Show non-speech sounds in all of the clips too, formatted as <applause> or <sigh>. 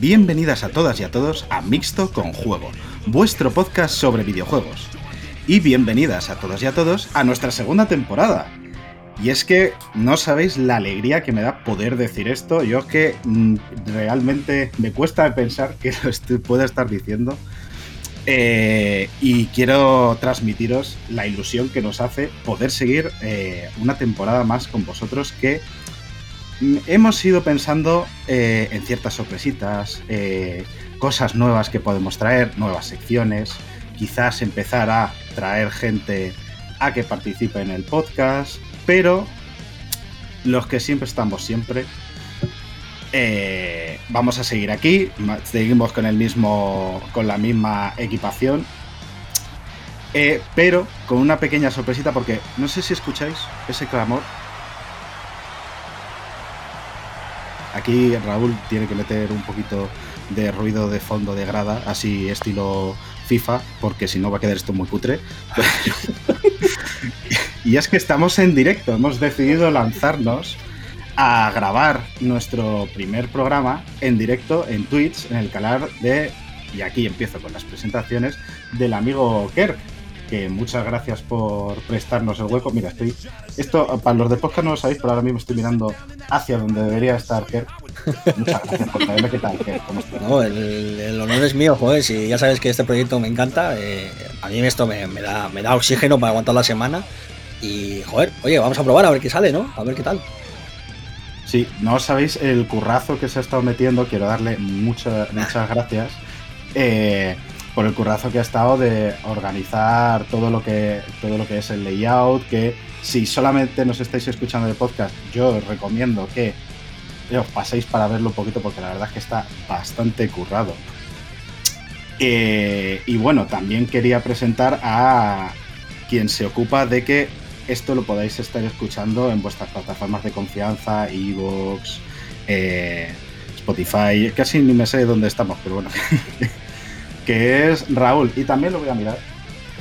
bienvenidas a todas y a todos a Mixto con Juego, vuestro podcast sobre videojuegos. Y bienvenidas a todos y a todos a nuestra segunda temporada. Y es que no sabéis la alegría que me da poder decir esto. Yo que mm, realmente me cuesta pensar que lo pueda estar diciendo. Eh, y quiero transmitiros la ilusión que nos hace poder seguir eh, una temporada más con vosotros que hemos ido pensando eh, en ciertas sorpresitas, eh, cosas nuevas que podemos traer, nuevas secciones, quizás empezar a traer gente a que participe en el podcast, pero los que siempre estamos siempre, eh, vamos a seguir aquí, seguimos con el mismo, con la misma equipación, eh, pero con una pequeña sorpresita porque no sé si escucháis ese clamor. Aquí Raúl tiene que meter un poquito de ruido de fondo de grada, así estilo FIFA, porque si no va a quedar esto muy cutre. <laughs> y es que estamos en directo, hemos decidido lanzarnos a grabar nuestro primer programa en directo en Twitch, en el canal de, y aquí empiezo con las presentaciones, del amigo Kerk, que muchas gracias por prestarnos el hueco. Mira, estoy, esto para los de podcast no lo sabéis, pero ahora mismo estoy mirando hacia donde debería estar Kerk. Muchas gracias por traerme. ¿Qué tal, Kerk? ¿Cómo estás? No, el, el honor es mío, joder. Si ya sabes que este proyecto me encanta, eh, a mí esto me, me da, me da oxígeno para aguantar la semana. Y, joder, oye, vamos a probar a ver qué sale, ¿no? A ver qué tal. Sí, no sabéis el currazo que se ha estado metiendo. Quiero darle muchas muchas gracias eh, por el currazo que ha estado de organizar todo lo que todo lo que es el layout. Que si solamente nos estáis escuchando de podcast, yo os recomiendo que os paséis para verlo un poquito porque la verdad es que está bastante currado. Eh, y bueno, también quería presentar a quien se ocupa de que esto lo podáis estar escuchando en vuestras plataformas de confianza, Evox, eh, Spotify, casi ni me sé dónde estamos, pero bueno, <laughs> que es Raúl. Y también lo voy a mirar.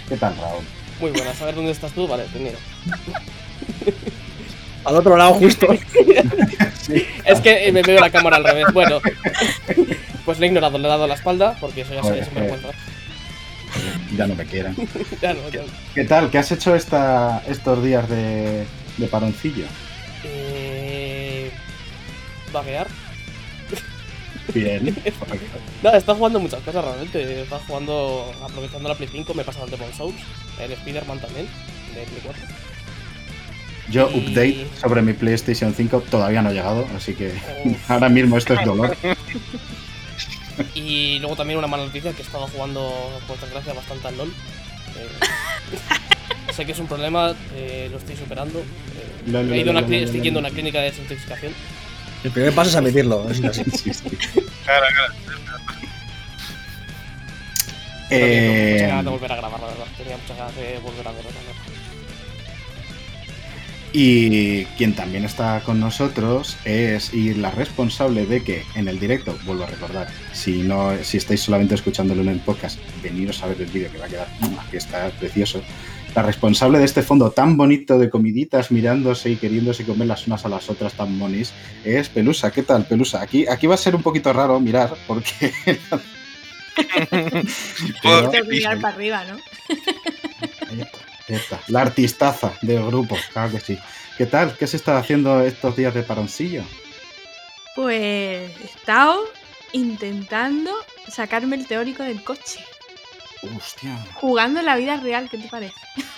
¿Qué tal, Raúl? Muy buenas, a ver dónde estás tú. Vale, te miro. Al otro lado, justo. <laughs> Es que eh, me veo la cámara al revés. Bueno, pues le he ignorado, le he dado la espalda porque eso ya se vergüenza. Ya no me quieran. <laughs> Ya no, ya no. ¿Qué tal? ¿Qué has hecho esta, estos días de, de paroncillo? Eh. Vaguear. Bien. <laughs> No, estado jugando muchas cosas realmente. Estado jugando, aprovechando la Play 5, me he pasado el Demon Souls, el Spider-Man también, de Play 4. Yo, Y- update sobre mi PlayStation 5, todavía no he llegado, así que Uf. <laughs> ahora mismo esto es dolor. <laughs> Y luego también una mala noticia que he estado jugando, por desgracia, bastante al LOL. Eh, sé que es un problema, eh, lo estoy superando. Eh, he ido a una estoy yendo a una clínica de desintoxicación. El primer paso es admitirlo. Es <laughs> así. Sí, sí. Tenía Eh, muchas ganas de volver a grabar, la verdad. Tenía muchas ganas de volver a verlo. Y quien también está con nosotros es y la responsable de que en el directo, vuelvo a recordar, si no, si estáis solamente escuchándolo en el podcast, veniros a ver el vídeo que va a quedar, que está precioso. La responsable de este fondo tan bonito de comiditas mirándose y queriéndose comer las unas a las otras tan monis es Pelusa. ¿Qué tal, Pelusa? Aquí, aquí va a ser un poquito raro mirar porque. <laughs> Pero- mirar para arriba, ¿no? Ahí está, ahí está. La artistaza del grupo, claro que sí. ¿Qué tal? ¿Qué se está haciendo estos días de paroncillo? Pues he estado intentando sacarme el teórico del coche. Hostia. Jugando en la vida real, ¿qué te parece?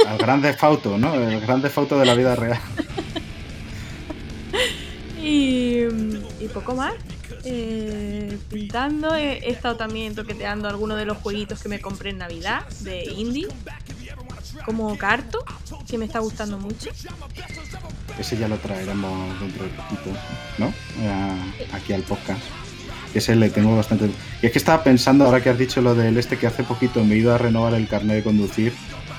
Al grande Fauto, ¿no? El grande Fauto de la vida real. <laughs> Y, y poco más. Eh, pintando, he, he estado también toqueteando algunos de los jueguitos que me compré en Navidad de indie. Como Carto, que me está gustando mucho. Ese ya lo traeremos dentro de poquito, ¿no? Eh, aquí al podcast. Ese le tengo bastante. Y es que estaba pensando, ahora que has dicho lo del este, que hace poquito me he ido a renovar el carnet de conducir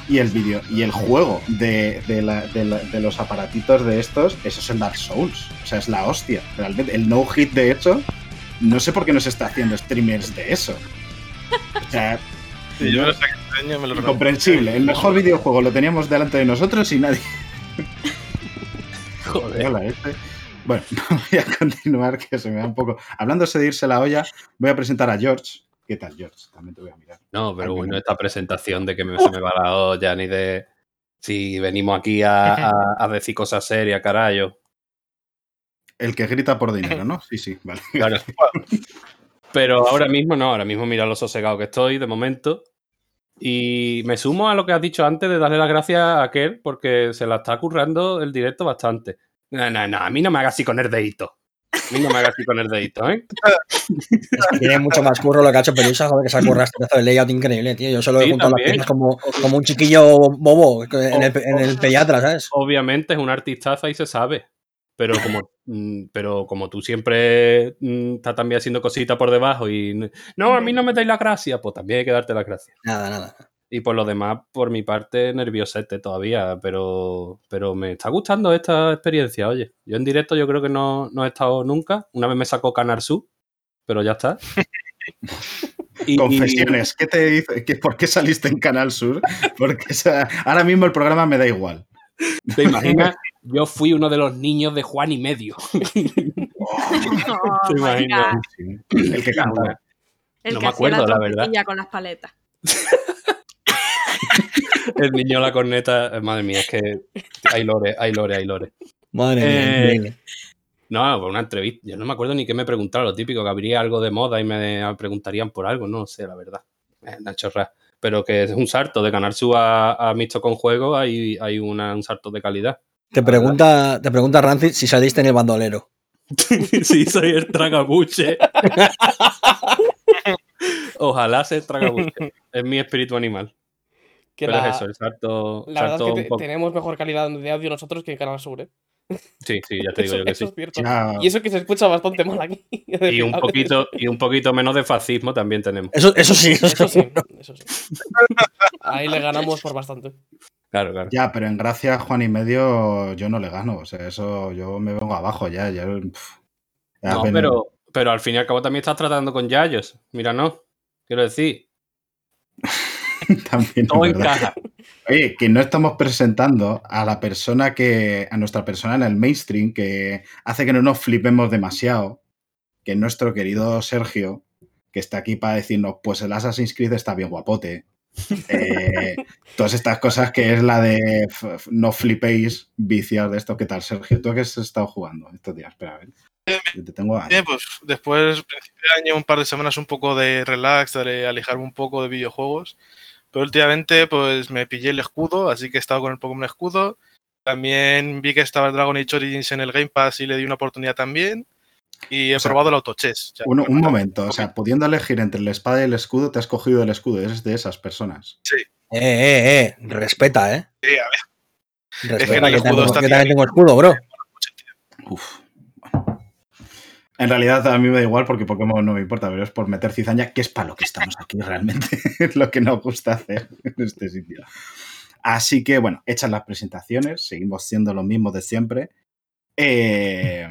y el vídeo y el juego de, de la- de la- de los aparatitos de estos, eso es el Dark Souls. O sea, es la hostia. Realmente, el no hit de hecho, no sé por qué no se está haciendo streamers de eso. O sea, Sí, yo me lo saqué año, me lo incomprensible. El mejor videojuego lo teníamos delante de nosotros y nadie. <laughs> Joder. Hola, este. Bueno, <laughs> voy a continuar, que se me da un poco. Hablándose de irse la olla, voy a presentar a George. ¿Qué tal, George? También te voy a mirar. No, pero bueno, esta presentación de que me, se me va la olla, ni de si venimos aquí a, <laughs> a- a decir cosas serias, carajo. El que grita por <laughs> dinero, ¿no? Sí, sí, vale. Claro. Pero ahora mismo no, ahora mismo mira lo sosegado que estoy de momento. Y me sumo a lo que has dicho antes de darle las gracias a aquel porque se la está currando el directo bastante. No, no, no, a mí no me hagas así con el dedito. A mí no me hagas así con el dedito, ¿eh? <laughs> Tiene mucho más curro lo que ha hecho Pelusa, joder, que se ha currado este pedazo de layout increíble, tío. Yo solo he Sí, juntado las también. piezas como, como un chiquillo bobo en el, en el pediatra, ¿sabes? Obviamente es un artistaza y se sabe. Pero como, mm, pero como tú siempre mm, estás también haciendo cositas por debajo y no, a mí no me dais la gracia, pues también hay que darte las gracias. Nada, nada. Y por lo demás, por mi parte, nerviosete todavía, pero, pero me está gustando esta experiencia, oye. Yo en directo yo creo que no, no he estado nunca. Una vez me sacó Canarsu, pero ya está. Y- <laughs> Confesiones, ¿qué te dice? ¿Qué- ¿Por qué saliste en Canal Sur? Porque ahora mismo el programa me da igual. ¿Te imaginas? Yo fui uno de los niños de Juan y medio. <laughs> Oh, ¿Te imaginas? El que canta. El No que me acuerdo, la verdad. con las paletas. <laughs> <laughs> El niño la corneta. eh, Madre mía, es que hay lore, hay lore, hay lore. Madre mía, Eh, increíble. No, una entrevista. Yo no me acuerdo ni qué me preguntaron, lo típico, que habría algo de moda y me preguntarían por algo, no sé, la verdad. Es una chorra. Pero que es un salto de ganar su a, a mixto con juego, hay, hay una- un salto de calidad. Te pregunta, te pregunta Rancid si saliste en el bandolero. <laughs> sí, soy el tragabuche. <laughs> Ojalá sea el tragabuche. Es mi espíritu animal. Que Pero la, es eso, el salto, la verdad es que un te- poco. tenemos mejor calidad de audio nosotros que Canal Sur, ¿eh? Sí, sí, ya te digo Eso, yo <laughs> que eso sí. es cierto. Ya- Y eso que se escucha bastante mal aquí. <laughs> Y un poquito, y un poquito menos de fascismo también tenemos. Eso, eso sí, eso, Eso sí, seguro. eso sí. Ahí le ganamos por bastante. Claro, claro. Ya, pero en gracia Juan y medio yo no le gano. O sea, eso yo me vengo abajo ya. Ya, No, pero, pero al fin y al cabo también estás tratando con Yayos. Mira, no. Quiero decir, <laughs> <laughs> también todo encaja. Oye, que no estamos presentando a la persona que, a nuestra persona en el mainstream que hace que no nos flipemos demasiado, que es nuestro querido Sergio, que está aquí para decirnos, pues el Assassin's Creed está bien guapote. <laughs> Eh, todas estas cosas que es la de no flipéis viciados de esto. ¿Qué tal, Sergio? ¿Tú qué has estado jugando estos días? Espera, a ver. Yo te tengo. Bien, pues después, principio de año, un par de semanas un poco de relax, de alejarme un poco de videojuegos. Pero últimamente, pues me pillé el escudo, así que he estado con el Pokémon Escudo. También vi que estaba el Dragon Age Origins en el Game Pass y le di una oportunidad también. Y he O sea, probado el Autochess. O sea, Un, un momento, o sea, pudiendo elegir entre la espada y el escudo, te has cogido el escudo. Eres de esas personas. Sí, Eh, eh, eh. Respeta, eh. sí, a ver. Respeta, que que, escudo tengo- está yo también tengo escudo, bro. Uf. En realidad a mí me da igual porque Pokémon no me importa, pero es por meter cizaña, que es para lo que estamos aquí realmente. <laughs> es lo que nos gusta hacer en este sitio. Así que, bueno, hechas las presentaciones, seguimos siendo los mismos de siempre. Eh,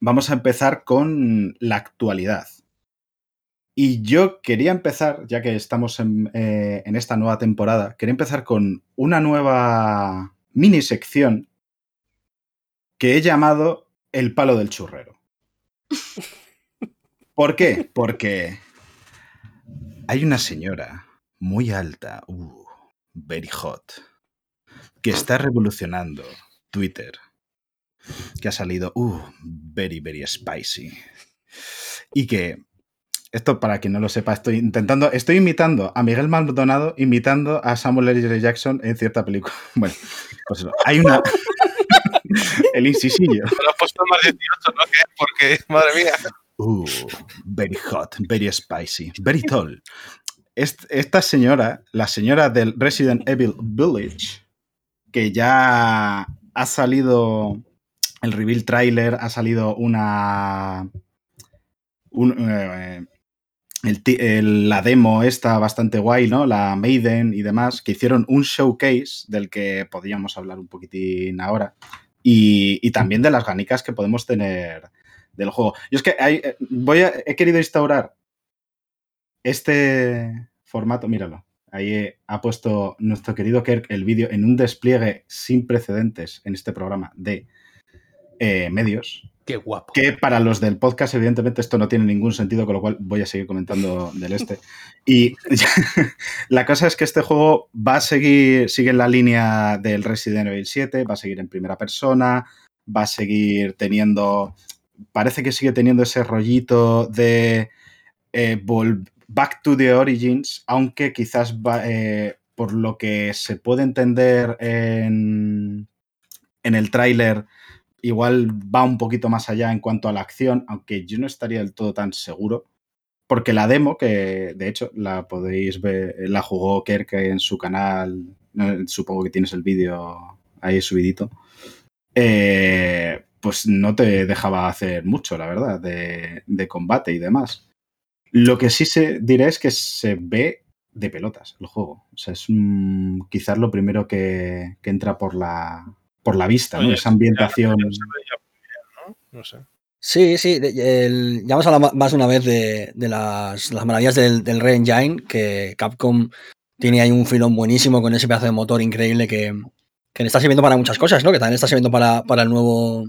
vamos a empezar con la actualidad. Y yo quería empezar, ya que estamos en, eh, en esta nueva temporada, quería empezar con una nueva mini sección que he llamado el palo del churrero. ¿Por qué? Porque hay una señora muy alta, uh, very hot, que está revolucionando Twitter, que ha salido, uh, very, very spicy, y que esto para quien no lo sepa, estoy intentando, estoy imitando a Miguel Maldonado, imitando a Samuel L. Jackson en cierta película. <laughs> Bueno, pues hay una, el incisillo. <laughs> Lo has puesto más 18, ¿no? Porque, madre mía. Uh, very hot, very spicy, very tall. Est- Esta señora, la señora del Resident Evil Village, que ya ha salido el reveal trailer, ha salido una. un, eh, el ti- el- la demo está bastante guay, ¿no? La Maiden y demás, que hicieron un showcase del que podríamos hablar un poquitín ahora. Y, también de las ganicas que podemos tener del juego. Yo es que eh, voy he querido instaurar este formato, míralo. Ahí ha puesto nuestro querido Kirk el vídeo en un despliegue sin precedentes en este programa de eh, medios. Qué guapo. Que para los del podcast, evidentemente, esto no tiene ningún sentido, con lo cual voy a seguir comentando <laughs> del este. Y <laughs> la cosa es que este juego va a seguir, sigue en la línea del Resident Evil 7, va a seguir en primera persona, va a seguir teniendo. Parece que sigue teniendo ese rollito de eh, Back to the Origins, aunque quizás va, eh, por lo que se puede entender en, en el tráiler, igual va un poquito más allá en cuanto a la acción, aunque yo no estaría del todo tan seguro. Porque la demo, que de hecho la podéis ver, la jugó Kerk en su canal, supongo que tienes el vídeo ahí subidito, eh, pues no te dejaba hacer mucho, la verdad, de, de combate y demás. Lo que sí se diré es que se ve de pelotas el juego. O sea, es quizás lo primero que, que entra por la, por la vista, ¿no? Oye, Esa ambientación. Sí, sí, el- ya hemos hablado más de una vez de, de las, las maravillas del, del Red Engine, que Capcom tiene ahí un filón buenísimo con ese pedazo de motor increíble que, que le está sirviendo para muchas cosas, ¿no? Que también está sirviendo para, para el nuevo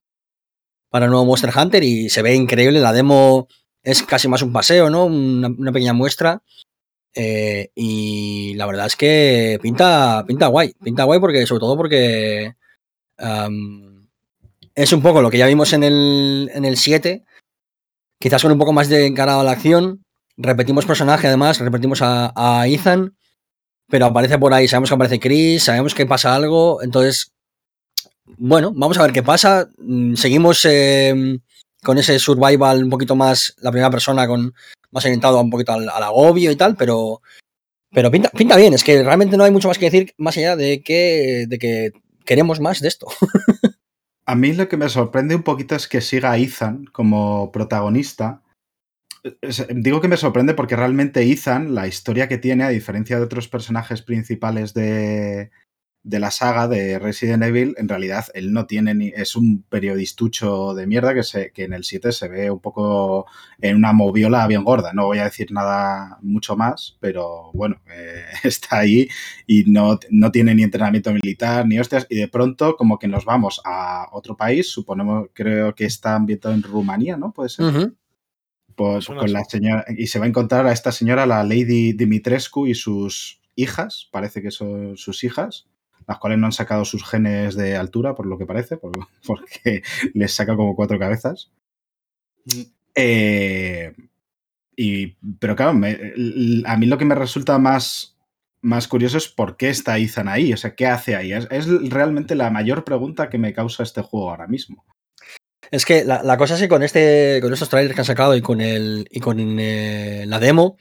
para el nuevo Monster Hunter y se ve increíble. La demo es casi más un paseo, ¿no? Una, una pequeña muestra. Eh, y la verdad es que pinta, pinta guay. Pinta guay porque, sobre todo porque es un poco lo que ya vimos en el, en el 7. Quizás con un poco más de encarado a la acción. Repetimos personaje, además, repetimos a, a Ethan. Pero aparece por ahí, sabemos que aparece Chris, sabemos que pasa algo. Entonces, bueno, vamos a ver qué pasa. Mm, Seguimos eh, con ese survival un poquito más, la primera persona, con más orientado un poquito al, al agobio y tal, pero, pero pinta, pinta bien. Es que realmente no hay mucho más que decir más allá de que, de que queremos más de esto. <laughs> A mí lo que me sorprende un poquito es que siga a Ethan como protagonista. Digo que me sorprende porque realmente Ethan, la historia que tiene, a diferencia de otros personajes principales de, de la saga de Resident Evil, en realidad él no tiene ni. es un periodistucho de mierda que, se, que en el 7 se ve un poco en una moviola bien gorda. No voy a decir nada mucho más, pero bueno, <laughs> eh, está ahí y no, no tiene ni entrenamiento militar ni hostias. Y de pronto, como que nos vamos a otro país, suponemos, creo que está ambientado en Rumanía, ¿no? Puede ser. Pues Suena con la señora. Y se va a encontrar a esta señora, la Lady Dimitrescu, y sus hijas, parece que son sus hijas, las cuales no han sacado sus genes de altura, por lo que parece, por- <laughs> porque les saca como cuatro cabezas. Eh, y, pero claro, me- a mí lo que me resulta más, más curioso es por qué está Ethan ahí, o sea, ¿qué hace ahí? Es, es realmente la mayor pregunta que me causa este juego ahora mismo. Es que la, la cosa es que con este, con estos trailers que han sacado y con el y con eh, la demo,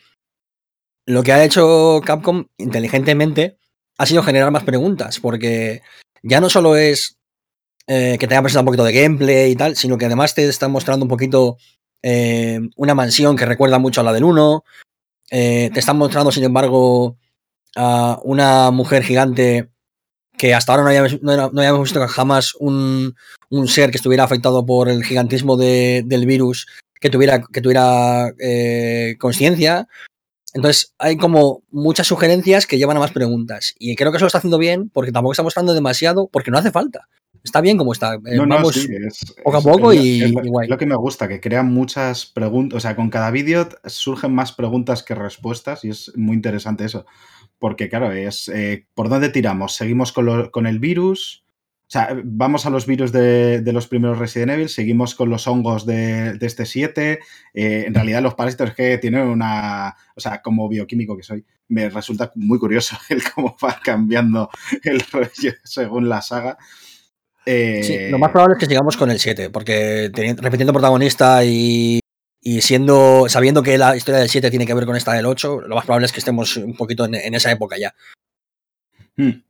lo que ha hecho Capcom inteligentemente ha sido generar más preguntas, porque ya no solo es eh, que te haya presentado un poquito de gameplay y tal, sino que además te está mostrando un poquito eh, una mansión que recuerda mucho a la del 1. eh, te están mostrando, sin embargo, a una mujer gigante que hasta ahora no habíamos, visto jamás un, un ser que estuviera afectado por el gigantismo de- del virus, que tuviera, que tuviera eh, conciencia. Entonces, hay como muchas sugerencias que llevan a más preguntas. Y creo que eso lo está haciendo bien, porque tampoco está mostrando demasiado, porque no hace falta. Está bien como está. Eh, No, no, vamos, sí, es- poco a es- poco es y- es lo, y guay. lo que me gusta, que crean muchas preguntas, o sea, con cada vídeo surgen más preguntas que respuestas y es muy interesante eso, porque claro, es eh, ¿por dónde tiramos? ¿Seguimos con, lo- con el virus? O sea, vamos a los virus de, de los primeros Resident Evil, seguimos con los hongos de, de este 7. eh, en realidad, los parásitos que tienen una. O sea, como bioquímico que soy, me resulta muy curioso <laughs> el cómo va cambiando el rollo según la saga. Eh, Sí, lo más probable es que sigamos con el 7, porque repitiendo protagonista y, y siendo sabiendo que la historia del 7 tiene que ver con esta del 8, lo más probable es que estemos un poquito en, en esa época ya. Hmm.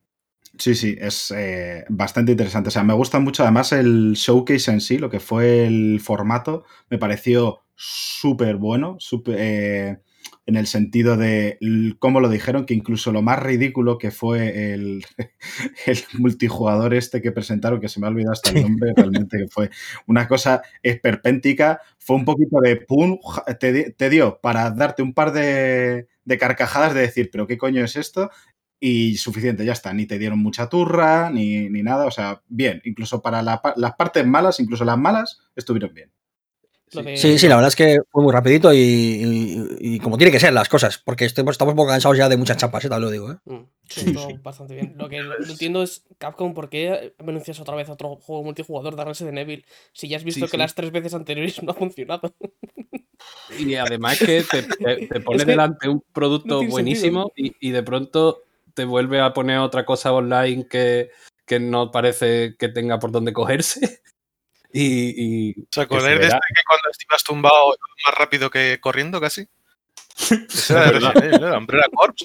Sí, sí, es eh, bastante interesante. O sea, me gusta mucho además el showcase en sí, lo que fue el formato, me pareció súper bueno, súper, eh, en el sentido de cómo lo dijeron, que incluso lo más ridículo que fue el, <laughs> el multijugador este que presentaron, que se me ha olvidado hasta el nombre, realmente que fue una cosa esperpéntica, fue un poquito de pum, te, di- te dio para darte un par de, de carcajadas de decir, pero ¿qué coño es esto? Y suficiente, ya está. Ni te dieron mucha turra, ni, ni nada. O sea, bien. Incluso para la pa- las partes malas, incluso las malas, estuvieron bien. Sí, sí, la verdad es que fue muy rapidito y, y- y como tiene que ser las cosas, porque estamos, estamos un poco cansados ya de muchas chapas, ¿eh? te lo digo. ¿eh? Mm, sí, Sí, todo sí. bastante bien. Lo que no entiendo es Capcom, ¿por qué anuncias otra vez otro juego multijugador de Resident Evil si ya has visto Sí, que sí. las tres veces anteriores <laughs> no ha funcionado? Y además que te, te- te <laughs> pone Es que delante un producto no buenísimo y, y de pronto te vuelve a poner otra cosa online que, que no parece que tenga por dónde cogerse. <laughs> Y, y ¿Os que acordáis se de este verá. que cuando estabas tumbado más rápido que corriendo casi? <laughs> Era de verdad. ¿era Umbrella Corps.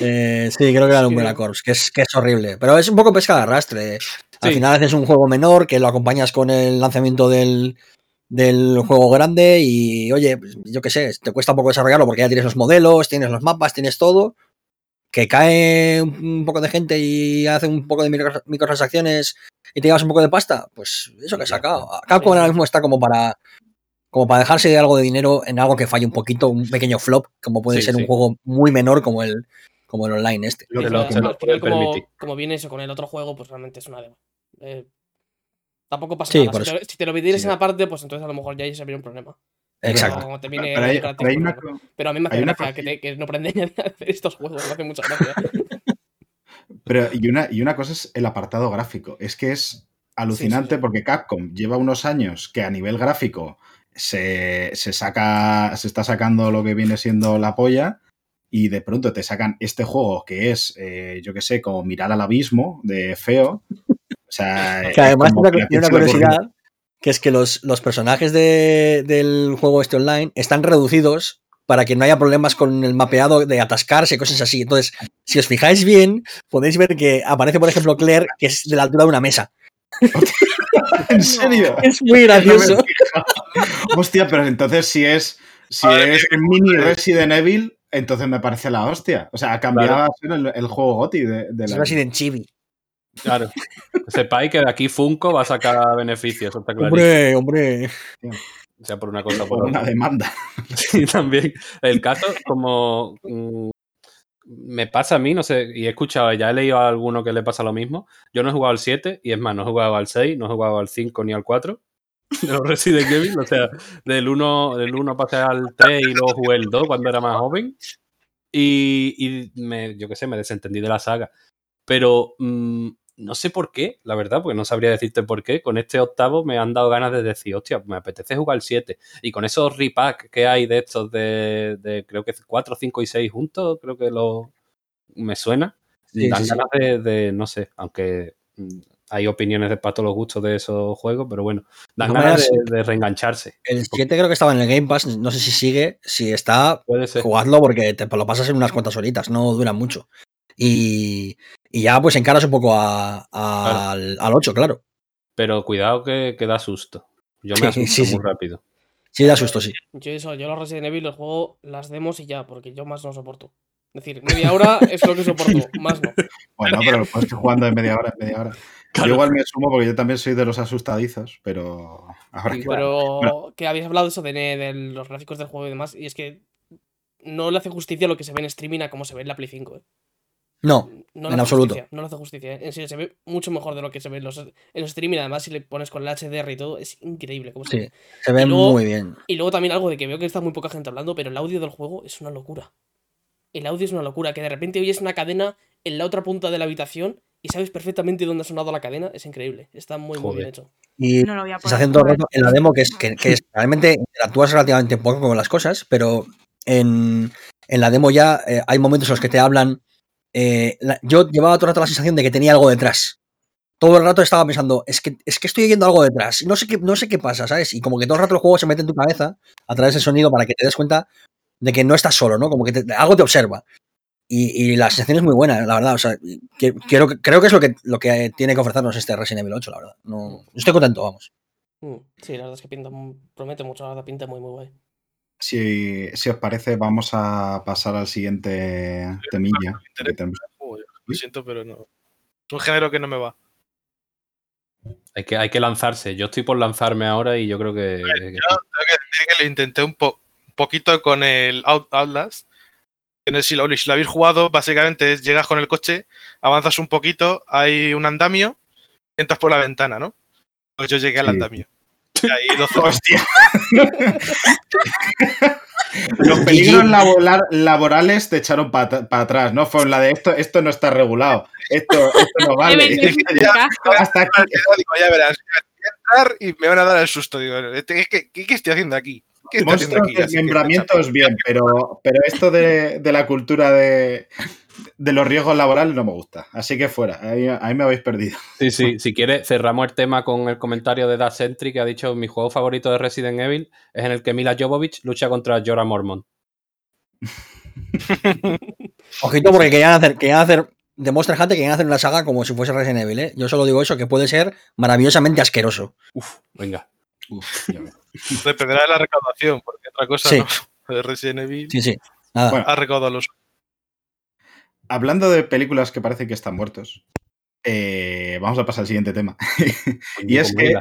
Eh, sí, creo que era un Umbrella que- Corps, que es, que es horrible. Pero es un poco pesca de arrastre. Al Sí. final haces un juego menor que lo acompañas con el lanzamiento del, del juego grande y, oye, pues, yo qué sé, te cuesta un poco desarrollarlo porque ya tienes los modelos, tienes los mapas, tienes todo. Que cae un poco de gente y hace un poco de micro- microtransacciones y te llevas un poco de pasta, pues eso que he sacado. Capcom ahora mismo está como para como para dejarse de algo de dinero en algo que falle un poquito, un pequeño flop, como puede Sí, ser un juego muy menor como el, como el online este. Lo que- lo- se puede como, como viene eso con el otro juego, pues realmente es una demo. Eh, tampoco pasa Sí, nada. Si te, si te lo pidieras Sí. en aparte, pues entonces a lo mejor ya ahí se vería un problema. Exacto. Pero como te viene Pero hay, gratis, pero hay una bueno. co- Pero a mí me hace gracia que, te- que no aprende a <laughs> hacer estos juegos, me hace mucha gracia. <laughs> pero y una, y una cosa es el apartado gráfico. Es que es alucinante Sí, sí, sí. porque Capcom lleva unos años que a nivel gráfico se, se saca, se está sacando lo que viene siendo la polla. Y de pronto te sacan este juego que es, eh, yo qué sé, como mirar al abismo de feo. O sea, <laughs> Que además tiene una, curiosidad, que es que los, los personajes de- del juego este online están reducidos para que no haya problemas con el mapeado de atascarse y cosas así. Entonces, si os fijáis bien, podéis ver que aparece, por ejemplo, Claire, que es de la altura de una mesa. <laughs> ¿En serio? <laughs> Es muy gracioso. <laughs> Hostia, pero entonces si es, si es un mini Resident Evil, entonces me parece la hostia. O sea, ha cambiado Claro. a ser el, el juego GOTI de, de Es la... Resident Chibi. Claro. Sepáis que de aquí Funko va a sacar beneficios, está. Hombre, hombre. Sea por una cosa o por por una otra. demanda. <laughs> Sí, también. El caso, como mm, me pasa a mí, no sé, y he escuchado, ya he leído a alguno que le pasa lo mismo. Yo no he jugado al 7, y es más, no he jugado al 6, no he jugado al 5 ni al 4 de los Resident Evil. O sea, del 1, del 1 pasé al 3 y luego jugué el 2 cuando era más joven. Y, y me, yo qué sé, me desentendí de la saga. Pero mm, no sé por qué, la verdad, porque no sabría decirte por qué. Con este octavo me han dado ganas de decir, hostia, me apetece jugar el 7. Y con esos repack que hay de estos de, de creo que 4, 5 y 6 juntos, creo que lo me suena. Sí, dan sí, sí. ganas de, de, no sé, aunque mm, hay opiniones de para todos los gustos de esos juegos, pero bueno, dan ganas de reengancharse. El 7 creo que estaba en el Game Pass, no sé si sigue, si está, Puede ser. jugadlo porque te lo pasas en unas cuantas horitas, no dura mucho. Y, y ya pues encaras un poco a- a- al, al 8, claro. Pero cuidado que, que da susto. Yo <laughs> Sí, me asusto sí, sí. muy rápido. Sí, da susto, sí. Yo eso, yo los Resident Evil los juego las demos y ya, porque yo más no soporto. Es decir, media hora es lo que soporto, <laughs> más no. Bueno, pero lo puedes ir jugando en media hora, en media hora. Yo igual me sumo porque yo también soy de los asustadizos, pero ahora que... Pero que habéis hablado eso de, de los gráficos del juego y demás, y es que no le hace justicia lo que se ve en streaming a como se ve en la Play 5. ¿eh? No, No En hace absoluto. justicia, no le hace justicia. ¿eh? En serio, se ve mucho mejor de lo que se ve en los, en los streaming. Además, si le pones con el HDR y todo, es increíble. Cómo se sí, ve. se ve Y luego- muy bien. Y luego también algo de que veo que está muy poca gente hablando, pero el audio del juego es una locura. El audio es una locura, que de repente oyes una cadena en la otra punta de la habitación y sabes perfectamente dónde ha sonado la cadena. Es increíble. Está muy, muy bien hecho. Y No lo voy a se hacen todo el rato en la demo que es que, que es realmente interactúas relativamente poco con las cosas, pero en, en la demo ya eh, hay momentos en los que te hablan. Eh, yo llevaba todo el rato la sensación de que tenía algo detrás. todo el rato estaba pensando, es que, es que estoy oyendo algo detrás, no sé, qué, no sé qué pasa, ¿sabes? Y como que todo el rato el juego se mete en tu cabeza a través del sonido para que te des cuenta de que no estás solo, ¿no? Como que algo te observa. Y, la sensación es muy buena, la verdad. O sea, que- creo que es lo que, lo que tiene que ofrecernos este Resident Evil 8, la verdad. No, estoy contento, vamos. Mm, Sí, la verdad es que pinta, promete mucho, la verdad, pinta muy, muy guay. Si, si os parece, vamos a pasar al siguiente temilla. que tenemos. Joder, lo siento, pero no. Es un género que no me va. Hay que, hay que lanzarse. Yo estoy por lanzarme ahora y yo creo que. que- Tengo que decir que lo intenté un, po- un poquito con el Out- Outlast. Si lo, si lo habéis jugado, básicamente es llegas con el coche, avanzas un poquito, hay un andamio, entras por la ventana, ¿no? Pues yo llegué al andamio. <laughs> <laughs> Y ahí 12 ¡Hostia! Los peligros laboral- laborales te echaron para atrás, ¿no? Fue la de esto, esto no está regulado, esto, esto no <laughs> vale. Hasta aquí. digo, ya verás, voy a entrar y me van a dar el susto. Digo, ¿qué, qué, qué estoy haciendo aquí? ¿Qué estoy haciendo Monstruos aquí? Bien, pero, pero esto de, de la cultura de, de los riesgos laborales no me gusta. Así que fuera, ahí, ahí me habéis perdido. Sí, sí, <laughs> si quieres, cerramos el tema con el comentario de Dash Sentry que ha dicho: Mi juego favorito de Resident Evil es en el que Mila Jovovich lucha contra Jorah Mormont. <laughs> Ojito, porque querían hacer, querían hacer de Monster Hunter, querían hacer una saga como si fuese Resident Evil, ¿eh? Yo solo digo eso, que puede ser maravillosamente asqueroso. Uf, venga. Uf, ya. Dependerá de la recaudación, porque otra cosa Sí. no. De <laughs> Resident Evil Sí, sí. Nada. Bueno. ha recaudado los. Hablando de películas que parecen que están muertos, eh, vamos a pasar al siguiente tema. <laughs> Y es que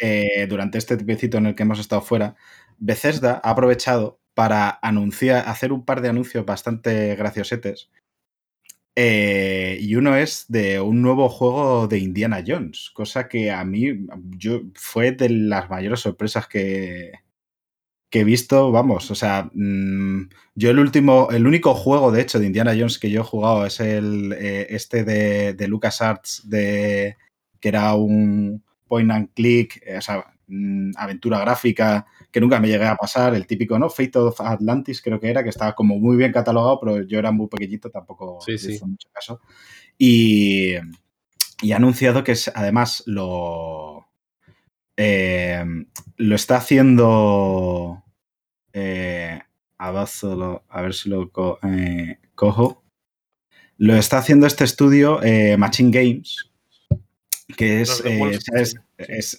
eh, durante este tiempecito en el que hemos estado fuera, Bethesda ha aprovechado para anunciar, hacer un par de anuncios bastante graciosetes. Eh, y uno es de un nuevo juego de Indiana Jones, cosa que a mí yo, fue de las mayores sorpresas que, que he visto, vamos, o sea, mm, yo el último, el único juego de hecho de Indiana Jones que yo he jugado es el eh, este de, de LucasArts, de, que era un point and click, eh, o sea, mm, aventura gráfica, que nunca me llegué a pasar, el típico, ¿no? Fate of Atlantis creo que era, que estaba como muy bien catalogado, pero yo era muy pequeñito, tampoco Sí, sí. hizo mucho caso. Y, y ha anunciado que es- además lo, eh, lo está haciendo... eh, a, ver si lo- a ver si lo co- eh, cojo. Lo está haciendo este estudio, eh, Machine Games, que es,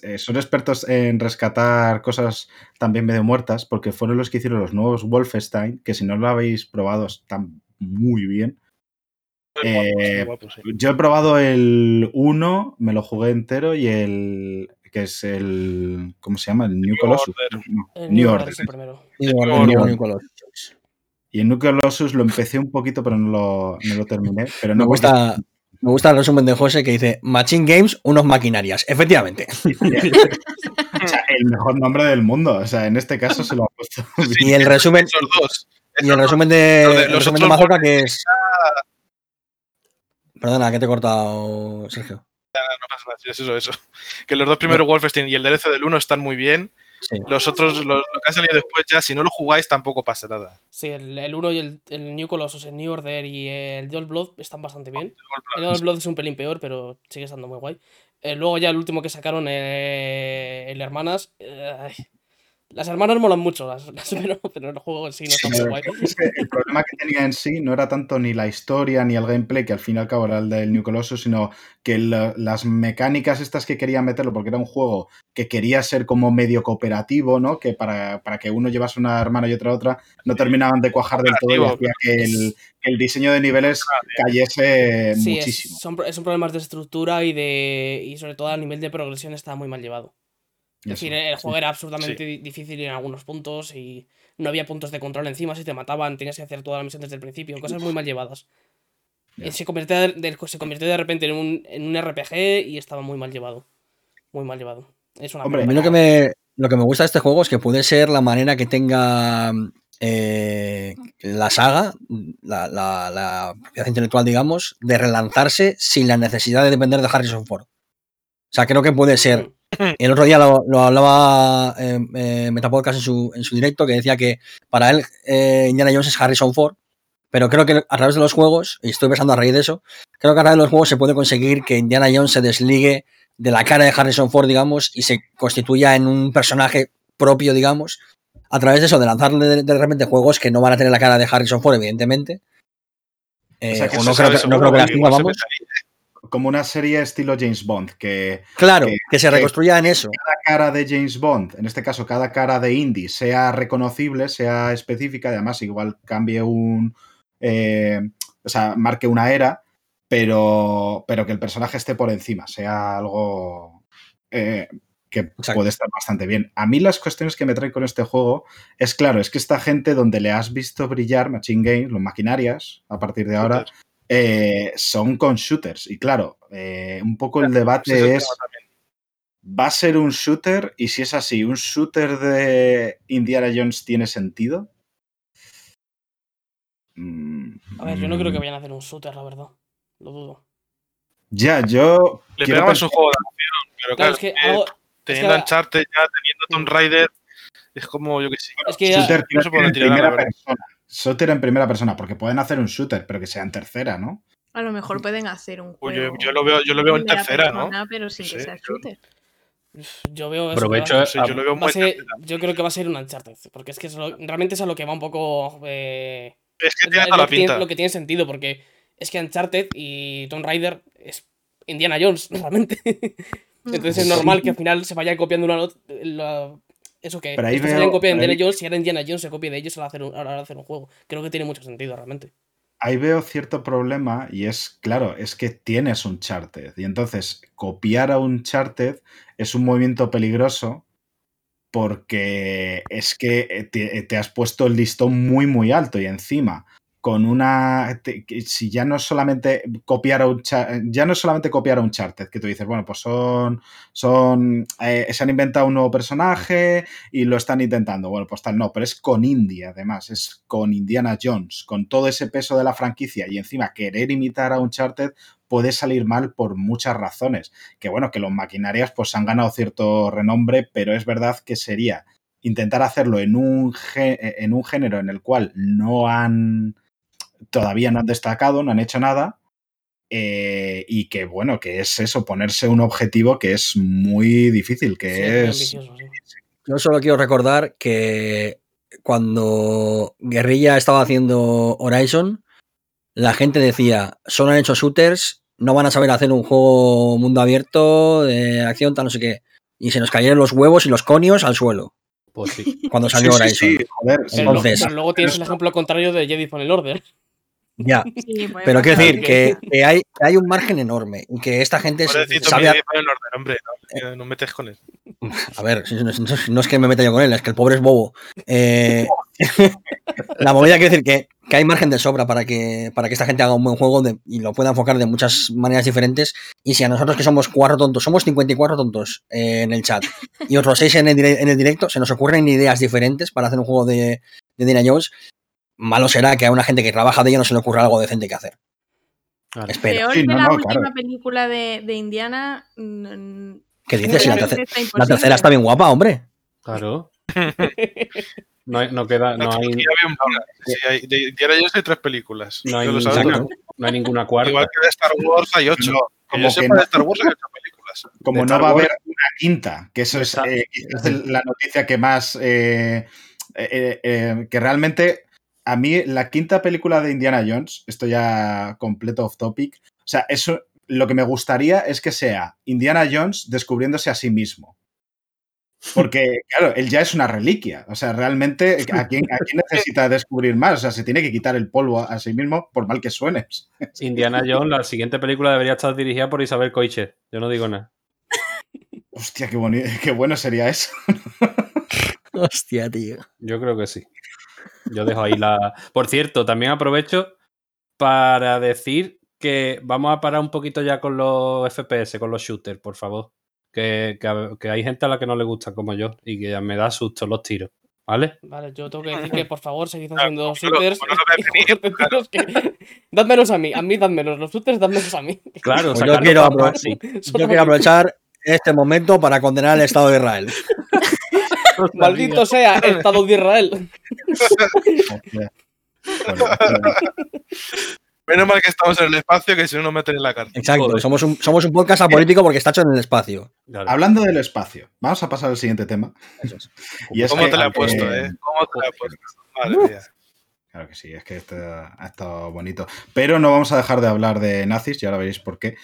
eh, son expertos en rescatar cosas también medio muertas, porque fueron los que hicieron los nuevos Wolfenstein, que si no lo habéis probado están muy bien. Guapo, sí. Yo he probado el 1, me lo jugué entero, y el que es el. ¿Cómo se llama? El New, New Colossus. Order. No, El New New Order. Primero. Y New. Colossus. El New Colossus lo empecé un poquito, pero no lo, no lo terminé. Pero Me porque- gusta, me gusta el resumen de José que dice Machine Games, unos maquinarias. Efectivamente. <laughs> o sea, el mejor nombre del mundo. O sea, en este caso se lo ha puesto. Y el resumen, Esos dos. y el resumen de, Los de- los resumen que es. Perdona, que te he cortado, Sergio. No pasa nada, es eso, eso. Que los dos primeros Wolfenstein y el DLC del 1 están muy bien. Sí. Los otros, los- lo que ha salido después, ya si no lo jugáis, tampoco pasa nada. Sí, el, el 1 y el, el New Colossus, el New Order y el The Old Blood están bastante bien. El Old Blood es un pelín peor, pero sigue estando muy guay. Eh, luego ya el último que sacaron, eh, el Hermanas. eh, las hermanas molan mucho, las, las- <laughs> pero, pero el juego en sí no está muy guay. es que el problema que tenía en sí no era tanto ni la historia ni el gameplay, que al fin y al cabo era el del New Colossus, sino que las mecánicas estas que querían meterlo, porque era un juego que quería ser como medio cooperativo, ¿no? Que para, para que uno llevase una hermana y otra otra, no terminaban de cuajar del todo y hacía que el, que el diseño de niveles cayese Sí, es, muchísimo. son, pro- son problemas de estructura y de y sobre todo a nivel de progresión está muy mal llevado. Es decir, el sí. juego era absolutamente di- difícil en algunos puntos y no había puntos de control encima. Si te mataban, tenías que hacer toda la misión desde el principio. Cosas muy mal llevadas. Se, convirtió de, de- se convirtió de repente en un, en un RPG y estaba muy mal llevado. Muy mal llevado. Es una Hombre, A mí lo que me, lo que me gusta de este juego es que puede ser la manera que tenga eh, la saga, la, la, la propiedad intelectual, digamos, de relanzarse sin la necesidad de depender de Harrison Ford. O sea, creo que puede ser. <laughs> El otro día lo, lo hablaba eh, eh, Metapodcast en su, en su directo, que decía que para él eh, Indiana Jones es Harrison Ford, Pero creo que a través de los juegos, y estoy pensando a raíz de eso, creo que a través de los juegos se puede conseguir que Indiana Jones se desligue de la cara de Harrison Ford, digamos, y se constituya en un personaje propio, digamos, a través de eso, de lanzarle de, de repente juegos que no van a tener la cara de Harrison Ford, evidentemente. Eh, O sea, que o eso no creo que, no seguro, creo que las porque tenga, igual se vamos. Como una serie estilo James Bond, que Claro, que- que se que- reconstruya en eso. cada cara de James Bond, en este caso cada cara de Indy, sea reconocible, sea específica, y además igual cambie un. eh, o sea, marque una era, pero, pero que el personaje esté por encima, sea algo eh, que Exacto. puede estar bastante bien. A mí las cuestiones que me trae con este juego es claro, es que esta gente donde le has visto brillar, Machine Games, los maquinarias, a partir de ahora. Eh, son con shooters. Y claro, eh, un poco el debate Ese es el es. ¿Va a ser un shooter? Y si es así, ¿un shooter de Indiana Jones tiene sentido? Mm, A ver, yo no creo que vayan a hacer un shooter, la verdad. Lo dudo. Ya, yo. Le quiero pegamos pensar- un juego de acción, pero Claro, claro, es que eh, algo. teniendo que- Uncharted ya, teniendo Tomb Raider, es como, yo que sé. Es que Shooter no se tirar, la primera persona. Shooter en primera persona, porque pueden hacer un shooter, pero que sea en tercera, ¿no? A lo mejor pueden hacer un juego. yo, yo lo veo, yo lo veo en tercera, ¿no? Pero sin No que sea yo- shooter. yo veo eso. Sé, yo lo veo muy ser- yo creo que va a ser un Uncharted. Porque es que es lo- realmente es a lo que va un poco. eh, Es que es tiene lo, toda la que tiene, pinta. lo que tiene sentido, porque es que Uncharted y Tomb Raider es Indiana Jones, <laughs> realmente. <laughs> Entonces es Sí. normal que al final se vayan copiando una not- la- eso que Pero ahí se copiado de Indiana Jones y ahora Indiana Jones se copie de ellos a la hora de hacer un, hacer un juego. Creo que tiene mucho sentido realmente. Ahí veo cierto problema y es, claro, es que tienes un Uncharted. Y entonces, copiar a un Uncharted es un movimiento peligroso porque es que eh, te, te has puesto el listón muy, muy alto y encima con una si ya no solamente copiar a un ya no solamente copiar un que tú dices bueno pues son son eh, se han inventado un nuevo personaje y lo están intentando bueno pues tal no pero es con India además es con Indiana Jones con todo ese peso de la franquicia y encima querer imitar a un Uncharted puede salir mal por muchas razones. Que bueno que los maquinarias pues han ganado cierto renombre pero es verdad que sería intentar hacerlo en un, en un género en el cual no han todavía no han destacado, no han hecho nada. eh, y que bueno, que es eso, ponerse un objetivo que es muy difícil, que Sí, es ambicioso, sí. Yo solo quiero recordar que cuando Guerrilla estaba haciendo Horizon, la gente decía, solo han hecho shooters, no van a saber hacer un juego mundo abierto de acción, tal, no sé qué. Y se nos cayeron los huevos y los conios al suelo Pues sí. cuando salió sí, Horizon. sí, joder, Entonces- pero luego tienes el ejemplo contrario de Jedi Fallen Order. Ya, Sí, pero quiero decir que, que hay, que hay un margen enorme y que esta gente sabe... a- Jedi Fallen Order, hombre, no, que no metes con él. A ver, no, no- no es que me meta yo con él, es que el pobre es bobo. Eh, <laughs> la movida quiere decir que, que hay margen de sobra para que, para que esta gente haga un buen juego de- y lo pueda enfocar de muchas maneras diferentes. Y si a nosotros que somos cuatro tontos, somos 54 tontos eh, en el chat y otros seis en el, en el directo, se nos ocurren ideas diferentes para hacer un juego de, de Indiana Jones, malo será que a una gente que trabaja de ello no se le ocurra algo decente que hacer. Claro. Espero. Peor Sí, que no, la no, última claro. película de, de Indiana. ¿Qué dices? Si la, seguramente terce- está la tercera está bien guapa, hombre. Claro. <laughs> No, hay- no queda, no hay. Sí, hay- de Indiana Jones hay tres películas. no hay, no hay ninguna cuarta. Igual que de Star Wars hay ocho. Que como que de Star Wars hay ocho películas. como de no Star va a haber una quinta, que eso es eh, el- la noticia que más. eh, eh, eh, que realmente. A mí, la quinta película de Indiana Jones, esto ya completo off topic. O sea, eso lo que me gustaría es que sea Indiana Jones descubriéndose a sí mismo. Porque, <laughs> claro, él ya es una reliquia. O sea, realmente, ¿a quién, a quién necesita descubrir más? O sea, se tiene que quitar el polvo a sí mismo, por mal que suene. Indiana Jones, la siguiente película debería estar dirigida por Isabel Coixet. Yo no digo nada. Hostia, qué, boni- qué bueno sería eso. <laughs> Hostia, tío. Yo creo que sí. Yo dejo ahí la. Por cierto, también aprovecho para decir que vamos a parar un poquito ya con los FPS, con los shooters, por favor. Que, que- que hay gente a la que no le gusta como yo y que me da susto los tiros. ¿Vale? Vale, yo tengo que decir que por favor seguid Claro, haciendo lo- shooters. <laughs> tiros que- Dádmelos a mí, a mí dádmelos. Los shooters dádmelos a mí. Claro, Pues yo quiero para- apro- <laughs> sí. Yo quiero aprovechar este momento para condenar al Estado de Israel. <laughs> Maldito sea, Estado de Israel. Menos mal que estamos en el espacio, que si no nos meten en la cárcel. Exacto, somos un, somos un podcast apolítico porque está hecho en el espacio. Hablando del espacio, vamos a pasar al siguiente tema. Y es ¿Cómo que, te la he puesto, eh? ¿Cómo te la he puesto? Madre mía. Claro que sí, es que este ha estado bonito. Pero no vamos a dejar de hablar de nazis, y ahora veréis por qué.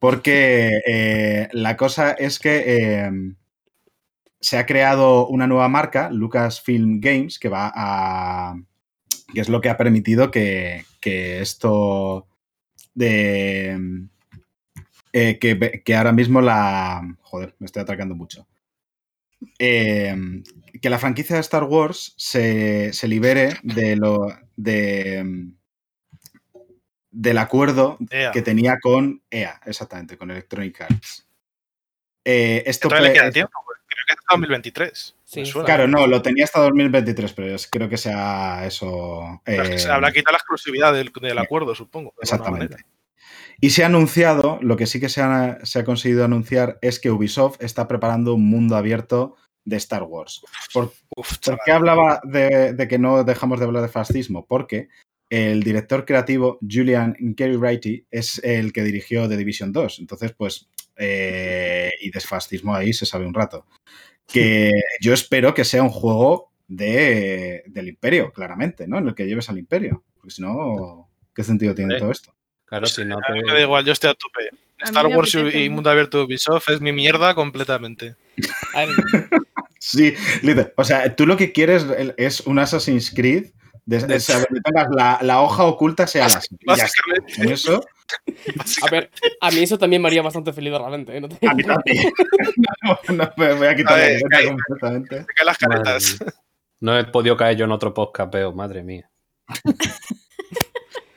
Porque eh, la cosa es que eh, se ha creado una nueva marca, Lucasfilm Games, que va a. que es lo que ha permitido que, que esto de. eh, que, que ahora mismo la. Joder, me estoy atracando mucho. Eh, que la franquicia de Star Wars se, se libere de lo. de. del acuerdo Ea. que tenía con EA, exactamente, con Electronic Arts. Eh, esto Todavía le pe- queda tiempo, pues, creo que es 2023. Sí, me suena. Claro, no, lo tenía hasta 2023, pero es- creo que sea eso. Pero es que eh, se habrá quitado la exclusividad del, del acuerdo, supongo. de Exactamente. Y se ha anunciado, lo que sí que se ha, se ha conseguido anunciar es que Ubisoft está preparando un mundo abierto de Star Wars. ¿Por, Uf, por chaval. qué hablaba de, de que no dejamos de hablar de fascismo? Porque el director creativo, Julian Carey es el que dirigió The Division 2. Entonces, pues, eh, y de fascismo ahí se sabe un rato. Que yo espero que sea un juego de, del imperio, claramente, ¿no? En el que lleves al imperio. Porque si no, ¿qué sentido tiene todo esto? Claro, si no A mí te- me da igual, yo estoy a tope. A Star Wars y-. Mundo Abierto de Ubisoft es mi mierda completamente. <laughs> Sí, literal. O sea, tú lo que quieres es un Assassin's Creed de, de- <laughs> tengas la, la hoja oculta sea la eso, a ver, a mí eso también me haría bastante feliz realmente. ¿eh? No te- a mí también. <laughs> No, no, me voy a quitar A la ver, completamente. se caen las caretas. No he podido caer yo en otro podcast, veo, madre mía. <laughs>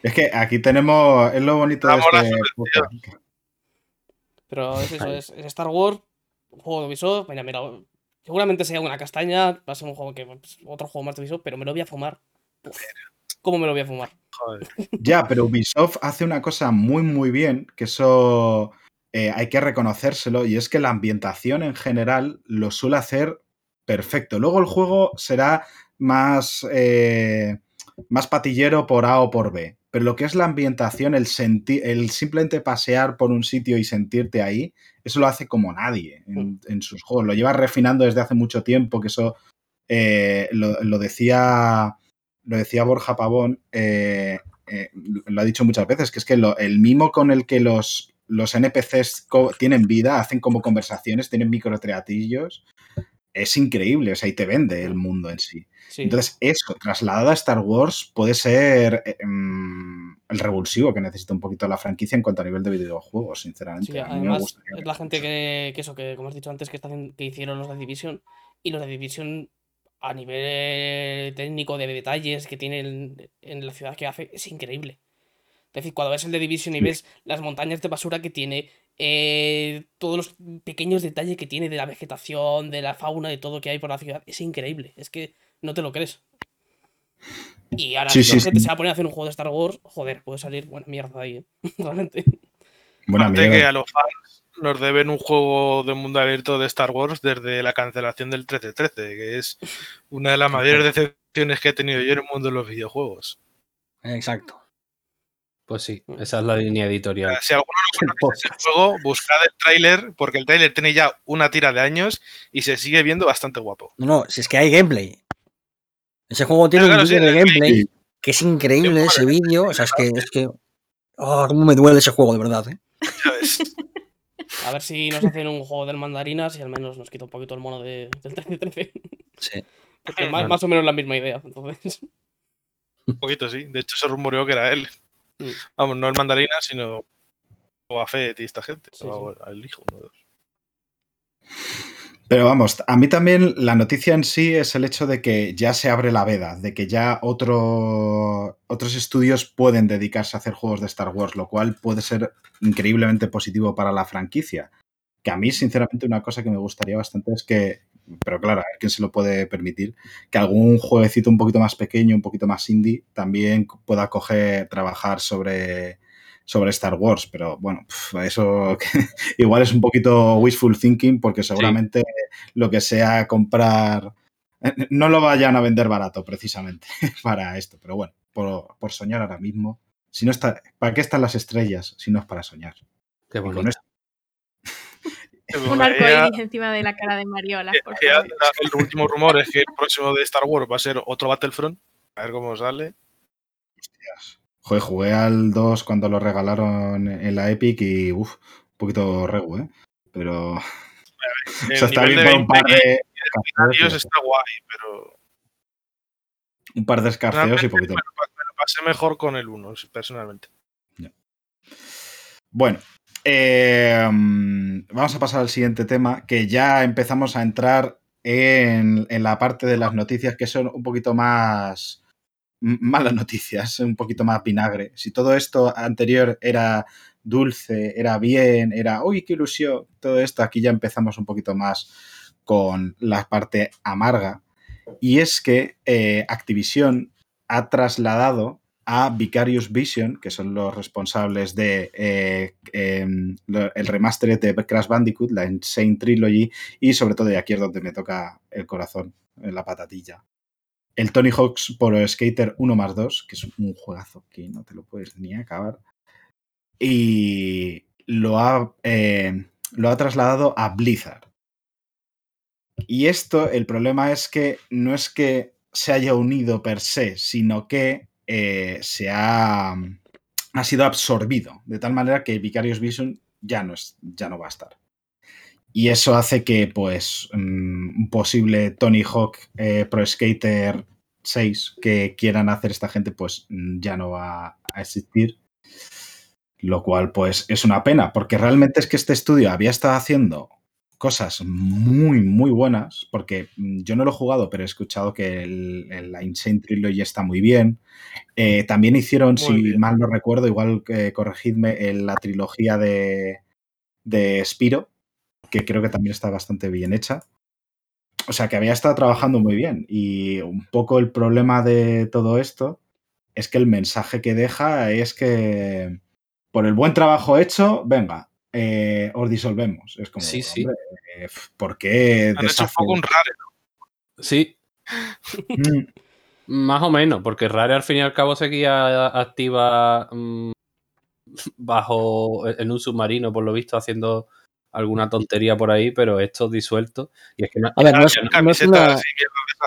Es que aquí tenemos, es lo bonito de este podcast. Pero es eso, es, es Star Wars, un juego de Ubisoft. Mira, mira, seguramente sea una castaña, va a ser un juego que pues, otro juego más de Ubisoft, pero me lo voy a fumar. Uf, ¿Cómo me lo voy a fumar? Joder. Ya, pero Ubisoft hace una cosa muy, muy bien, que eso eh, hay que reconocérselo, y es que la ambientación en general lo suele hacer perfecto. Luego el juego será más, eh, más patillero por A o por B, pero lo que es la ambientación, el, el simplemente pasear por un sitio y sentirte ahí, eso lo hace como nadie en, en sus juegos. Lo lleva refinando desde hace mucho tiempo, que eso eh, lo, lo decía lo decía Borja Pavón, eh, eh, lo ha dicho muchas veces, que es que lo- el mimo con el que los, los NPCs tienen vida, hacen como conversaciones, tienen microteatillos, es increíble, o sea, y te vende el mundo en sí. Sí. Entonces, eso, trasladado a Star Wars, puede ser eh, mm, el revulsivo que necesita un poquito la franquicia en cuanto a nivel de videojuegos, sinceramente. Sí, además es la gente que, que eso, que como has dicho antes, que, están, que hicieron los de Division. Y los de Division, a nivel técnico de detalles que tienen en la ciudad que hace, es increíble. Es decir, cuando ves el de Division y ves las montañas de basura que tiene, eh, todos los pequeños detalles que tiene de la vegetación, de la fauna, de todo que hay por la ciudad, es increíble. Es que no te lo crees. Y ahora, Sí, si sí, la gente sí. se va a poner a hacer un juego de Star Wars, joder, puede salir buena mierda ahí, ¿eh? <laughs> realmente. Buena Aparte que mierda. a los fans nos deben un juego de mundo abierto de Star Wars desde la cancelación del 1313, que es una de las mayores decepciones que he tenido yo en el mundo de los videojuegos. Exacto. Pues sí, esa es la línea editorial. Si alguno no conoce <laughs> ese juego, buscad el tráiler, porque el tráiler tiene ya una tira de años y se sigue viendo bastante guapo. No, no, si es que hay gameplay. Ese juego tiene Claro, un sí, vídeo de gameplay Sí. que es increíble Sí, ese vídeo. O sea, es que. Es que oh, cómo me duele ese juego, de verdad. ¿eh? <laughs> A ver si nos hacen un juego del mandarinas y al menos nos quita un poquito el mono de, del 13-13. Sí. Porque más, más o menos la misma idea. Entonces, Un poquito, sí. De hecho, se rumoreó que era él. Mm. Vamos, no el mandarina, sino o Fett y esta gente. Sí, o el hijo. uno de los- Pero vamos, a mí también la noticia en sí es el hecho de que ya se abre la veda, de que ya otro- otros estudios pueden dedicarse a hacer juegos de Star Wars, lo cual puede ser increíblemente positivo para la franquicia. Que a mí, sinceramente, una cosa que me gustaría bastante es que, pero claro, a quién se lo puede permitir, que algún jueguecito un poquito más pequeño, un poquito más indie, también pueda coger, trabajar sobre, sobre Star Wars. Pero bueno, eso <laughs> igual es un poquito wishful thinking porque seguramente lo que sea comprar no lo vayan a vender barato precisamente <laughs> para esto, pero bueno, por, por soñar ahora mismo. Si no está, ¿Para qué están las estrellas si no es para soñar? Qué bonito. esto- Un Ya- arco iris encima de la cara de Mariola, por ya- favor. el último rumor es que el próximo de Star Wars va a ser otro Battlefront. A ver cómo sale. Joder, jugué al 2 cuando lo regalaron en la Epic y uff, un poquito regu, ¿eh? Pero. El <laughs> o sea, está bien por un par 20 de. Dios está guay, pero Un par de escarceos y poquito me lo me lo pasé mejor con el 1, personalmente. Bueno, eh, mm, vamos a pasar al siguiente tema, que ya empezamos a entrar en, en la parte de las noticias que son un poquito más malas noticias, un poquito más vinagre. Si todo esto anterior era dulce, era bien, era, uy, qué ilusión, todo esto, aquí ya empezamos un poquito más con la parte amarga. Y es que eh, Activision ha trasladado a Vicarious Vision, que son los responsables de eh, em, el remaster de Crash Bandicoot, la Insane Trilogy, y sobre todo, y aquí es donde me toca el corazón, en la patatilla. El Tony Hawk's Pro Skater 1 más 2, que es un juegazo que no te lo puedes ni acabar. Y lo ha, eh, lo ha trasladado a Blizzard. Y esto, el problema es que no es que se haya unido per se, sino que eh, se ha, ha sido absorbido, de tal manera que Vicarious Vision ya no, es, ya no va a estar. Y eso hace que, pues, mm, un posible Tony Hawk eh, Pro Skater 6 que quieran hacer esta gente, pues mm, ya no va a existir. Lo cual, pues, es una pena, porque realmente es que este estudio había estado haciendo cosas muy, muy buenas, porque mm, yo no lo he jugado, pero he escuchado que el, el- la Insane Trilogy está muy bien. Eh, también hicieron, Muy si bien. mal no recuerdo, igual que corregidme, en la trilogía de, de Spiro, que creo que también está bastante bien hecha. O sea, que había estado trabajando muy bien. Y un poco el problema de todo esto es que el mensaje que deja es que por el buen trabajo hecho, venga, eh, os disolvemos. Es como, Sí, sí. hombre, eh, ¿por qué Han hecho un poco un rare. Sí, Mm, <laughs> más o menos, porque Rare al fin y al cabo seguía activa mm, bajo en un submarino, por lo visto, haciendo alguna tontería por ahí, pero esto disuelto. Y es que no, A ver, no es, no- es una, de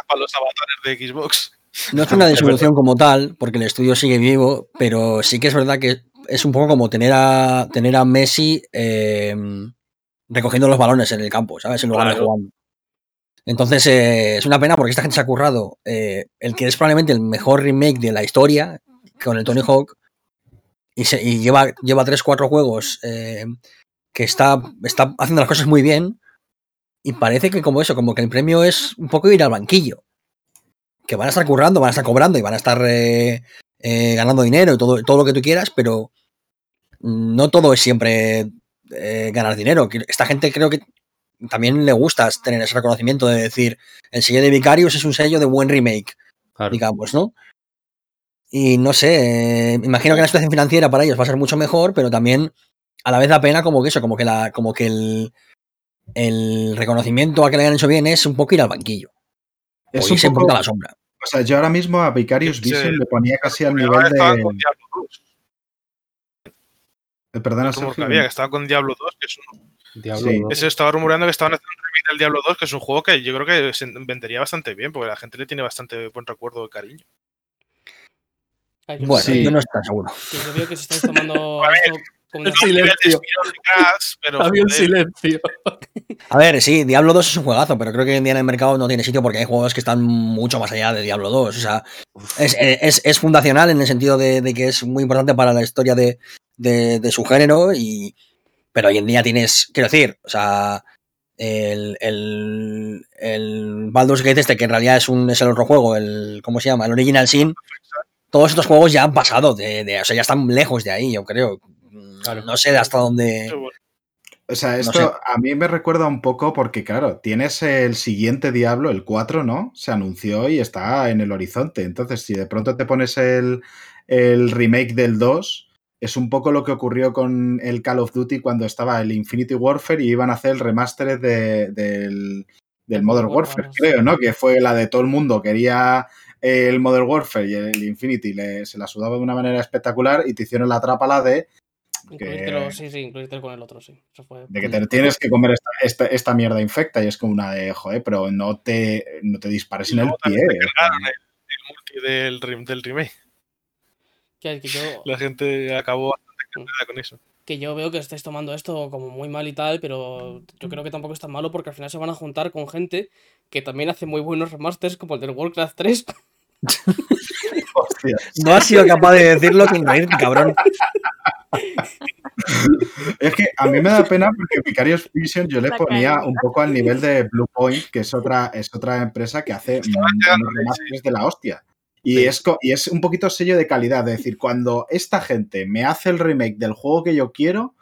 para los avatares de Xbox. no es una disolución como tal, porque el estudio sigue vivo, pero sí que es verdad que es un poco como tener a, tener a Messi eh, recogiendo los balones en el campo, ¿sabes? En lugar de Claro. jugando. Entonces eh, es una pena porque esta gente se ha currado eh, el que es probablemente el mejor remake de la historia con el Tony Hawk y, se- y lleva, lleva 3-4 juegos eh, que está, está haciendo las cosas muy bien y parece que como eso, como que el premio es un poco ir al banquillo. Que van a estar currando, van a estar cobrando y van a estar eh, eh, ganando dinero y todo, todo lo que tú quieras, pero no todo es siempre eh, ganar dinero. Esta gente creo que también le gusta tener ese reconocimiento de decir, el sello de Vicarious es un sello de buen remake, claro. digamos, ¿no? Y no sé, eh, imagino que la situación financiera para ellos va a ser mucho mejor, pero también a la vez da pena como que eso, como que la, como que el, el reconocimiento a que le hayan hecho bien es un poco ir al banquillo. Es o un un poco- la sombra. o sea, yo ahora mismo a Vicarious Sí, Vision sí. le ponía casi al nivel de. Diablo 2. eh, Perdona, rumor que Sergio. había, que estaban con Diablo 2, que es un Diablo, Sí. estaba rumoreando que estaban haciendo un remake del Diablo 2, que es un juego que yo creo que se vendería bastante bien, porque la gente le tiene bastante buen recuerdo de cariño. Ay, yo Bueno, Sí. yo no estoy seguro. que yo veo que se estáis tomando <laughs> esto con el silencio. Crash, pero Había un silencio. A ver, sí, Diablo 2 es un juegazo, pero creo que hoy en día en el mercado no tiene sitio porque hay juegos que están mucho más allá de Diablo 2. O sea, es, es- es fundacional en el sentido de, de que es muy importante para la historia de, de- de su género, y, pero hoy en día tienes, quiero decir, o sea, el, el, el Baldur's Gate este, que en realidad es, un, es el otro juego, el, ¿cómo se llama? El Original Sin. Todos estos juegos ya han pasado, de, de- o sea, ya están lejos de ahí, yo creo. Claro. No sé hasta dónde... O sea, No esto sé. a mí me recuerda un poco porque, claro, tienes el siguiente Diablo, el 4, ¿no? Se anunció y está en el horizonte. Entonces, si de pronto te pones el, el remake del 2, es un poco lo que ocurrió con el Call of Duty cuando estaba el Infinity Warfare y iban a hacer el remaster de- del, del Modern Warfare, Warfare, creo, ¿no? Que fue la de todo el mundo quería el Modern Warfare y el Infinity le- se la sudaba de una manera espectacular y te hicieron la trápala de, Incluírtelo, sí, sí, incluírtelo con el otro, sí. Eso fue. de que te tienes que comer esta, esta, esta mierda infecta y es como una de, joder, pero no te, no te dispares en el pie. te cargaron el, el multi del, del remake. Que, que yo, La gente acabó bastante Mm. con eso. que yo veo que estáis tomando esto como muy mal y tal, pero yo creo que tampoco es tan malo porque al final se van a juntar con gente que también hace muy buenos remasters como el del Warcraft 3. <laughs> Hostia. No has sido capaz de decirlo sin reírte, cabrón. <laughs> Es que a mí me da pena porque Vicarious Vision yo le La ponía un poco al nivel de Blue Point, que es otra, es otra empresa que hace unos remasters de la hostia. Y, Sí. es, y es un poquito sello de calidad, es decir, cuando esta gente me hace el remake del juego que yo quiero,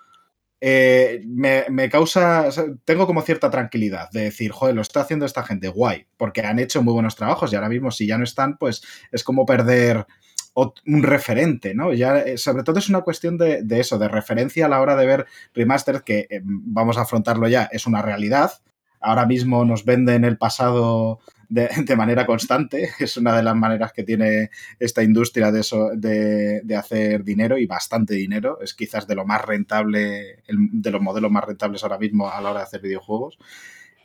eh, me, me causa, o sea, tengo como cierta tranquilidad de decir, joder, lo está haciendo esta gente, guay, porque han hecho muy buenos trabajos y ahora mismo si ya no están, pues es como perder un referente, ¿no? Ya, eh, sobre todo es una cuestión de, eso, de referencia a la hora de ver remaster, que eh, vamos a afrontarlo ya, es una realidad. Ahora mismo nos venden el pasado de, <laughs> manera constante, <laughs> es una de las maneras que tiene esta industria de, hacer dinero y bastante dinero, es quizás de lo más rentable, de los modelos más rentables ahora mismo a la hora de hacer videojuegos.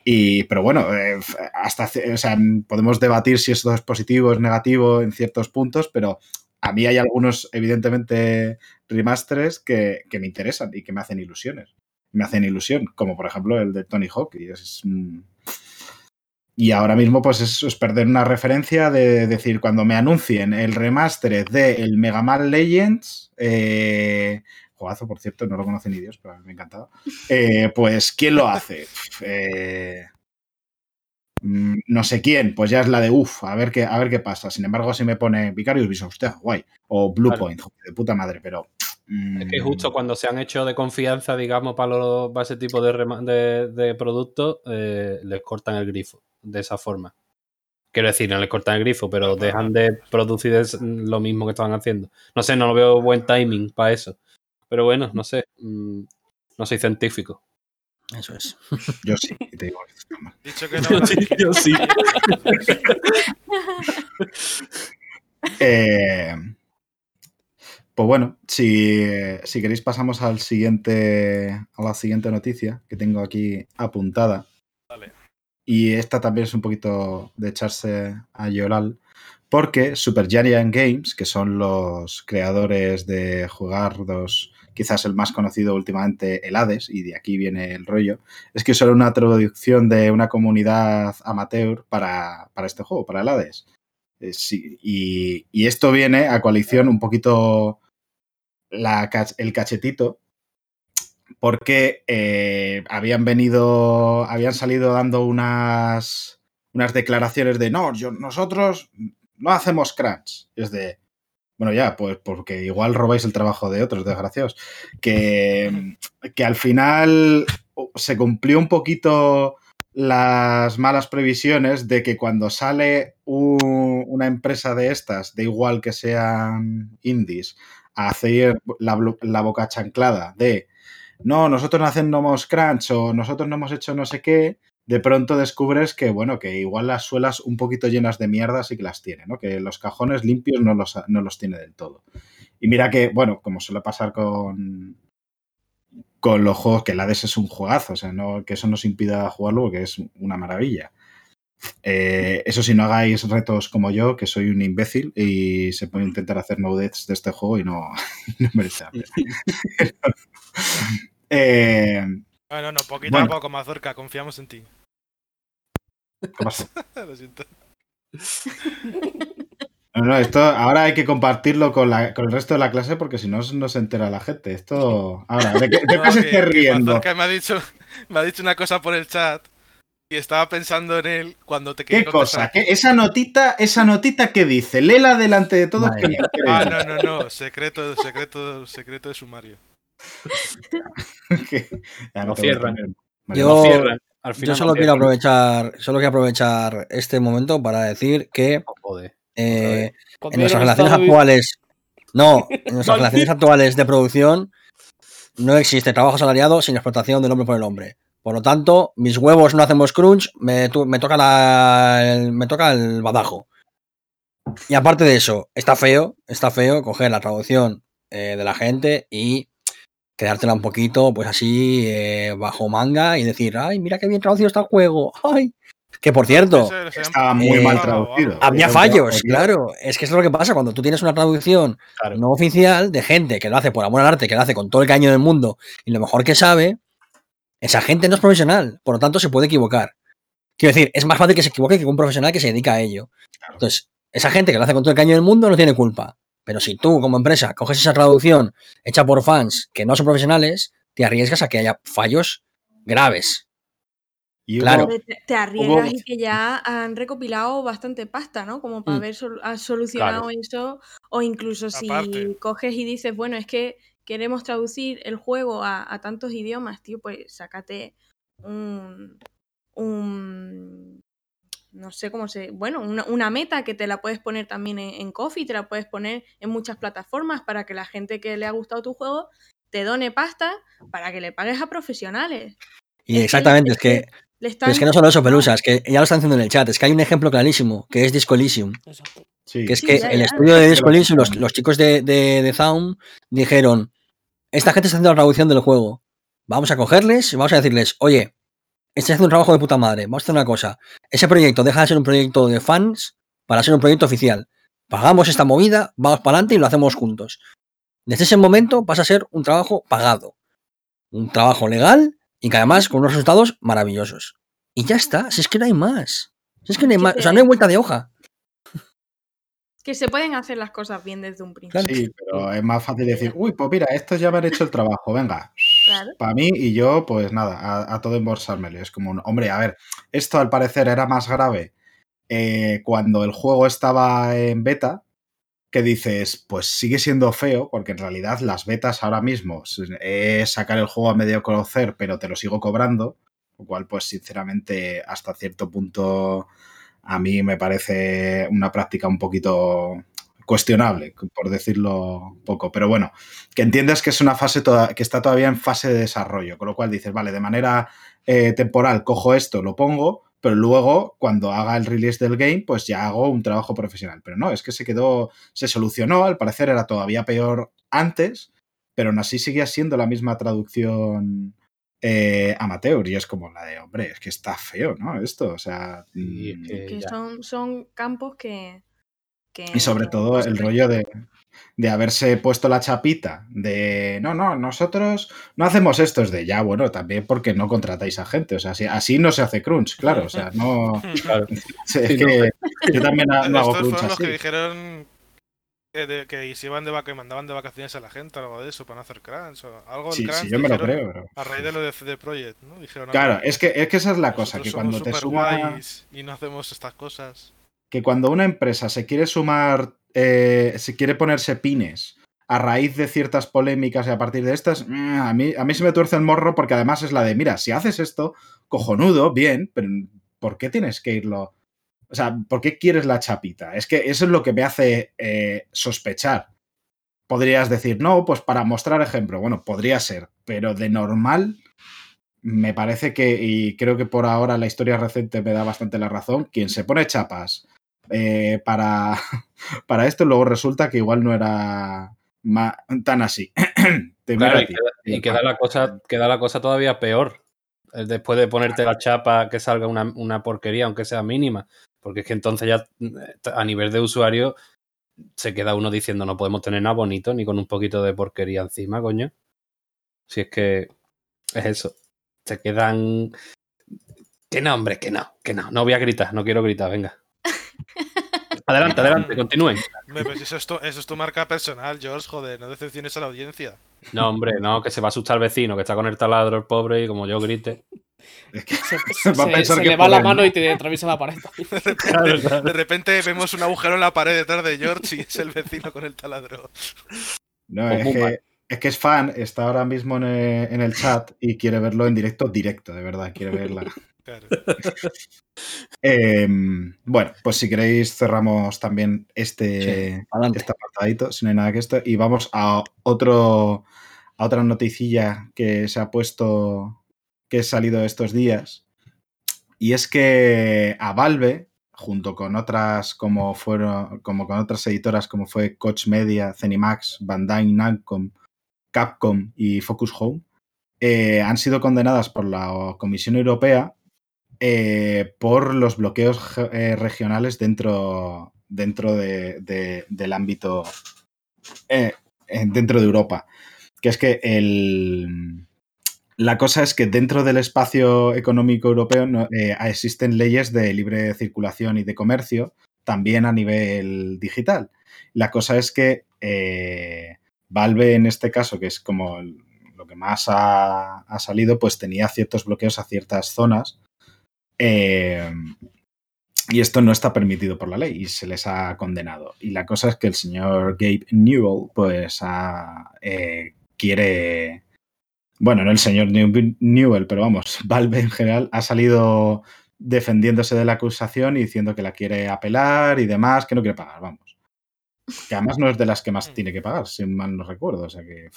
Y, pero bueno, eh, hasta, o sea, podemos debatir si esto es positivo, es negativo en ciertos puntos, pero a mí hay algunos, evidentemente, remasters que, que me interesan y que me hacen ilusiones. Me hacen ilusión, como por ejemplo el de Tony Hawk. Y, es, mm, y ahora mismo, pues eso es perder una referencia de decir, cuando me anuncien el remaster de el Mega Man Legends, eh, por cierto, no lo conoce ni Dios, pero a mí me ha encantado. Eh, pues, ¿quién lo hace? Eh, mm, no sé quién, pues ya es la de uff, a ver qué, a ver qué pasa. Sin embargo, si me pone Vicarious Vision, hostia, guay. O Blue Claro. Point, joder, de puta madre, pero. mm, Es que justo cuando se han hecho de confianza, digamos, para, los- para ese tipo de, de, de productos, eh, les cortan el grifo de esa forma. Quiero decir, no les cortan el grifo, pero dejan de producir lo mismo que estaban haciendo. No sé, no lo veo buen timing para eso. Pero bueno, no sé. mm, No soy científico. Eso es. Yo sí, y te digo que está mal. Dicho que no, <laughs> Sí, yo sí. <laughs> Eh, pues bueno, si, si queréis pasamos al siguiente, a la siguiente noticia que tengo aquí apuntada. Vale. Y esta también es un poquito de echarse a llorar, porque Super Giant Games, que son los creadores de jugardos, quizás el más conocido últimamente, el Hades, y de aquí viene el rollo, es que son una traducción de una comunidad amateur para, para este juego, para el Hades. Eh, y, y esto viene a coalición un poquito el cachetito, porque eh, habían venido, habían salido dando unas, unas declaraciones de no, yo, nosotros no hacemos crunch. Es de, bueno, ya, pues porque igual robáis el trabajo de otros, desgraciados. Que, que al final se cumplió un poquito las malas previsiones de que cuando sale un- una empresa de estas, de igual que sean indies, a hacer la, la boca chanclada de no, nosotros no hacemos crunch o nosotros no hemos hecho no sé qué, de pronto descubres que, bueno, que igual las suelas un poquito llenas de mierda sí que las tiene, ¿no? Que los cajones limpios no los, no los tiene del todo. Y mira que, bueno, como suele pasar con, con los juegos, que el Hades es un juegazo, o sea, no, que eso nos impida jugarlo porque es una maravilla. Eh, eso si no hagáis retos como yo, que soy un imbécil y se puede intentar hacer no deaths de este juego y no, <laughs> no merece la pena. <laughs> Eh, No, no, no, poquito Bueno. a poco, Mazorca, confiamos en ti. ¿qué pasa? <laughs> Lo siento. <laughs> No, no, esto ahora hay que compartirlo con, la- con el resto de la clase porque si no no se entera la gente. Esto. Ahora, ¿de qué, de No, qué se esté riendo? Mazorca me ha, dicho, me ha dicho una cosa por el chat y estaba pensando en él cuando te ¿Qué quería cosa? contestar. ¿Qué- esa notita, esa notita que dice, léela delante de todos que Ah, no, no, no, secreto, secreto, secreto de sumario. <laughs> Ya a cierran. Yo- Lo cierran. Al final Yo solo lo quiero cierran. aprovechar, solo quiero aprovechar este momento para decir que Oh, eh, en nuestras relaciones actuales, no, en <laughs> nuestras relaciones actuales de producción no existe trabajo asalariado sin explotación del hombre por el hombre. Por lo tanto, mis huevos no hacemos crunch, me, tu- me toca la, el, me toca el badajo. Y aparte de eso, está feo, está feo coger la traducción eh, de la gente y quedártela un poquito, pues así, eh, bajo manga y decir, ay, mira qué bien traducido está el juego, ay. Que por cierto, Estaba muy Eh, mal traducido. había fallos, claro. Es que es lo que pasa cuando tú tienes una traducción Claro. no oficial de gente que lo hace por amor al arte, que lo hace con todo el caño del mundo y lo mejor que sabe, esa gente no es profesional, por lo tanto se puede equivocar. Quiero decir, es más fácil que se equivoque que un profesional que se dedica a ello. Claro. Entonces, esa gente que lo hace con todo el caño del mundo no tiene culpa. Pero si tú, como empresa, coges esa traducción hecha por fans que no son profesionales, te arriesgas a que haya fallos graves. Y Claro. Te, te arriesgas Hubo- y que ya han recopilado bastante pasta, ¿no? Como para Mm. haber sol- ha solucionado eso. O incluso si Aparte. coges y dices, bueno, es que queremos traducir el juego a, a tantos idiomas, tío, pues sácate un no sé cómo se. Bueno, una, una meta que te la puedes poner también en, en Coffee, te la puedes poner en muchas plataformas para que la gente que le ha gustado tu juego te done pasta para que le pagues a profesionales. Y Es que- exactamente, es es que, Le pero están es que no solo eso, Pelusa, es que ya lo están haciendo en el chat, es que hay un ejemplo clarísimo, que es Disco Elysium. Sí. Que es Sí, que ya, el ya. estudio de Disco Elysium, los, los chicos de, de, de Zaun dijeron, esta gente está haciendo la traducción del juego. Vamos a cogerles y vamos a decirles, oye, estáis haciendo un trabajo de puta madre. Vamos a hacer una cosa. Ese proyecto deja de ser un proyecto de fans para ser un proyecto oficial. Pagamos esta movida, vamos para adelante y lo hacemos juntos. Desde ese momento pasa a ser un trabajo pagado. Un trabajo legal y que además con unos resultados maravillosos. Y ya está, si es que no hay más. Si es que no hay más, o sea, no hay vuelta de hoja. <laughs> que se pueden hacer las cosas bien desde un principio. Sí, pero es más fácil decir, uy, pues mira, estos ya me han hecho el trabajo, venga, Para mí y yo, pues nada, a, a todo embolsármelo. Es como, un- hombre, a ver, esto al parecer era más grave eh, cuando el juego estaba en beta, que dices, pues sigue siendo feo, porque en realidad las betas ahora mismo es sacar el juego a medio conocer, pero te lo sigo cobrando, lo cual, pues sinceramente, hasta cierto punto a mí me parece una práctica un poquito cuestionable, por decirlo poco. Pero bueno, que entiendes que es una fase toda, que está todavía en fase de desarrollo, con lo cual dices, vale, de manera eh, temporal cojo esto, lo pongo, pero luego cuando haga el release del game, pues ya hago un trabajo profesional. Pero no, es que se quedó, se solucionó, al parecer era todavía peor antes, pero aún así seguía siendo la misma traducción eh, amateur y es como la de, hombre, es que está feo, ¿no? Esto, o sea... Y mm, que son, son campos que, que y sobre todo el rollo de, de haberse puesto la chapita de no, no, nosotros no hacemos esto, es de ya, bueno, también porque no contratáis a gente. O sea, así, así no se hace crunch, claro. O sea, no. <laughs> Claro. <laughs> Es Sí, no. que yo también no hago Estos crunch fueron los así. que dijeron que, de- que se iban de vaca- mandaban de vacaciones a la gente o algo de eso para no hacer crunch o algo Sí, crunch sí, yo me lo creo, pero. A raíz de lo de CD Projekt, ¿no? Dijeron, Claro, "Ah, es que, es que esa es la cosa, que cuando te superguays suma. y no hacemos estas cosas. Que cuando una empresa se quiere sumar, eh, se quiere ponerse pines a raíz de ciertas polémicas y a partir de estas, mm, a mí, a mí se me tuerce el morro porque además es la de, mira, si haces esto, cojonudo, bien, pero ¿por qué tienes que irlo? O sea, ¿por qué quieres la chapita? Es que eso es lo que me hace eh, sospechar. Podrías decir, no, pues para mostrar ejemplo. Bueno, podría ser, pero de normal me parece que, y creo que por ahora la historia reciente me da bastante la razón, quien se pone chapas eh, para, <laughs> para esto, luego resulta que igual no era ma- tan así. <clears throat> Te Claro, y ti. queda, y queda la cosa, queda la cosa todavía peor. Eh, Después de ponerte la chapa que salga una, una porquería, aunque sea mínima. Porque es que entonces ya eh, a nivel de usuario se queda uno diciendo no podemos tener nada bonito ni con un poquito de porquería encima, coño. Si es que es eso. Se quedan. Que no, hombre, que no, que no. No voy a gritar, no quiero gritar, venga. <laughs> Adelante, adelante, continúen. Pues eso es, tu, eso es tu marca personal, George, joder, no decepciones a la audiencia. No, hombre, no, que se va a asustar el vecino que está con el taladro, el pobre, y como yo grite. Es que Se, <laughs> Va a se- pensar se que le va la mano ¿no? y te atraviesa la pared. De <laughs> repente, de repente vemos un agujero en la pared detrás de George y es el vecino con el taladro. no, Pues es que, es que es fan, está ahora mismo en el, en el chat y quiere verlo en directo, directo, de verdad, quiere verla. <laughs> Claro. <laughs> Eh, bueno, pues si queréis cerramos también este, este apartadito, si no hay nada que esto, y vamos a otro a otra noticilla que se ha puesto, que ha salido estos días, y es que a Valve, junto con otras como fueron, como con otras editoras como fue Koch Media, Zenimax, Bandai Namco, Capcom y Focus Home, eh, han sido condenadas por la Comisión Europea eh, por los bloqueos eh, regionales dentro, dentro de- de- del ámbito dentro de Europa. Que es que el, la cosa es que dentro del espacio económico europeo no- existen leyes de libre circulación y de comercio, también a nivel digital. La cosa es que Valve en este caso, que es como lo que más ha, salido, pues tenía ciertos bloqueos a ciertas zonas. eh, y esto no está permitido por la ley y se les ha condenado. Y la cosa es que el señor Gabe Newell, pues, ha, eh, quiere. Bueno, no el señor New- Newell, pero vamos, <laughs> Valve en general ha salido defendiéndose de la acusación y diciendo que la quiere apelar y demás, que no quiere pagar, vamos. Que además no es de las que más tiene que pagar, si mal no recuerdo. O sea que.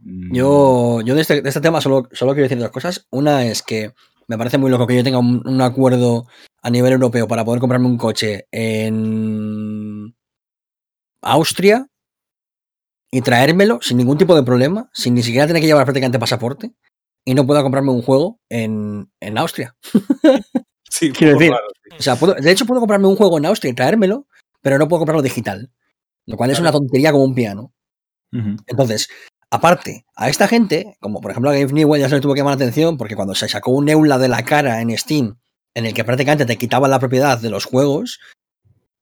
mm, Yo, yo de, este, de este tema solo, solo quiero decir dos cosas. Una es que me parece muy loco que yo tenga un, un acuerdo a nivel europeo para poder comprarme un coche en Austria y traérmelo sin ningún tipo de problema, sin ni siquiera tener que llevar prácticamente pasaporte, y no pueda comprarme un juego en, en Austria. Sí, Quiero decir, raro, sí. O sea, puedo- de hecho puedo comprarme un juego en Austria y traérmelo, pero no puedo comprarlo digital. Lo cual es una tontería como un piano. Entonces, aparte, a esta gente, como por ejemplo a Gabe Newell ya se le tuvo que llamar la atención, porque cuando se sacó un Neula de la cara en Steam, en el que prácticamente te quitaban la propiedad de los juegos,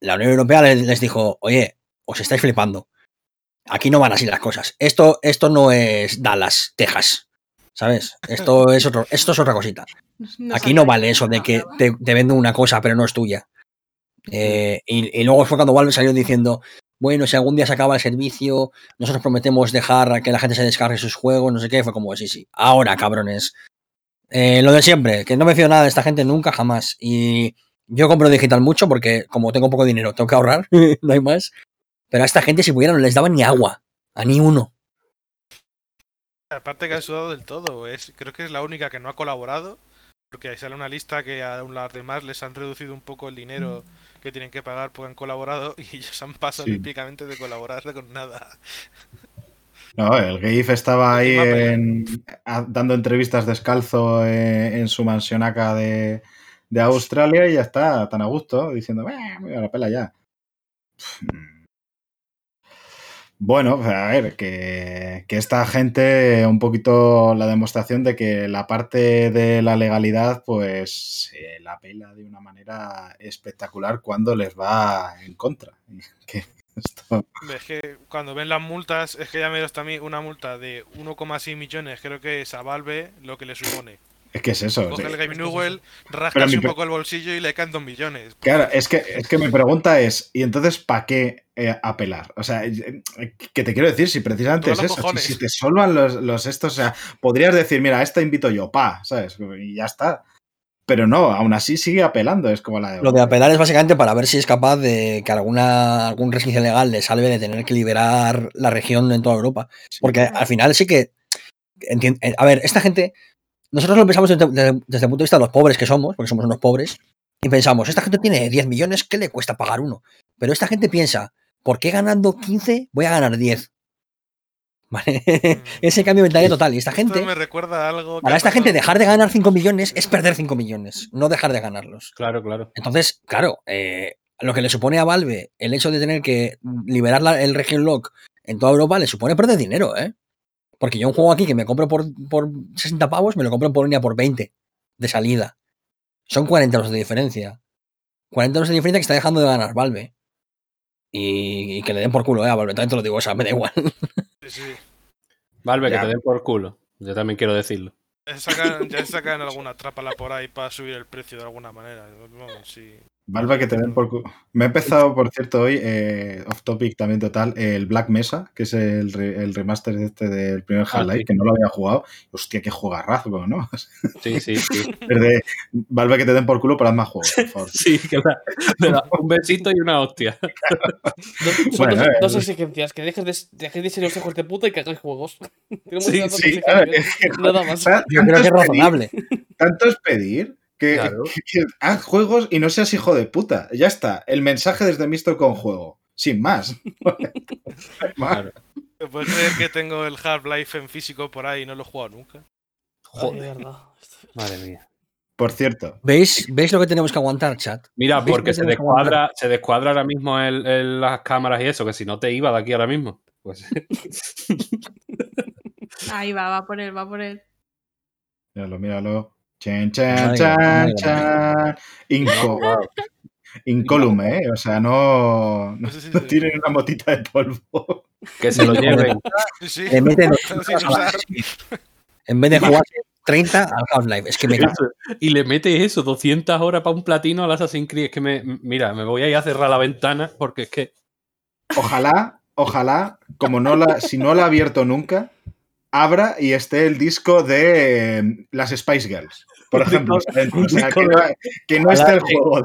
la Unión Europea les, dijo, oye, os estáis flipando. Aquí no van así las cosas. Esto, esto no es Dallas, Texas. ¿Sabes? Esto <laughs> es, otro, esto es otra cosita. Aquí no vale eso de que te, te venden una cosa pero no es tuya. Eh, y, y luego fue cuando Valve salió diciendo, bueno, si algún día se acaba el servicio, nosotros prometemos dejar a que la gente se descargue sus juegos, no sé qué, fue como, sí, sí, ahora, cabrones. Eh, lo de siempre, que no me fío nada de esta gente nunca, jamás. Y yo compro digital mucho porque como tengo poco dinero, tengo que ahorrar, <laughs> no hay más. Pero a esta gente si pudiera no les daban ni agua, a ni uno. Aparte que ha sudado del todo, es, creo que es la única que no ha colaborado, porque ahí sale una lista que a las demás les han reducido un poco el dinero que tienen que pagar porque han colaborado <laughs> y ellos han pasado Sí. olímpicamente de colaborar con nada. No, el Gabe estaba ahí en- dando entrevistas descalzo eh, en su mansionaca de, de Australia y ya está, tan a gusto, diciendo, "Eh, me voy a la pela ya. Bueno, a ver, que, que esta gente, un poquito la demostración de que la parte de la legalidad, pues se la pela de una manera espectacular cuando les va en contra. <laughs> Es que cuando ven las multas, es que ya me a mí una multa de 1,6 millones, creo que es a Valve lo que le supone. Es que es eso. Coge el Game Newell, mi un poco el bolsillo y le caen 2 millones. Claro, es que, es que mi pregunta es, ¿y entonces para qué eh, apelar? O sea, eh, que te quiero decir, si precisamente es eso, si, cojones. si te salvan los, los estos, o sea, podrías decir, mira, a esta invito yo, pa, ¿sabes? Y ya está. Pero no, aún así sigue apelando, es como la de... Lo de apelar es básicamente para ver si es capaz de que alguna, algún resquicio legal le salve de tener que liberar la región en toda Europa. Porque al final sí que. entien- eh, A ver, esta gente. Nosotros lo pensamos desde, desde- desde el punto de vista de los pobres que somos, porque somos unos pobres, y pensamos, esta gente tiene 10 millones, ¿qué le cuesta pagar uno? Pero esta gente piensa, ¿por qué ganando 15 voy a ganar 10? <laughs> ¿Vale? Ese cambio de mentalidad total. Y esta Esto gente, me recuerda a algo para esta gente, dejar de ganar 5 millones es perder 5 millones, no dejar de ganarlos. Claro, claro. Entonces, claro, eh, lo que le supone a Valve el hecho de tener que liberar la- el region lock en toda Europa le supone perder dinero, ¿eh? Porque yo un juego aquí que me compro por, por 60 pavos, me lo compro en Polonia por 20 de salida. Son 40 euros de diferencia. 40 euros de diferencia que está dejando de ganar Valve. Y, y que le den por culo, ¿eh? A Valve, también te lo digo, o sea, me da igual. Sí, sí. Valve, Ya. que te den por culo. Yo también quiero decirlo. Ya sacan, ya sacan alguna trápala por ahí para subir el precio de alguna manera. Vamos, sí. Valve que te den por... cu- Me he empezado, por cierto, hoy, eh, off topic también total, el Black Mesa, que es el, re- el remaster este del primer Ah, Half-Life, sí. que no lo había jugado. Hostia, qué jugarrazgo, ¿no? <laughs> Sí, sí, sí. De Valve que te den por culo, pero haz más juegos, por favor. Sí, da un besito y una hostia. <laughs> Do- son Bueno, dos, eh, dos exigencias: que dejes de, dejéis de ser los hijos de puta y que hagáis juegos. <laughs> Sí, Sí, claro, que, Nada más. o sea, Yo creo que es pedir- razonable. Tanto es pedir Que, Claro. <laughs> que- que haz juegos y no seas hijo de puta. Ya está. El mensaje desde Misto con juego. Sin más. <laughs> Claro. ¿Me puedes creer que tengo el Half-Life en físico por ahí y no lo he jugado nunca? Joder, verdad. madre mía. Por cierto, ¿Veis, ¿Veis lo que tenemos que aguantar, chat? Mira, ¿Veis porque que se descuadra, se descuadra ahora mismo el- el- las cámaras y eso, que si no te iba de aquí ahora mismo. Pues <laughs> Ahí va, va por él, va por él. míralo, míralo. Chan, chan, chan, chan. Inco- incólume, ¿eh? O sea, no, no, Sí, sí, no tienen una motita de polvo. que se lo lleven. Sí. Le meten. En vez de jugar 30 al Half-Life. Es que me cago. Eso. Y le metes eso, 200 horas para un platino al Assassin's Creed. Es que me. Mira, me voy a ir a cerrar la ventana porque es que. Ojalá, ojalá, como no la, si no la ha abierto nunca, abra y esté el disco de eh, las Spice Girls, por ejemplo. que, no, que no esté el juego.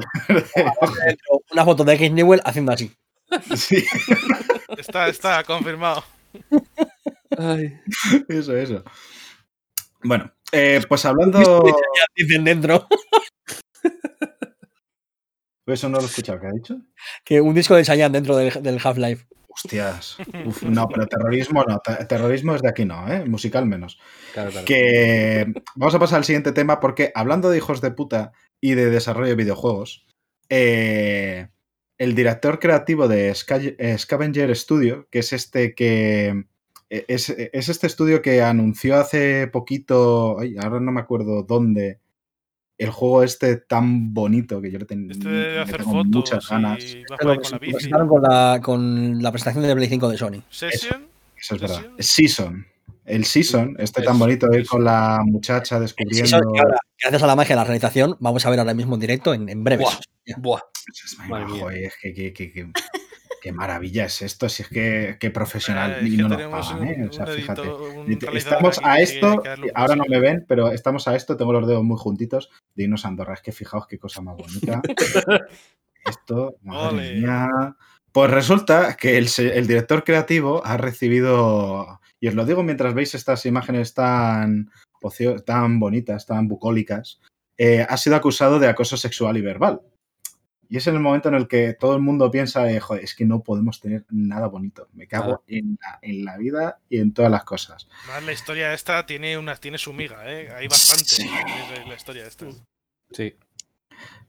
Una foto de X Newell haciendo así. Sí, Está, está, confirmado. Ay. eso, eso. Bueno, eh, pues hablando. <laughs> Dicen dentro Eso no lo he escuchado, ¿qué ha dicho? que un disco de Sayan dentro del, del Half-Life. Hostias. Uf, no, pero terrorismo no. te- Terrorismo es de aquí no, ¿eh? Musical menos. Claro, claro. Que vamos a pasar al siguiente tema porque hablando de hijos de puta y de desarrollo de videojuegos, eh, el director creativo de eh, Scavenger Studio, que es este que eh, es, es este estudio que anunció hace poquito, ay, ahora no me acuerdo dónde, el juego este tan bonito que yo le, ten- Este debe le hacer tengo fotos muchas ganas. y por ahí con la bici. Con la, con la presentación de Play 5 de Sony. Session. Eso es verdad. Season. El Season, este tan bonito ir eso. con la muchacha descubriendo. ahora, gracias a la magia de la realización, vamos a ver ahora mismo en directo en, en breve. Buah. Buah. Es- Madre mía. joder, es que, que- que- que- qué maravilla es esto, si es que qué profesional Eh, y que no nos pagan, ¿eh? O sea, fíjate. Estamos a esto, ahora no me ven, pero estamos a esto, tengo los dedos muy juntitos de irnos a Andorra. Es que fijaos qué cosa más bonita. <laughs> Esto, madre mía. Pues resulta que el, director creativo ha recibido, y os lo digo mientras veis estas imágenes tan, ocio- tan bonitas, tan bucólicas, eh, ha sido acusado de acoso sexual y verbal. Y es en el momento en el que todo el mundo piensa, eh, joder, es que no podemos tener nada bonito. Me cago Claro. en, la, en la vida y en todas las cosas. Más la historia esta tiene una tiene su miga, ¿eh? Hay bastante Sí. en la historia esta. Sí.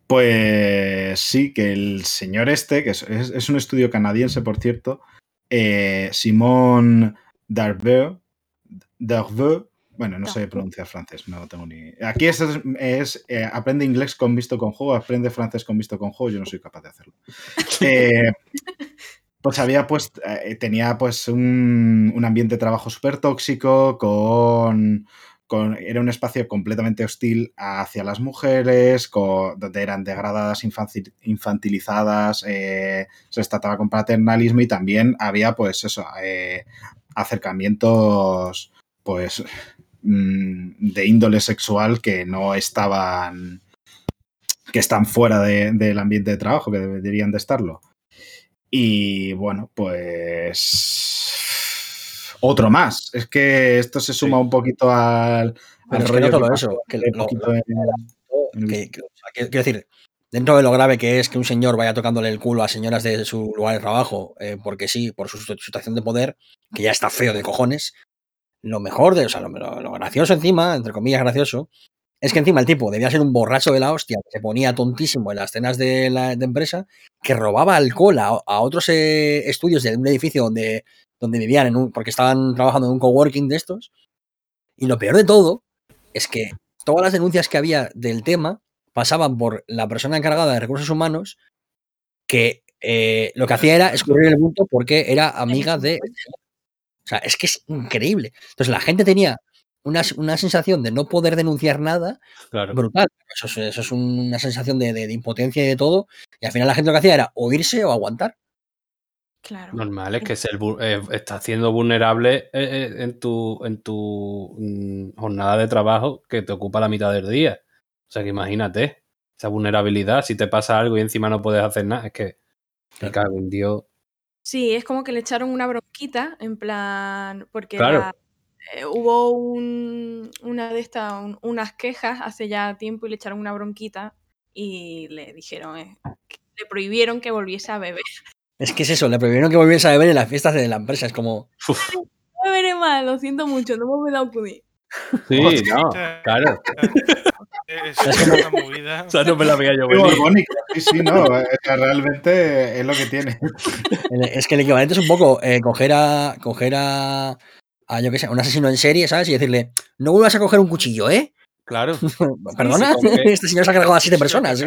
Pues sí, que el señor este, que es, es- es un estudio canadiense, por cierto, eh, Simón Darveux, Darveux, bueno, no sé pronunciar francés, no tengo ni... Aquí es, es, eh, aprende inglés con visto con juego, aprende francés con visto con juego, yo no soy capaz de hacerlo. <laughs> Eh, pues había pues, eh, tenía pues un, un ambiente de trabajo súper tóxico, con, con- era un espacio completamente hostil hacia las mujeres, donde eran degradadas, infantil- infantilizadas, se les trataba con paternalismo y también había pues eso, eh, acercamientos pues de índole sexual que no estaban que están fuera de- del ambiente de trabajo, que deberían de estarlo. Y bueno, pues otro más. Es que esto se suma Sí. un poquito al, que no solo eso, que lo- Que- que- o sea, quiero decir, dentro de lo grave que es que un señor vaya tocándole el culo a señoras de su lugar de trabajo, eh, porque sí, por su situación de poder, que ya está feo de cojones, lo mejor, de, o sea, lo, gracioso encima, entre comillas gracioso, es que encima el tipo debía ser un borracho de la hostia, que se ponía tontísimo en las cenas de la empresa, que robaba alcohol a, otros eh, estudios de un edificio donde, donde vivían, porque estaban trabajando en un coworking de estos. Y lo peor de todo es que todas las denuncias que había del tema pasaban por la persona encargada de recursos humanos que eh, lo que hacía era escurrir el bulto porque era amiga de... O sea, es que es increíble. Entonces la gente tenía una, una sensación de no poder denunciar nada Claro. brutal. Eso es, eso es una sensación de, de- de impotencia y de todo. Y al final la gente lo que hacía era o irse o aguantar. Claro. Normal, es que ser, vu- eh, estás siendo vulnerable eh, eh, en tu, en tu mm, jornada de trabajo que te ocupa la mitad del día. O sea que imagínate, esa vulnerabilidad, si te pasa algo y encima no puedes hacer nada, es que me cago en Dios. Sí, es como que le echaron una bronquita, en plan, porque Claro. la, eh, hubo un- una de estas, un- unas quejas hace ya tiempo y le echaron una bronquita y le dijeron eh, que le prohibieron que volviese a beber. Es que es eso, le prohibieron que volviese a beber en las fiestas de la empresa. Es como, Uf, No beberé más, lo siento mucho, no me voy a acudir. Sí, <laughs> no, claro. <laughs> Es una movida. O sea, no me la veía yo venir. Sí, sí, no. eh, realmente es lo que tiene. es que el equivalente es un poco eh, coger a. coger a. a, yo qué sé, a un asesino en serie, ¿sabes? Y decirle, no vuelvas a coger un cuchillo, ¿eh? Claro. <laughs> Perdona, sí, este señor se ha cargado a siete personas.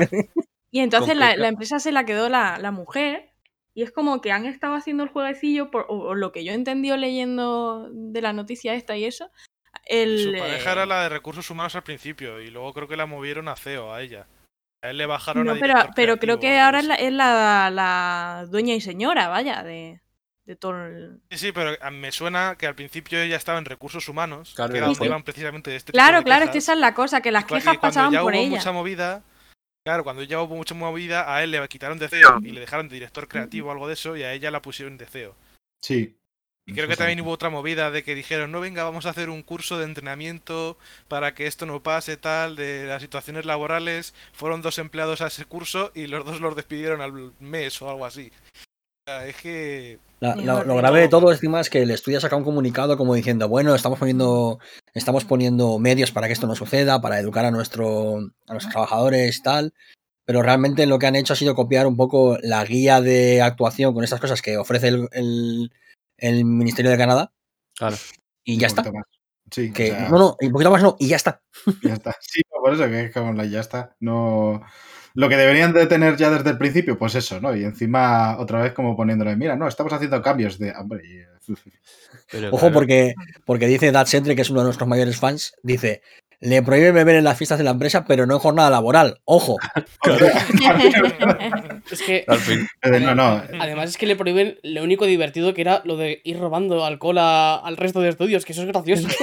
Y entonces la, empresa se la quedó la, la mujer y es como que han estado haciendo el jueguecillo, por, o, o lo que yo he entendido leyendo de la noticia esta y eso. El, Su pareja era eh, la de recursos humanos al principio y luego creo que la movieron a CEO, a ella. A él le bajaron no, a pero, pero creo que ahora es la, es la, la dueña y señora, vaya, de, de todo el... Sí, sí, pero a- me suena que al principio ella estaba en recursos humanos, Claro, que era donde iban precisamente de este tipo Claro, de claro, es que quejas. esa es la cosa, que las quejas cuando pasaban ya por hubo ella. mucha movida, claro, cuando ya hubo mucha movida, a él le quitaron de CEO y le dejaron de director creativo o algo de eso, y a ella la pusieron de CEO. Sí. Y creo que también hubo otra movida de que dijeron, no, venga, vamos a hacer un curso de entrenamiento para que esto no pase, tal, de las situaciones laborales. Fueron dos empleados a ese curso y los dos los despidieron al mes o algo así. O sea, es que... La- lo, grave de todo. todo encima es que el estudio ha sacado un comunicado como diciendo, bueno, estamos poniendo, estamos poniendo medios para que esto no suceda, para educar a, nuestro, a nuestros trabajadores tal, pero realmente lo que han hecho ha sido copiar un poco la guía de actuación con estas cosas que ofrece el, el- el Ministerio de Canadá Claro. y ya Un está. poquito más. Sí, Que, o sea, no, no, un poquito más no, y ya está. ya está. Sí, por eso que es como la ya está. No. Lo que deberían de tener ya desde el principio, pues eso, ¿no? Y encima otra vez como poniéndole, mira, no, estamos haciendo cambios de. Hombre, y- Pero Ojo, claro, porque, porque dice Dad Sentry, que es uno de nuestros mayores fans, dice, le prohíbe beber en las fiestas de la empresa, pero no en jornada laboral. Ojo. <laughs> <laughs> Es que al fin. No, no. además es que le prohíben lo único divertido que era lo de ir robando alcohol a- al resto de estudios, que eso es gracioso. <laughs>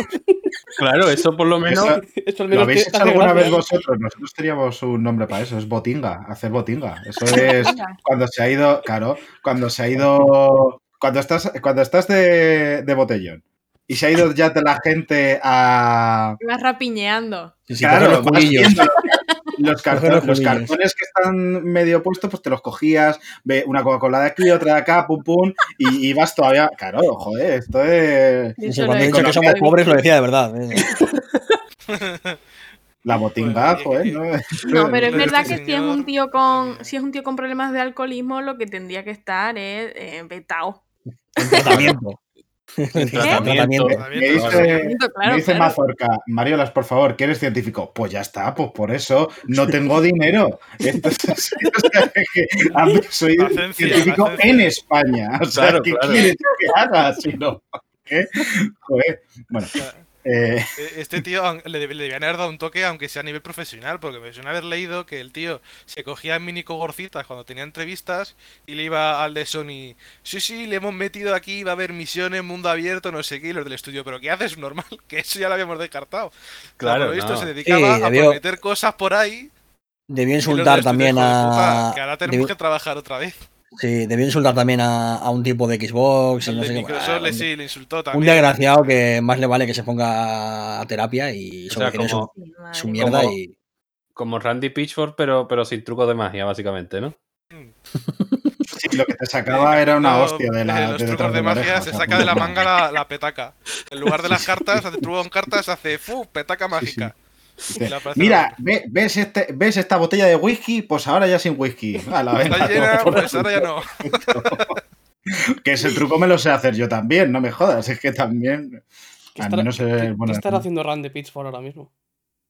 Claro, eso por lo menos. Eso- Eso al ¿Lo habéis hecho alguna vez vosotros? Nosotros teníamos un nombre para eso, es botinga, hacer botinga. Eso es cuando se ha ido, claro, cuando se ha ido, cuando estás, cuando estás de, de botellón y se ha ido ya de la gente a... Ibas rapiñeando. Sí, sí, claro, los vas culillos. <laughs> los, cartones, los cartones que están medio puestos, pues te los cogías, ve una Coca-Cola de aquí, otra de acá, pum, pum, y ibas todavía, claro, joder, esto es... Cuando he dicho que somos pobres lo decía de verdad. ¿eh? <laughs> La botinga, Joder, joder, y- ¿no? No, pero es verdad este que si es un tío con si es un tío con problemas de alcoholismo, lo que tendría que estar es eh, vetado. En tratamiento. <laughs> Tratamiento. Me dice, Claro, me dice claro. Mazorca, Mariolas, por favor, que eres científico. Pues ya está, pues por eso no tengo dinero. Esto es así, o sea, que a mí soy ciencia, científico en España. O sea, Claro, ¿qué claro. quieres que haga? Si no, ¿qué? Joder. Bueno, eh, Eh, Este <laughs> tío le, deb- le debían haber dado un toque, aunque sea a nivel profesional, porque me suena haber leído que el tío se cogía mini cogorcitas cuando tenía entrevistas y le iba al de Sony. Sí, sí, le hemos metido aquí, va a haber misiones, mundo abierto, no sé qué, y los del estudio. Pero ¿qué haces normal? <laughs> Que eso ya lo habíamos descartado. Claro, Por lo visto no. se dedicaba Sí, a debió- prometer cosas por ahí. Debió insultar también "Hijo de puta, a. Que ahora tenemos debió- que trabajar otra vez. Sí, debió insultar también a, a un tipo de Xbox y El no de sé. Microsoft le, un- sí, le insultó Un también. desgraciado que más le vale que se ponga a terapia y O sea, como, Sí, su, su mierda Como- y. como Randy Pitchford, pero, pero sin trucos de magia, básicamente, ¿no? sí, lo que te sacaba era una No, hostia de eh, la los de trucos de magia se saca de la manga la, la petaca. En lugar de las <laughs> cartas, hace truco con cartas, hace fu, petaca mágica. Y le aparece Mira, ve- ¿ves, este, ¿ves esta botella de whisky? Pues ahora ya sin whisky. A la Está llena, pues ahora ya no. <laughs> Que ese truco me lo sé hacer yo también, no me jodas. Es que también. ¿Qué estará, menos qué- es qué bueno. estará haciendo Randy Pitchford ahora mismo?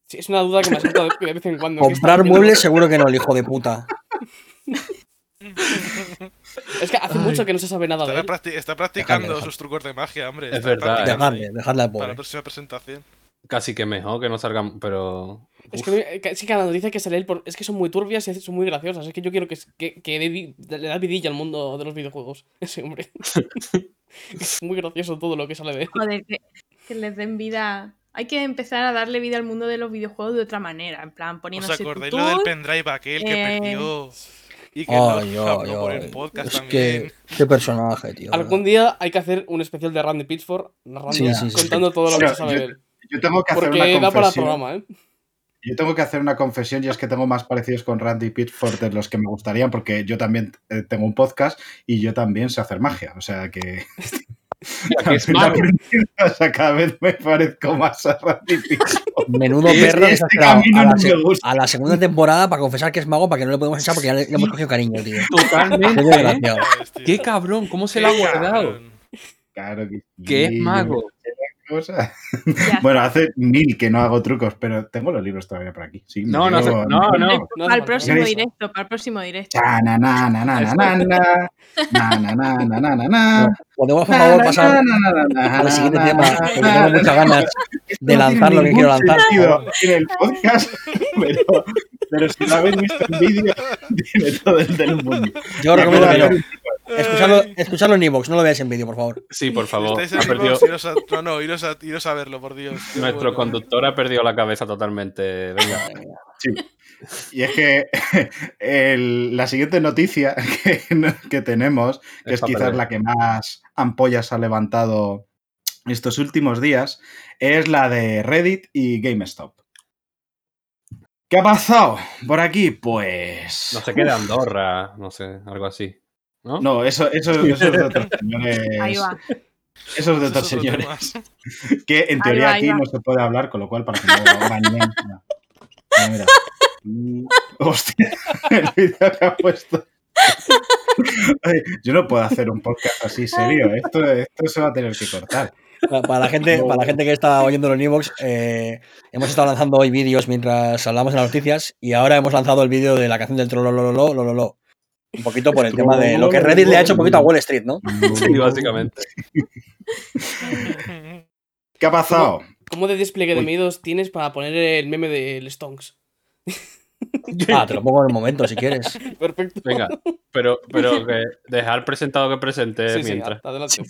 Sí, es una duda que me asalta de vez en cuando. ¿Qué está Comprar muebles seguro que no, el hijo de puta. <laughs> Es que hace mucho que no se sabe nada de Está, él. practi- está practicando sus trucos de magia, hombre. Es está verdad, ahí dejadle al Para la pobre. próxima presentación. Casi que mejor que no salgan, pero. Es que, me- que- sí que la noticia que sale él por- es que son muy turbias y son muy graciosas. Es que yo quiero que, que, que dé vi- le da vidilla al mundo de los videojuegos. <laughs> Ese hombre. <laughs> es muy gracioso todo lo que sale de él. Joder, que, que les den vida. Hay que empezar a darle vida al mundo de los videojuegos de otra manera. En plan, ¿Os poniéndose acordáis tutús, lo del pendrive aquel que eh, perdió? Y que no Ay, habló ay, por ay. el podcast Es que, qué personaje, tío. Algún día hay que hacer un especial de Randy Pitchford narrando, Sí, sí, sí. contando todo lo que se sabe de él. Yo tengo que hacer Porque una da para confesión. programa, ¿eh? Yo tengo que hacer una confesión y es que tengo más parecidos con Randy Pitchford de los que me gustarían porque yo también eh, tengo un podcast y yo también sé hacer magia. O sea que <laughs> que es <laughs> o sea, cada vez me parezco más a Randy Pitchford. Menudo Este perro que se ha esperado camino a la, no se- me gusta. a la segunda temporada para confesar que es mago, para que no le podemos echar porque ya le, le hemos cogido cariño, tío. Qué Totalmente. ¿eh? desgraciado. Hostia. Qué cabrón, ¿cómo se lo ha Qué guardado? Claro que sí, Que es mago. Bueno, hace mil que no hago trucos, pero tengo los libros todavía por aquí. Sí, No, no, llevo- no, no. No para el próximo directo, para el próximo directo. Na, na, na, na, na, na, na, na, na, na, na, na, na. Podemos, por favor, pasar al siguiente tema, porque tengo muchas ganas <laughs> de lanzar lo que quiero lanzar. En el podcast, <laughs> pero, pero si lo habéis visto en vídeo, tiene todo el del mundo. Yo recomiendo que no. Escucharlo, escucharlo en Evox, no lo veáis en vídeo, por favor. Sí, por favor. Ha perdido, Xbox, iros a- No, no, iros a, iros a verlo, por Dios. Nuestro bueno. conductor ha perdido la cabeza totalmente. Venga. Sí. Y es que <laughs> el- la siguiente noticia que, que tenemos, que Es quizás perder. la que más ampollas ha levantado estos últimos días, es la de Reddit y GameStop. ¿Qué ha pasado por aquí? Pues. No sé qué de Andorra, no sé, algo así. ¿No? No, eso, eso, eso es de otros <laughs> señores. Ahí va. Eso es de Esos otros señores. Que en Ahí teoría va, ahí aquí va. no se puede hablar, con lo cual para que no engañen. no. Mira, <laughs> Hostia, <laughs> el vídeo que ha puesto. Ay, Yo no puedo hacer un podcast así serio. Esto, esto se va a tener que cortar. Para la gente, para la gente que está oyéndolo en Evox, eh, hemos estado lanzando hoy vídeos mientras hablamos de las noticias y ahora hemos lanzado el vídeo de la canción del Trolololo, Lololo. Un poquito por el tema de lo que Reddit le ha hecho un poquito a Wall Street, ¿no? Sí, básicamente. ¿Qué ha pasado? ¿Cómo de despliegue de medios tienes para poner el meme del Stonks? <laughs> Ah, te lo pongo en el momento si quieres. <laughs> Perfecto. Venga, pero, pero que dejar presentado que presente Sí, sí, mientras. Sí.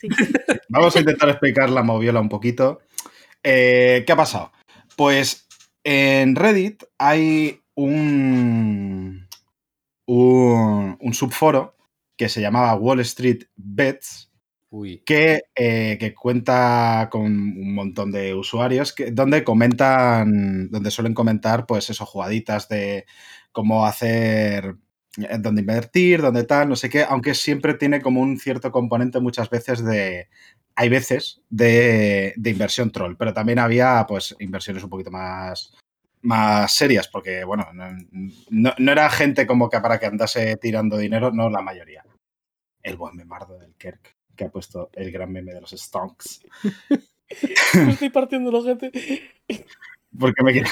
Vamos a intentar explicar la moviola un poquito. Eh, ¿Qué ha pasado? Pues en Reddit hay un, un, un subforo que se llamaba Wall Street Bets, Que, eh, que cuenta con un montón de usuarios que, donde comentan, donde suelen comentar, pues eso, jugaditas de cómo hacer, eh, dónde invertir, dónde tal, no sé qué, aunque siempre tiene como un cierto componente muchas veces de, hay veces de, de inversión troll, pero también había pues inversiones un poquito más más serias, porque bueno, no, no- no era gente como que para que andase tirando dinero, no la mayoría. El buen memardo del Kirk, que ha puesto el gran meme de los stonks. <laughs> Me estoy partiendo la gente. Porque me quieren,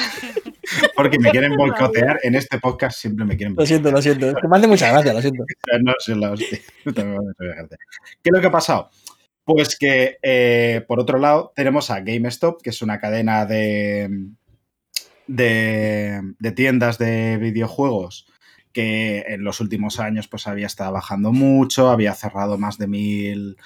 porque me quieren boicotear en este podcast, siempre me quieren Lo siento, lo siento. Es que me hace mucha gracia, lo siento. boicotear. <laughs> No sé la hostia. ¿Qué es lo que ha pasado? Pues que, eh, por otro lado, tenemos a GameStop, que es una cadena de, de, de tiendas de videojuegos que en los últimos años pues había estado bajando mucho, había cerrado más de mil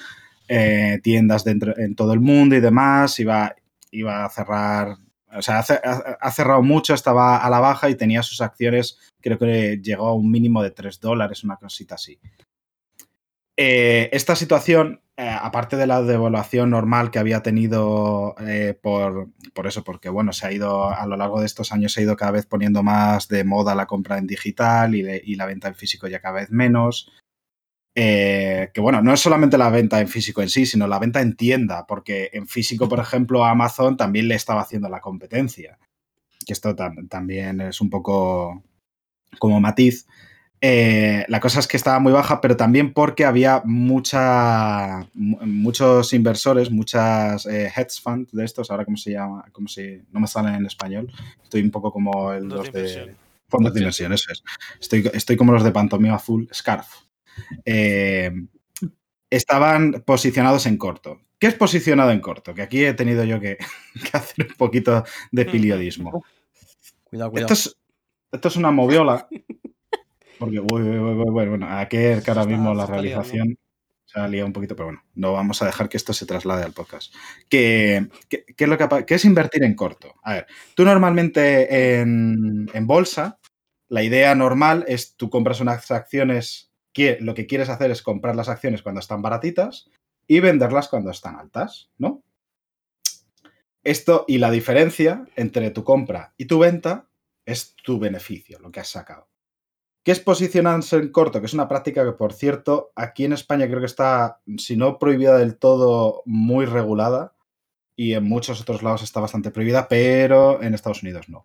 eh, tiendas dentro, en todo el mundo y demás, iba, iba a cerrar, o sea, ha, ce- ha- ha cerrado mucho, estaba a la baja y tenía sus acciones, creo que llegó a un mínimo de 3 dólares, una cosita así. Eh, esta situación, eh, aparte de la devaluación normal que había tenido eh, por, por eso, porque bueno, se ha ido a lo largo de estos años, se ha ido cada vez poniendo más de moda la compra en digital y, la venta en físico ya cada vez menos. Eh, que bueno, no es solamente la venta en físico en sí, sino la venta en tienda, porque en físico, por ejemplo, a Amazon también le estaba haciendo la competencia. Que esto tam- también es un poco como matiz. Eh, la cosa es que estaba muy baja, pero también porque había mucha, mu- muchos inversores, muchas eh, hedge funds de estos, ahora cómo se llama, cómo se, no me salen en español. Estoy un poco como el, Fondos los de fondos de inversión, eso es. Estoy, estoy como los de pantomima full scarf. Eh, estaban posicionados en corto. ¿Qué es posicionado en corto? Que aquí he tenido yo que, <laughs> que hacer un poquito de <laughs> periodismo. Cuidado, cuidado. Esto es, esto es una moviola. <laughs> Porque, uy, uy, uy, bueno, a que ahora mismo la realización se ha liado un poquito, pero bueno, no vamos a dejar que esto se traslade al podcast. ¿Qué, qué- qué es, lo que, qué es invertir en corto? A ver, tú normalmente en, en bolsa La idea normal es tú compras unas acciones, que lo que quieres hacer es comprar las acciones cuando están baratitas y venderlas cuando están altas, ¿no? Esto y la diferencia entre tu compra y tu venta es tu beneficio, lo que has sacado. ¿Qué es posicionarse en corto? Que es una práctica que, por cierto, aquí en España creo que está, si no prohibida del todo, muy regulada. Y en muchos otros lados está bastante prohibida, pero en Estados Unidos no.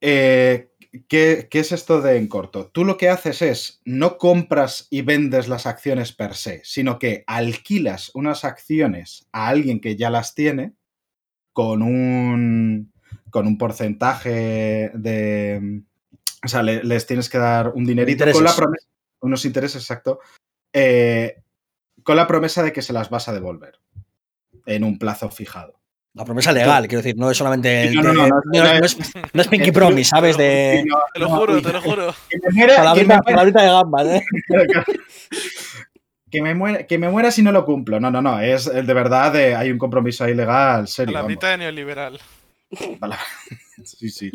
Eh, ¿qué, ¿Qué es esto de en corto? Tú lo que haces es no compras y vendes las acciones per se, sino que alquilas unas acciones a alguien que ya las tiene con un, con un porcentaje de, o sea, le- les tienes que dar un dinerito con la promesa, unos intereses, exacto, eh, con la promesa de que se las vas a devolver en un plazo fijado. La promesa legal, quiero decir, no es solamente. el No, no, no, no, no no, es- Pinky Promise, ¿sabes? De. Te lo juro, te lo juro. Que me muera, que Palabrita, me muera- palabrita de gambas, ¿eh? <laughs> que me muera, que me muera si no lo cumplo. No, no, no. Es el de verdad, de- hay un compromiso ahí legal serio. Mitad de neoliberal. <laughs> Sí, sí.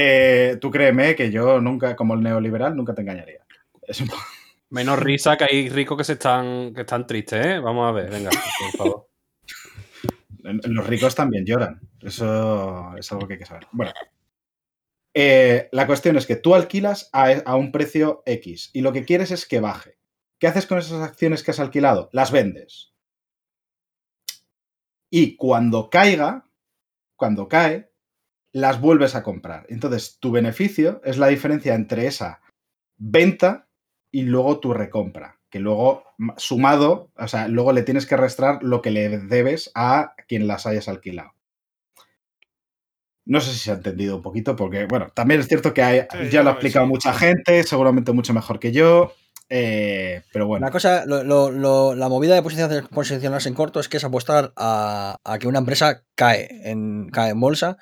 Eh, tú créeme que yo nunca, como el neoliberal, nunca te engañaría. Es un poco- Menos risa que hay ricos que se están, que están tristes, ¿eh? Vamos a ver, venga, por favor. Los ricos también lloran. Eso es algo que hay que saber. Bueno. Eh, la cuestión es que tú alquilas a, a un precio X y lo que quieres es que baje. ¿Qué haces con esas acciones que has alquilado? Las vendes. Y cuando caiga, cuando cae, las vuelves a comprar. Entonces, tu beneficio es la diferencia entre esa venta y luego tu recompra. Que luego, sumado, o sea, luego le tienes que restar lo que le debes a quien las hayas alquilado. No sé si se ha entendido un poquito, porque, bueno, también es cierto que hay- Sí, ya lo ha explicado sí. mucha gente, seguramente mucho mejor que yo, eh, pero bueno. Una cosa, lo- lo- lo- la movida de posicionarse, posicionarse en corto es que es apostar a, a que una empresa cae en, cae en bolsa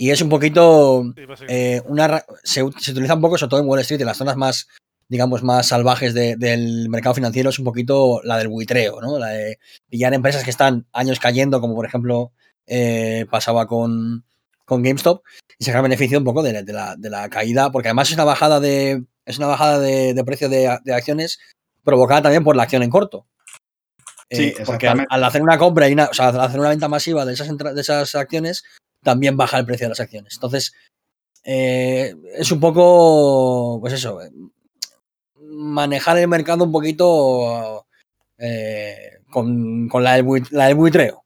y es un poquito eh, una ra- se, se utiliza un poco, sobre todo en Wall Street, en las zonas más, digamos, más salvajes de- del mercado financiero, es un poquito la del buitreo, ¿no? La de pillar empresas que están años cayendo, como por ejemplo eh, pasaba con, con GameStop, y sacar beneficio un poco de, la- de la, de la caída, porque además es una bajada de, es una bajada de, de precio de, de acciones provocada también por la acción en corto. Sí, Eh, porque al, exactamente. al hacer una compra y una, o sea, al hacer una venta masiva de esas, entra- de esas acciones, también baja el precio de las acciones. Entonces, eh, es un poco, pues eso, eh, manejar el mercado un poquito eh, con, con la, del la del buitreo.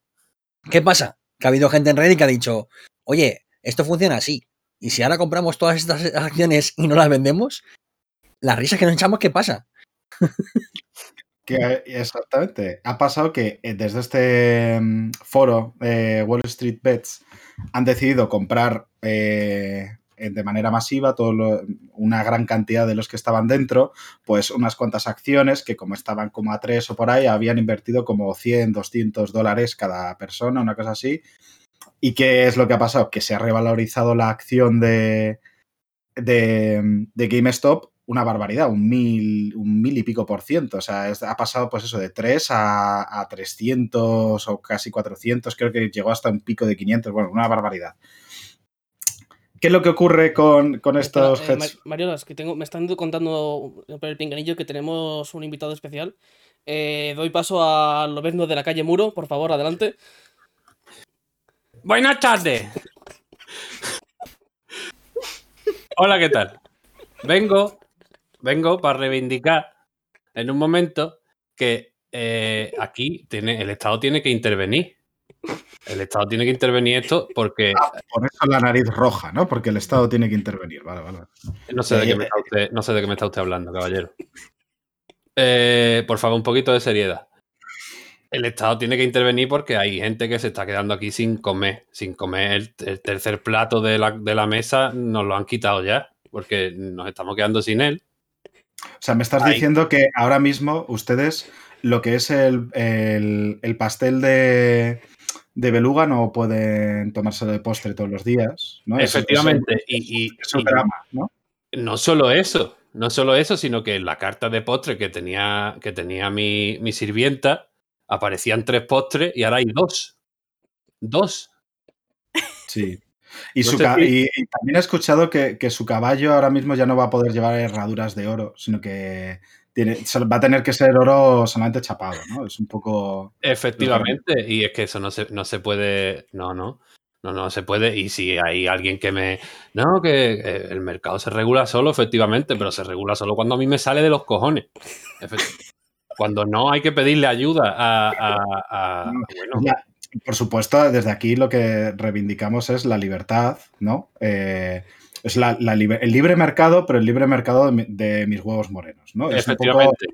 ¿Qué pasa? Que ha habido gente en Reddit que ha dicho, oye, esto funciona así. Y si ahora compramos todas estas acciones y no las vendemos, las risas que nos echamos, ¿qué pasa? Que, exactamente. Ha pasado que eh, desde este mm, foro eh, Wall Street Bets han decidido comprar eh, eh, de manera masiva todo una gran cantidad de los que estaban dentro, pues unas cuantas acciones que como estaban como a tres o por ahí, habían invertido como 100, 200 dólares cada persona, una cosa así. ¿Y qué es lo que ha pasado? Que se ha revalorizado la acción de, de, de GameStop una barbaridad, un mil, un mil y pico por ciento. O sea, es- ha pasado pues eso de 3 a, a 300 o casi 400, creo que llegó hasta un pico de 500, bueno, una barbaridad. ¿Qué es lo que ocurre con, con estos eh, Ma- Mariolas, que tengo, me están contando por el pinganillo que tenemos un invitado especial. Eh, doy paso a Lobezno de la calle Muro, por favor, adelante. Buenas tardes. Hola, ¿qué tal? Vengo, vengo para reivindicar en un momento que eh, aquí tiene, el Estado tiene que intervenir. El Estado tiene que intervenir esto porque Por eso la nariz roja, ¿no? Porque el Estado tiene que intervenir. Vale, vale. no sé de Eh, qué me está usted, no sé de qué me está usted hablando, caballero. Eh, por favor, un poquito de seriedad. El Estado tiene que intervenir porque hay gente que se está quedando aquí sin comer. Sin comer el, el tercer plato de la, de la mesa, nos lo han quitado ya, porque nos estamos quedando sin él. O sea, me estás diciendo que ahora mismo ustedes lo que es el, el- el pastel de, de beluga no pueden tomárselo de postre todos los días, ¿no? Efectivamente. eso- y, y- drama, ¿no? no solo eso, no solo eso, sino que en la carta de postre que tenía, que tenía mi, mi sirvienta, aparecían tres postres y ahora hay dos. Dos. Sí. Y, No su sé ca- si- y- y también he escuchado que, que su caballo ahora mismo ya no va a poder llevar herraduras de oro, sino que tiene, va a tener que ser oro solamente chapado, ¿no? Es un poco... Efectivamente, y es que eso no se, no se puede, no, no, no, no se puede. Y si hay alguien que me, no, que eh, el mercado se regula solo, efectivamente, pero se regula solo cuando a mí me sale de los cojones. Cuando no hay que pedirle ayuda a, a- a- bueno, Ya, por supuesto, desde aquí lo que reivindicamos es la libertad, ¿no? Eh, es la- la libe- el libre mercado, pero el libre mercado de, mi- de mis huevos morenos, ¿no? Es un poco- efectivamente.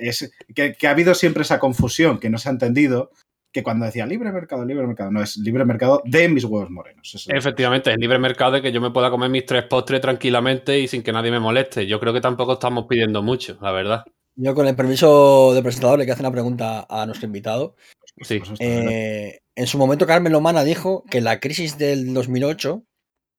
es que, que ha habido siempre esa confusión que no se ha entendido, que cuando decía libre mercado, libre mercado, no, es libre mercado de mis huevos morenos. eso. Efectivamente, es libre mercado de que yo me pueda comer mis tres postres tranquilamente y sin que nadie me moleste. Yo creo que tampoco estamos pidiendo mucho, la verdad. Yo, con el permiso del presentador, le quiero hacer una pregunta a nuestro invitado. Sí. Pues ¿verdad? Eh, en su momento, Carmen Lomana dijo que la crisis del 2008,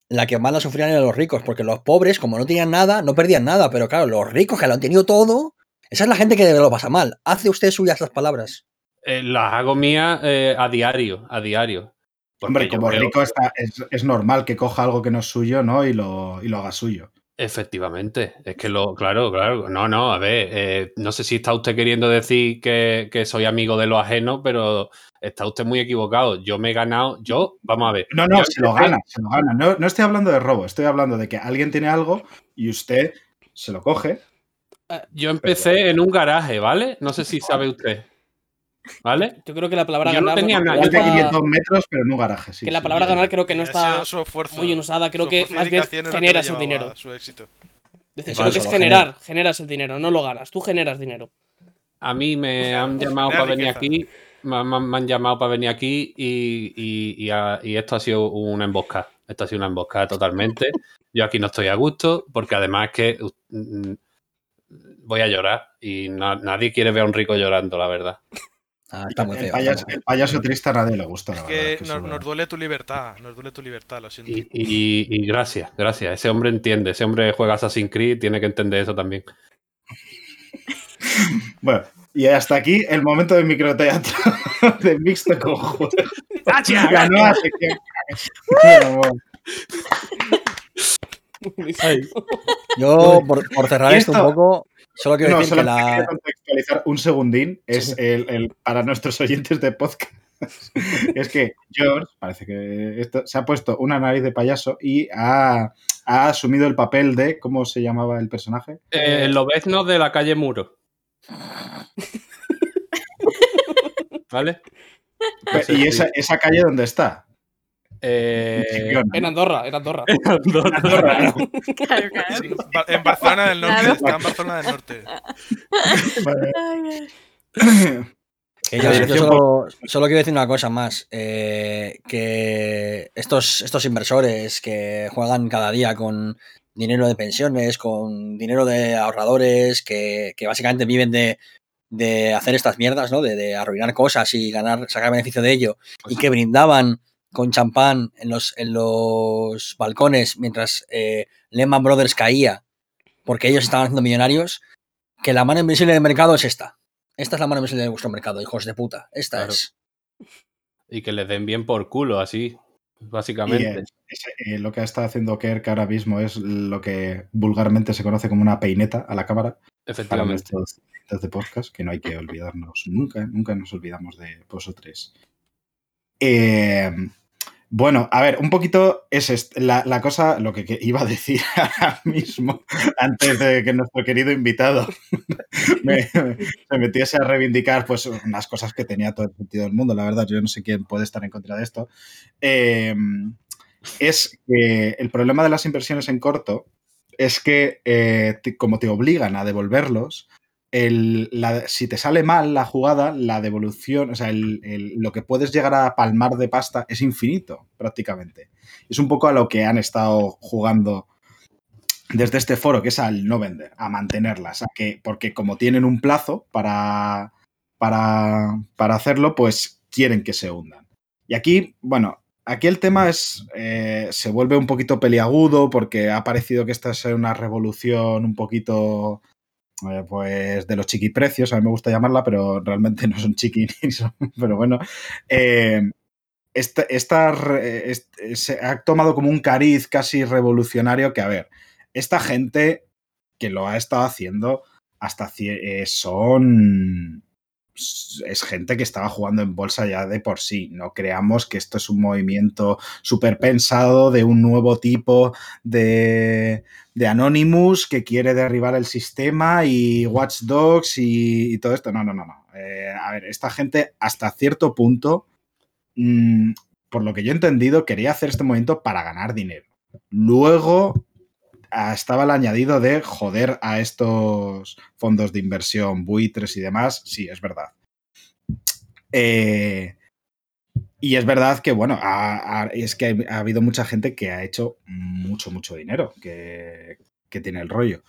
la que más la sufrían eran los ricos, porque los pobres, como no tenían nada, no perdían nada. Pero claro, los ricos que lo han tenido todo, esa es la gente que lo pasa mal. ¿Hace usted suyas las palabras? Eh, las hago mías eh, a diario, a diario. Hombre, como rico está, es, es normal que coja algo que no es suyo, ¿no? Y lo, y lo haga suyo. Efectivamente, es que lo, claro, claro, no, no, a ver, eh, no sé si está usted queriendo decir que, que soy amigo de lo ajeno, pero está usted muy equivocado. Yo me he ganado, yo, vamos a ver. No, no, se lo gana, se lo gana. No, no estoy hablando de robo, estoy hablando de que alguien tiene algo y usted se lo coge. Yo empecé en un garaje, ¿vale? No sé si sabe usted. ¿Vale? Yo creo que la palabra Yo no ganar. tenía no nada, Más yo está- 500 metros, pero un garaje, sí. que la palabra sí. ganar creo que no está su esfuerzo. muy usada. Creo Su que más bien generas el dinero. Su éxito. Decir, Vale, que es generar, generas el dinero, no lo ganas. Tú generas dinero. A mí me han llamado Genera para venir aquí, me, me- me han llamado para venir aquí y, y- y a- y esto ha sido una emboscada. Esto ha sido una emboscada totalmente. Yo aquí no estoy a gusto porque además que mm, voy a llorar y na- nadie quiere ver a un rico llorando, la verdad. Ah, está muy El feo. payaso, está muy el feo. payaso triste a nadie le gusta, la Es verdad. que que nos, duele tu libertad, nos duele tu libertad, lo siento. Y, y- y gracias, gracias. Ese hombre entiende, ese hombre juega Assassin's Creed, tiene que entender eso también. <laughs> Bueno, y hasta aquí el momento de microteatro <laughs> de mixto con juego. La nueva sección. <laughs> Yo, por, por cerrar esto un poco, solo quiero No, decir solo que contextualizar un segundín. Es el, el- para nuestros <laughs> oyentes de podcast. es que George, parece que esto, se ha puesto una nariz de payaso y ha, ha asumido el papel de. ¿Cómo se llamaba el personaje? Eh, el lobezno de la calle Muro. <laughs> ¿Vale? Y si- esa, esa calle dónde está. Eh, En. Andorra, en Andorra. Andorra, <laughs> claro. Sí, Ba- En Barcelona del Norte, Claro. está en Barcelona del Norte. Vale. <coughs> Yo, solo, solo quiero decir una cosa más. eh, que estos, estos inversores que juegan cada día con dinero de pensiones, con dinero de ahorradores, que, que básicamente viven de, de hacer estas mierdas, ¿no? De, de arruinar cosas y ganar, sacar beneficio de ello, y que brindaban con champán en los, en los balcones mientras eh, Lehman Brothers caía, porque ellos estaban haciendo millonarios, que la mano invisible del mercado es esta. Esta es la mano invisible de vuestro mercado, hijos de puta. Esta Claro. es. y que les den bien por culo, así, Y, básicamente. eh, eh, lo que está haciendo Kerk ahora mismo es lo que vulgarmente se conoce como una peineta a la cámara para efectivamente. nuestros oyentes de podcast, que no hay que olvidarnos nunca, nunca nos olvidamos de vosotros. Eh, bueno, a ver, un poquito es la, la cosa, lo que, iba a decir <laughs> ahora mismo, antes de que nuestro querido invitado <laughs> me, se metiese a reivindicar pues unas cosas que tenía todo el sentido del mundo, la verdad, yo no sé quién puede estar en contra de esto, eh, es que el problema de las inversiones en corto es que eh, como te obligan a devolverlos, si te sale mal la jugada, la devolución, o sea, lo que puedes llegar a palmar de pasta es infinito, prácticamente. Es un poco a lo que han estado jugando desde este foro, que es al no vender, a mantenerlas, porque como tienen un plazo para, para, para hacerlo, pues quieren que se hundan. Y aquí, bueno, aquí el tema es, eh, se vuelve un poquito peliagudo porque ha parecido que esta es una revolución un poquito, eh, pues, de los chiquiprecios, a mí me gusta llamarla, pero realmente <laughs> no son chiqui, pero bueno. Eh, esta, esta se ha tomado como un cariz casi revolucionario que, a ver, esta gente que lo ha estado haciendo hasta eh, son es gente que estaba jugando en bolsa ya de por sí. No creamos que esto es un movimiento súper pensado de un nuevo tipo de, de Anonymous que quiere derribar el sistema y Watch Dogs y, todo esto. No, no, no, no. Eh, a ver, esta gente hasta cierto punto, mm, por lo que yo he entendido, quería hacer este movimiento para ganar dinero. Luego estaba el añadido de joder a estos fondos de inversión, buitres y demás. Sí, es verdad. Eh, y es verdad que, bueno, es que ha habido mucha gente que ha hecho mucho, mucho dinero, que, que tiene el rollo.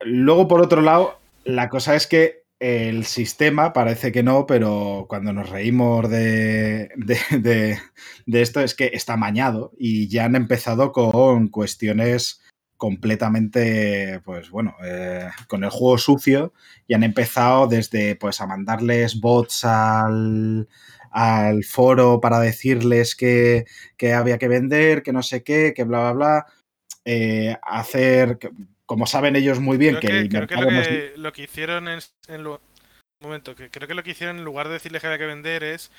Luego, por otro lado, la cosa es que el sistema parece que no, pero cuando nos reímos de, de, de- de esto es que está mañado y ya han empezado con cuestiones completamente, pues bueno, eh, con el juego sucio y han empezado desde pues a mandarles bots al, al foro para decirles que, que había que vender, que no sé qué, que bla, bla, bla. eh, hacer, como saben ellos muy bien, creo que, creo que lo, que lo que hicieron en, en lu- un momento, que creo que lo que hicieron en lugar de decirles que había que vender es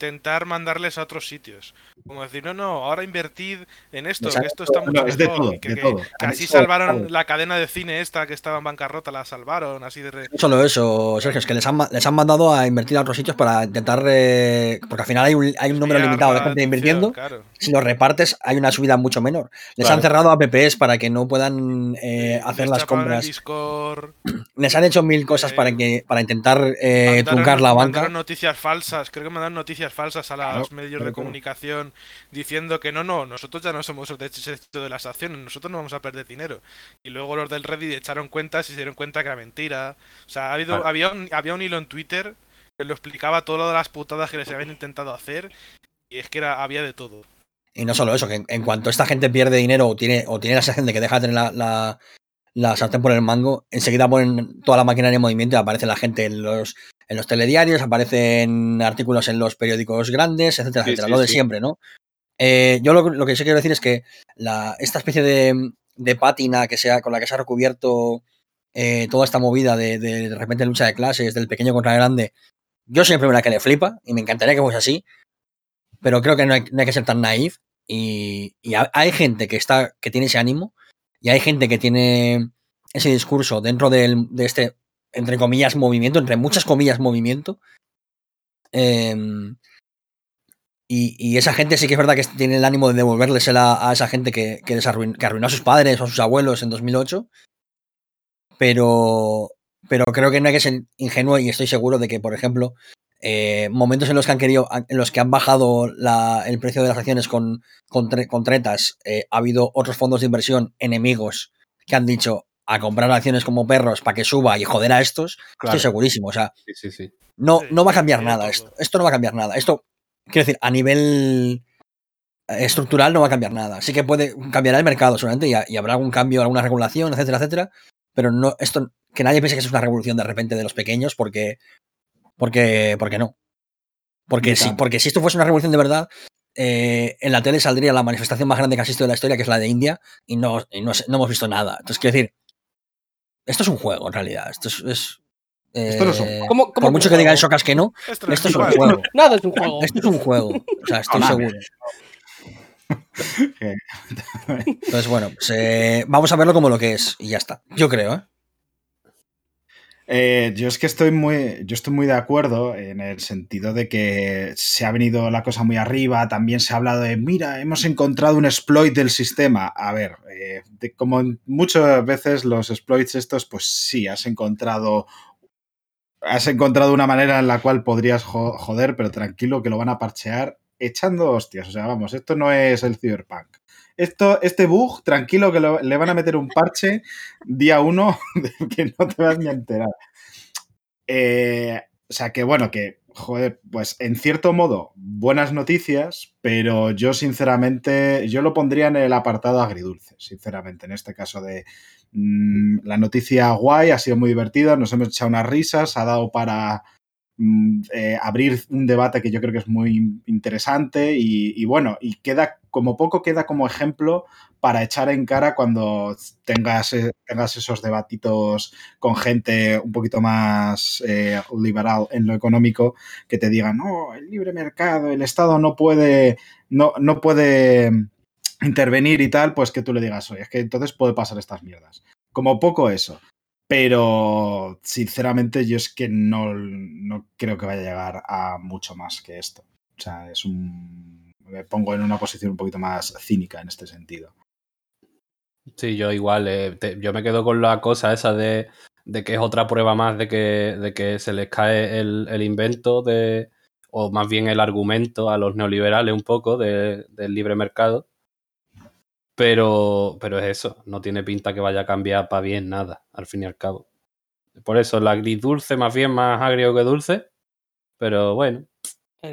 intentar mandarles a otros sitios. Como decir, no, no, ahora invertid en esto, que esto está mucho no, es de mejor", todo, que, de que- todo. que Han así salvaron todo. la cadena de cine esta que estaba en bancarrota, la salvaron, así de... re- No solo eso, Sergio, es que les han, les han mandado a invertir a otros sitios para intentar. eh, porque al final hay un, hay un número limitado de gente invirtiendo. Claro. Si los repartes, hay una subida mucho menor. Les Claro. han cerrado apps para que no puedan eh, Les hacer las compras. Discord, <clears throat> Les han hecho mil cosas Eh, para, que, para intentar eh, mandaron- truncar la banca. mandaron noticias falsas, creo que mandaron noticias falsas a los Claro, medios de comunicación diciendo que no, no, nosotros ya no somos el derecho de las acciones, nosotros no vamos a perder dinero. Y luego los del Reddit echaron cuentas y se dieron cuenta que era mentira. O sea, ha habido, Claro. había, un, había un hilo en Twitter que lo explicaba todo lo de las putadas que les habían intentado hacer y es que era, había de todo. Y no solo eso, que en, en cuanto esta gente pierde dinero o tiene, o tiene la sensación de que deja de tener la, la, la sartén por el mango, enseguida ponen toda la maquinaria en movimiento y aparece la gente en los, en los telediarios, aparecen artículos en los periódicos grandes, etcétera, Sí, etcétera. sí, lo de sí. siempre, ¿no? Eh, yo lo, lo que sí quiero decir es que la, esta especie de, de pátina que sea, con la que se ha recubierto eh, toda esta movida de, de, de repente lucha de clases, del pequeño contra el grande, yo soy la primera que le flipa y me encantaría que fuese así, pero creo que no hay, no hay que ser tan naif y, y ha- hay gente que está que tiene ese ánimo y hay gente que tiene ese discurso dentro del- de este entre comillas movimiento entre muchas comillas movimiento. Em, y, esa gente sí que es verdad que tiene el ánimo de devolvérsela a esa gente que, que, les arruin- que arruinó a sus padres o a sus abuelos en 2008 pero pero creo que no hay que ser ingenuo y estoy seguro de que por ejemplo eh, momentos en los que han querido, en los que han bajado el precio de las acciones con, con tretas, eh, ha habido otros fondos de inversión enemigos que han dicho a comprar acciones como perros para que suba y joder a estos, Claro. estoy segurísimo. O sea, Sí, sí, sí. no, Sí, no va a cambiar sí, nada esto. Esto no va a cambiar nada. Esto, quiero decir, a nivel estructural no va a cambiar nada. Sí que puede cambiar el mercado seguramente y, ha- y habrá algún cambio, alguna regulación, etcétera, etcétera. Pero no, esto, que nadie piense que es una revolución de repente de los pequeños porque, porque, porque no. Porque tanto. porque si esto fuese una revolución de verdad, eh, en la tele saldría la manifestación más grande que ha existido en la historia, que es la de India, y no, y no, no hemos visto nada. Entonces, quiero decir, esto es un juego en realidad. Esto es. es, Esto no es un eh, juego. ¿Cómo- cómo por mucho que digan? Socas que no, Esto no esto es un juego. <laughs> Nada es un juego. Esto es un juego. O sea, estoy No, nada. seguro. <laughs> Entonces, bueno, pues, eh, vamos a verlo como lo que es y ya está. Yo creo, ¿eh? Eh, yo es que estoy muy, yo estoy muy de acuerdo en el sentido de que se ha venido la cosa muy arriba. También se ha hablado de, mira, hemos encontrado un exploit del sistema. A ver, eh, como muchas veces los exploits estos, pues sí, has encontrado, has encontrado una manera en la cual podrías jo- joder, pero tranquilo que lo van a parchear echando hostias. O sea, vamos, esto no es el cyberpunk. Esto, este bug, tranquilo que le van a meter un parche día uno <laughs> que no te vas ni a enterar. Eh, o sea que bueno, que, joder, pues en cierto modo, buenas noticias, pero yo sinceramente, yo lo pondría en el apartado agridulce, sinceramente, en este caso de mm, la noticia guay, ha sido muy divertida, nos hemos echado unas risas, ha dado para eh, abrir un debate que yo creo que es muy interesante y, bueno, y queda como poco queda como ejemplo para echar en cara cuando tengas, eh, tengas esos debatitos con gente un poquito más eh, liberal en lo económico que te digan, no, el libre mercado, el Estado no puede, no, no puede intervenir y tal, pues que tú le digas, oye, es que entonces puede pasar estas mierdas. Como poco eso. Pero sinceramente yo es que no, no creo que vaya a llegar a mucho más que esto. O sea, es un... Me pongo en una posición un poquito más cínica en este sentido. Sí, yo igual, eh, yo me quedo con la cosa esa de, de que es otra prueba más de que, de que se les cae el, el invento de, o más bien el argumento a los neoliberales un poco de- del libre mercado. Pero, pero es eso, no tiene pinta que vaya a cambiar para bien nada, al fin y al cabo. Por eso el agridulce más bien más agrio que dulce, pero bueno,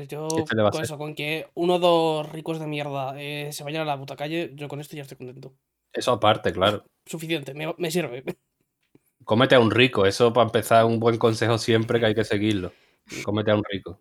Yo, ¿Qué se le va a con eso, con que uno o dos ricos de mierda eh, se vayan a la puta calle, yo con esto ya estoy contento. eso aparte, claro. Suficiente, me, me sirve. Cómete a un rico, eso para empezar un buen consejo siempre que hay que seguirlo. Cómete a un rico.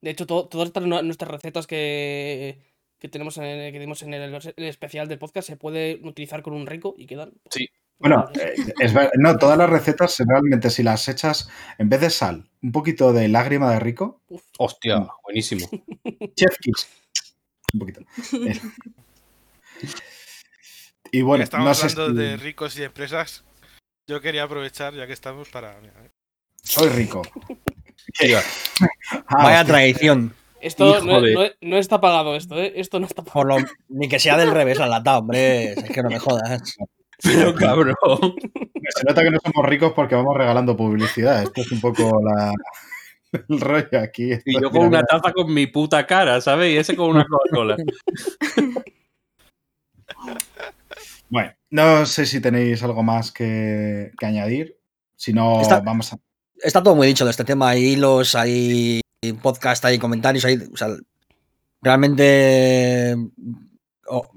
De hecho, to- todas nuestras recetas que, que tenemos en el, que dimos en el, el especial del podcast se pueden utilizar con un rico y quedan. pues, Sí. Bueno, eh, es no, todas las recetas realmente si las echas, en vez de sal, un poquito de lágrima de rico, uf, Hostia, buenísimo. <laughs> chef kiss. Un poquito. Eh. <laughs> Y bueno, Estamos no sé hablando de ricos y empresas. Yo quería aprovechar, ya que estamos, para. eh. soy rico. <laughs> Ah, Vaya hostia. traición. Esto no, de- no- no está pagado, esto, ¿eh? Esto no está pagado. Por lo, ni que sea del revés la lata, hombre. Es que no me jodas. pero cabrón. Se nota que no somos ricos porque vamos regalando publicidad. Esto es un poco la, el rollo aquí. Esto- Y yo con una taza con mi puta cara, ¿sabes? Y ese con una Coca-Cola. Bueno, no sé si tenéis algo más que, que añadir. Si no, Está- vamos a. Está todo muy dicho de este tema. Hay hilos, hay podcast, hay comentarios, hay. O sea, realmente.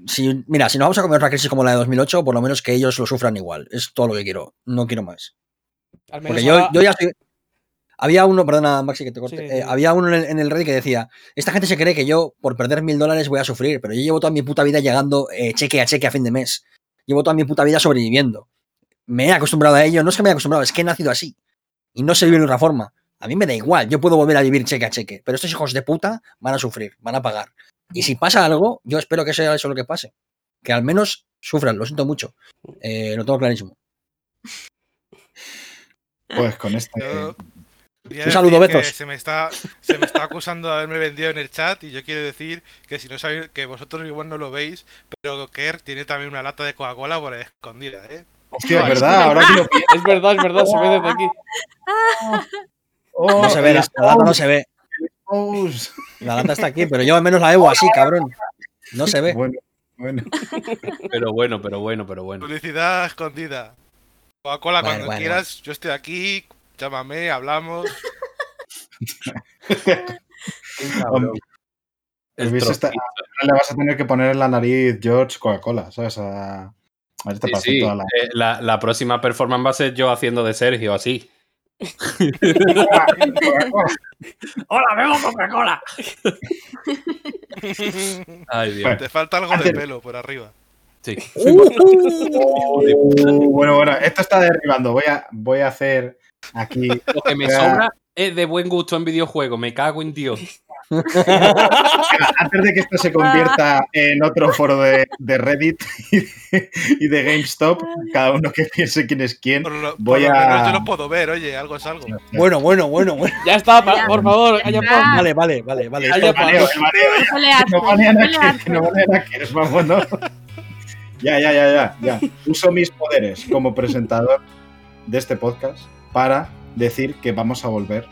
si, mira, si nos vamos a comer una crisis como la de 2008, por lo menos que ellos lo sufran igual. Es todo lo que quiero. No quiero más. Al menos Porque yo, ahora- yo ya estoy. Había uno, perdona Maxi que te corte, Sí, sí, eh, había uno en el, en el Reddit que decía, esta gente se cree que yo por perder mil dólares voy a sufrir, pero yo llevo toda mi puta vida llegando eh, cheque a cheque a fin de mes. Llevo toda mi puta vida sobreviviendo. Me he acostumbrado a ello, no es que me haya acostumbrado, es que he nacido así. Y no se vive de otra forma. A mí me da igual, yo puedo volver a vivir cheque a cheque, pero estos hijos de puta van a sufrir, van a pagar. Y si pasa algo, yo espero que sea eso lo que pase. Que al menos sufran, lo siento mucho. Eh, lo tengo clarísimo. Pues con. Yo quería Un saludo, Betos. Se me, está, se me está acusando de haberme vendido en el chat y yo quiero decir que si no sabéis, que vosotros igual no lo veis, pero Kerr tiene también una lata de Coca-Cola por escondida, ¿eh? Hostia, es verdad, ahora que lo. Es verdad, es verdad, se ve desde aquí. <laughs> Oh, No se ve, la, la lata no se ve. oh, La lata está aquí, pero yo al menos la debo así, cabrón. No se ve. Bueno, bueno. Pero bueno, pero bueno, pero bueno. Publicidad escondida. Coca-Cola, Bueno, cuando bueno, quieras, yo estoy aquí, llámame, hablamos. El está- le vas a tener que poner en la nariz George Coca-Cola, ¿sabes? A, a ver, te Sí, sí, toda la. eh, la, la próxima performance va a ser yo haciendo de Sergio, así. <laughs> ¡Hola, bebo Coca-Cola! <laughs> Ay, Dios. Bueno. Te falta algo de pelo por arriba. Sí. Uh, <laughs> bueno, bueno, esto está derribando. Voy a, voy a hacer aquí. Lo que me sobra es de buen gusto en videojuegos. Me cago en Dios. <laughs> Antes de que esto se convierta en otro foro de, de Reddit y de, y de GameStop, cada uno que piense quién es quién. Por lo, Voy por lo a- menos yo lo puedo ver, oye, algo es algo. Bueno, bueno, bueno, bueno. Ya está, pa- por favor, Ya. pa. Vale, vale, vale, vale. Ay, ya, El mareo, el mareo, No. Ya, ya, ya, ya, ya. Uso mis poderes como presentador de este podcast para decir que vamos a volver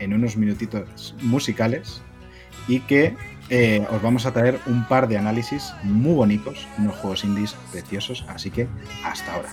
en unos minutitos musicales y que eh, os vamos a traer un par de análisis muy bonitos, unos juegos indies preciosos, así que hasta ahora.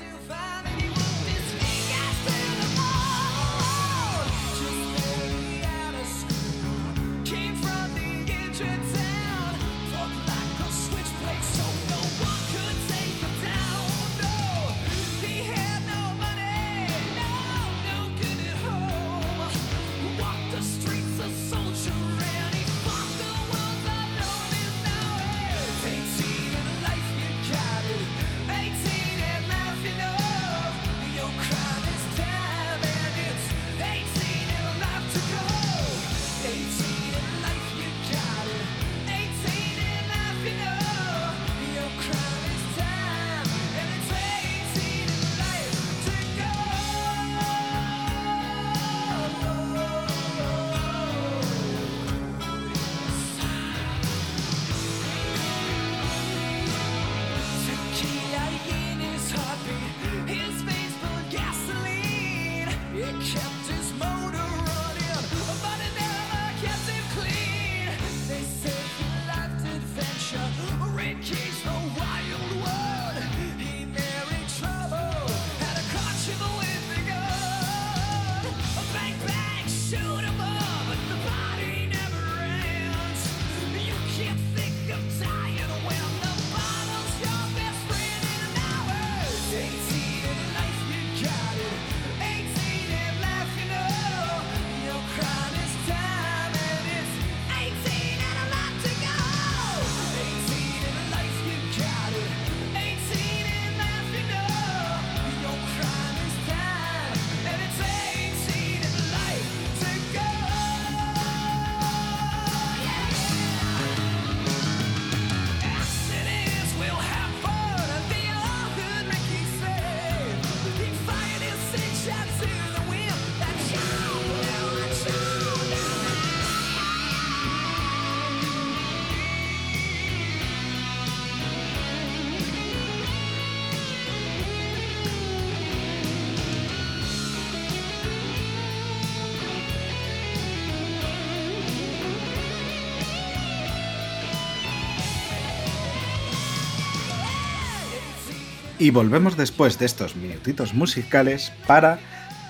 Y volvemos después de estos minutitos musicales para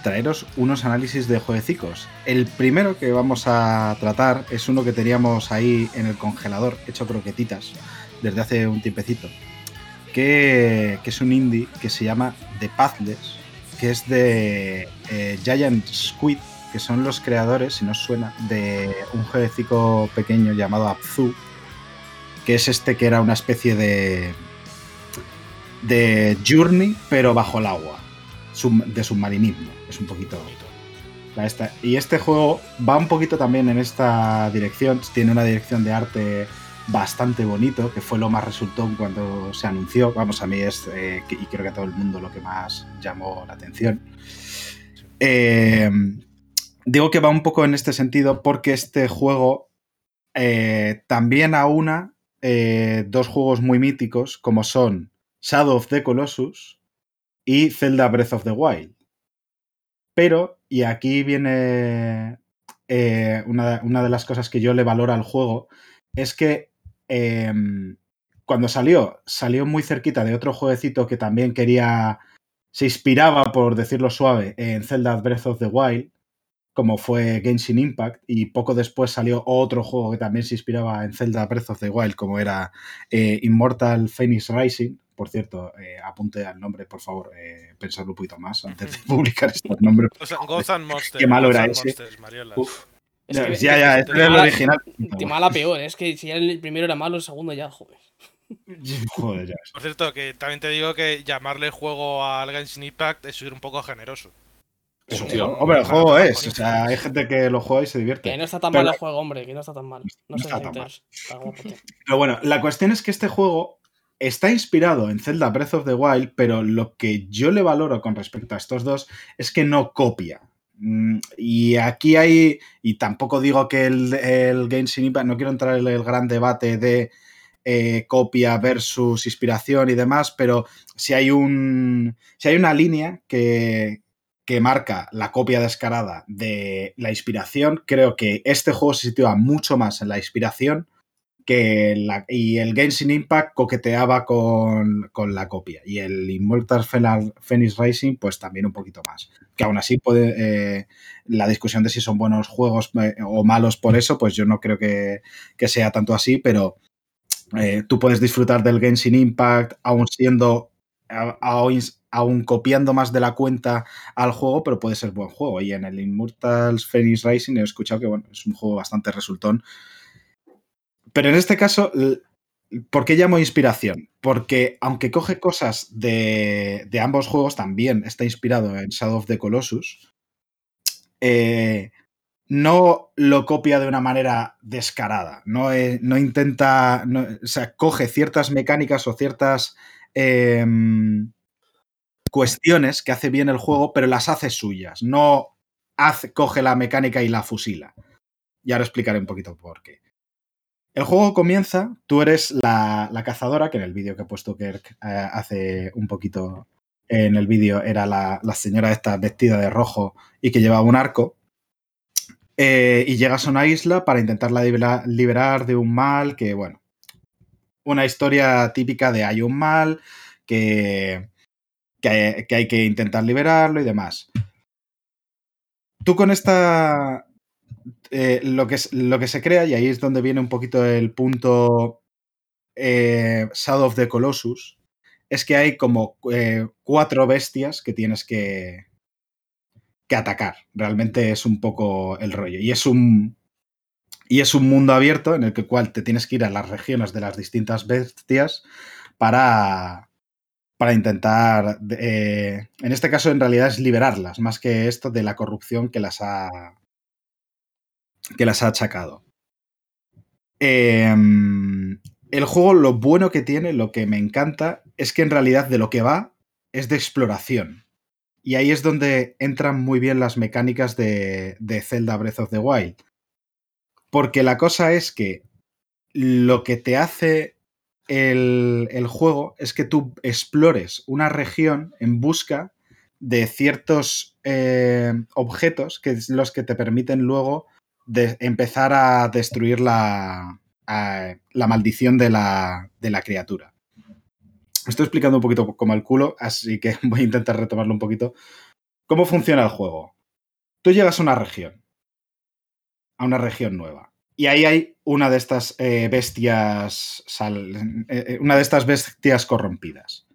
traeros unos análisis de jueguecicos. El primero que vamos a tratar es uno que teníamos ahí en el congelador, hecho croquetitas, desde hace un tiempecito, que, es un indie que se llama The Pathless, que es de eh, Giant Squid, que son los creadores, si no os suena, de un jueguecito pequeño llamado Abzu, que es este que era una especie de de Journey, pero bajo el agua, de submarinismo. Es un poquito la. Y este juego va un poquito también en esta dirección. Tiene una dirección de arte bastante bonito, que fue lo más resultó cuando se anunció. Vamos, a mí es, eh, y creo que a todo el mundo lo que más llamó la atención. Eh, digo que va un poco en este sentido porque este juego eh, también aúna dos juegos muy míticos como son Shadow of the Colossus y Zelda Breath of the Wild. Pero, y aquí viene eh, una, una de las cosas que yo le valoro al juego, es que eh, cuando salió, salió muy cerquita de otro jueguecito que también quería, se inspiraba, por decirlo suave, en Zelda Breath of the Wild, como fue Genshin Impact, y poco después salió otro juego que también se inspiraba en Zelda Breath of the Wild, como era eh, Immortal Phoenix Rising. Por cierto, eh, apunte al nombre, por favor, eh, pensadlo un poquito más antes de publicar estos nombres. O sea, Gotham Monsters. Qué malo era ese. Monsters, Mariola. Uf. Es Ya, que- ya, ya, este era el original. De mala a peor, es que si ya el primero era malo, el segundo ya, joder. <laughs> Joder, ya. Por cierto, que también te digo que llamarle juego al Genshin Impact es ir un poco generoso. Hostia. Hombre, el juego es. O sea, hay gente que lo juega y se divierte. Que no está tan Pero mal el juego, hombre, que no está tan mal. No, No está tan. Está guapote. Pero bueno, la cuestión es que este juego está inspirado en Zelda Breath of the Wild, pero lo que yo le valoro con respecto a estos dos es que no copia. Mm, Y aquí hay, y tampoco digo que el, el Genshin Impact, no quiero entrar en el gran debate de eh, copia versus inspiración y demás, pero si hay un, si hay una línea que, que marca la copia descarada de la inspiración, creo que este juego se sitúa mucho más en la inspiración que la- y el Genshin Impact coqueteaba con, con la copia. Y el Immortal Phoenix Rising, pues también un poquito más. Que aún así puede. eh, la discusión de si son buenos juegos eh, o malos por eso, pues yo no creo que, que sea tanto así, pero eh, tú puedes disfrutar del Genshin Impact aún siendo. aún, copiando más de la cuenta al juego, pero puede ser buen juego. Y en el Immortal Phoenix Rising he escuchado que bueno, es un juego bastante resultón. Pero en este caso, ¿por qué llamo inspiración? Porque aunque coge cosas de, ambos juegos, también está inspirado en Shadow of the Colossus, eh, no lo copia de una manera descarada. No, eh, no intenta. no- o sea, coge ciertas mecánicas o ciertas em, cuestiones que hace bien el juego, pero las hace suyas. No coge la mecánica y la fusila. Y ahora explicaré un poquito por qué. El juego comienza, tú eres la, cazadora, que en el vídeo que he puesto Kirk eh, hace un poquito en el vídeo era la, señora esta vestida de rojo y que llevaba un arco. Eh, y llegas a una isla para intentarla libera- liberar de un mal que, bueno, una historia típica de hay un mal que, que hay que intentar liberarlo y demás. Tú con esta... eh, lo, que, lo que se crea, y ahí es donde viene un poquito el punto eh, Shadow of the Colossus, es que hay como eh, cuatro bestias que tienes que, que atacar. Realmente es un poco el rollo. Y es un. Y es un mundo abierto en el que cual te tienes que ir a las regiones de las distintas bestias para, para intentar, eh, en este caso en realidad es liberarlas, más que esto de la corrupción que las ha, que las ha achacado. Em, el juego, lo bueno que tiene, lo que me encanta, es que en realidad de lo que va es de exploración. Y ahí es donde entran muy bien las mecánicas de, de Zelda Breath of the Wild. Porque la cosa es que lo que te hace el, el juego es que tú explores una región en busca de ciertos eh, objetos que es los que te permiten luego de empezar a destruir la, la maldición de la, de la criatura. estoy explicando un poquito como el culo, así que <laughs> voy a intentar retomarlo un poquito. ¿Cómo funciona el juego? Tú llegas a una región, a una región nueva, y ahí hay una de estas eh, bestias, sal- eh, eh, una de estas bestias corrompidas.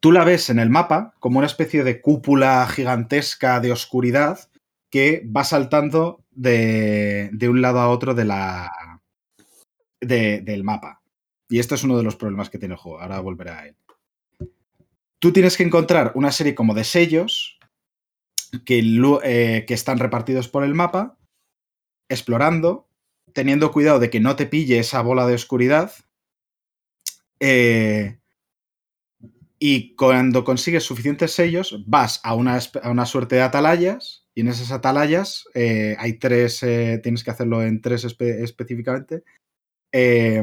Tú la ves en el mapa como una especie de cúpula gigantesca de oscuridad que va saltando de, de un lado a otro de la, de- del mapa. Y esto es uno de los problemas que tiene el juego. Ahora volveré a él. Tú tienes que encontrar una serie como de sellos que, eh, que están repartidos por el mapa, explorando, teniendo cuidado de que no te pille esa bola de oscuridad. eh, y cuando consigues suficientes sellos, vas a una, a una suerte de atalayas. Y en esas atalayas eh, hay tres, eh, tienes que hacerlo en tres espe- específicamente. eh,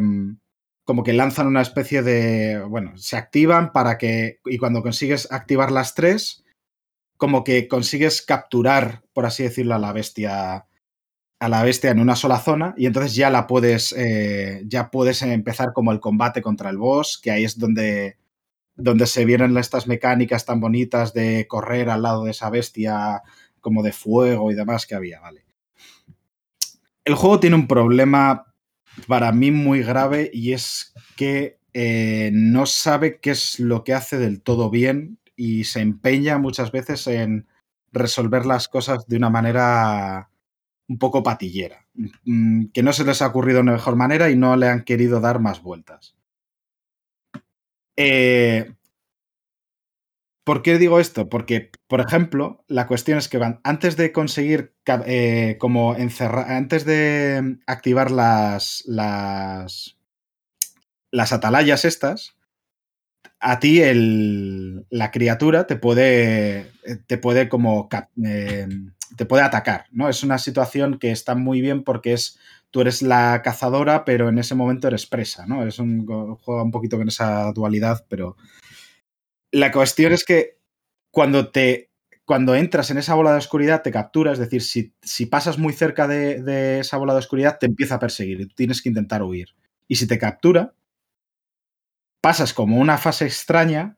como que lanzan una especie de. Bueno, se activan para que. Y cuando consigues activar las tres, como que consigues capturar, por así decirlo, a la bestia. A la bestia en una sola zona. Y entonces ya la puedes. eh, ya puedes empezar como el combate contra el boss. Que ahí es donde. Donde se vienen estas mecánicas tan bonitas de correr al lado de esa bestia. Como de fuego y demás que había, ¿vale? El juego tiene un problema para mí muy grave y es que eh, no sabe qué es lo que hace del todo bien y se empeña muchas veces en resolver las cosas de una manera un poco patillera, mm, que no se les ha ocurrido de una mejor manera y no le han querido dar más vueltas. Eh, ¿Por qué digo esto? Porque, por ejemplo, la cuestión es que van, antes de conseguir eh, como encerrar, antes de activar las, las, las atalayas estas, a ti el, la criatura te puede, te puede como eh, te puede atacar, ¿no? Es una situación que está muy bien porque es tú eres la cazadora, pero en ese momento eres presa, ¿no? Es un juega un poquito con esa dualidad, pero la cuestión es que cuando te cuando entras en esa bola de oscuridad te captura, es decir, si, si pasas muy cerca de, de esa bola de oscuridad te empieza a perseguir y tú tienes que intentar huir. Y si te captura, pasas como una fase extraña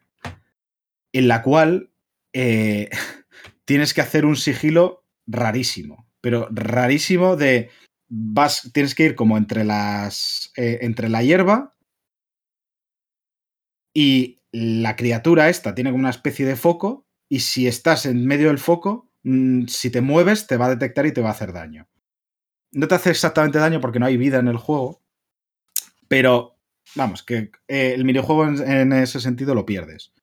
en la cual eh, <laughs> tienes que hacer un sigilo rarísimo, pero rarísimo de vas, tienes que ir como entre las eh, entre la hierba y la criatura esta tiene como una especie de foco y si estás en medio del foco, mm, si te mueves te va a detectar y te va a hacer daño. No te hace exactamente daño porque no hay vida en el juego, pero vamos, que eh, el minijuego en, en ese sentido lo pierdes.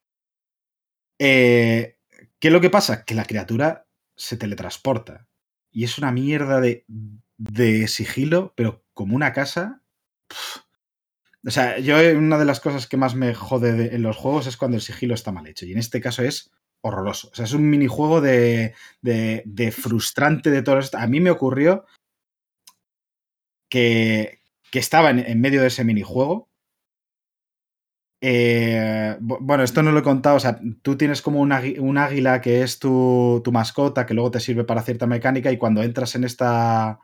Eh, ¿Qué es lo que pasa? Que la criatura se teletransporta y es una mierda de, de sigilo, pero como una casa. O sea, yo eh, una de las cosas que más me jode de- en los juegos es cuando el sigilo está mal hecho. Y en este caso es horroroso. O sea, es un minijuego de, de, frustrante de todo esto. A mí me ocurrió que, que estaba en, medio de ese minijuego. Eh, bu- bueno, esto no lo he contado. O sea, tú tienes como un, un águila que es tu, tu mascota, que luego te sirve para cierta mecánica, y cuando entras en esta.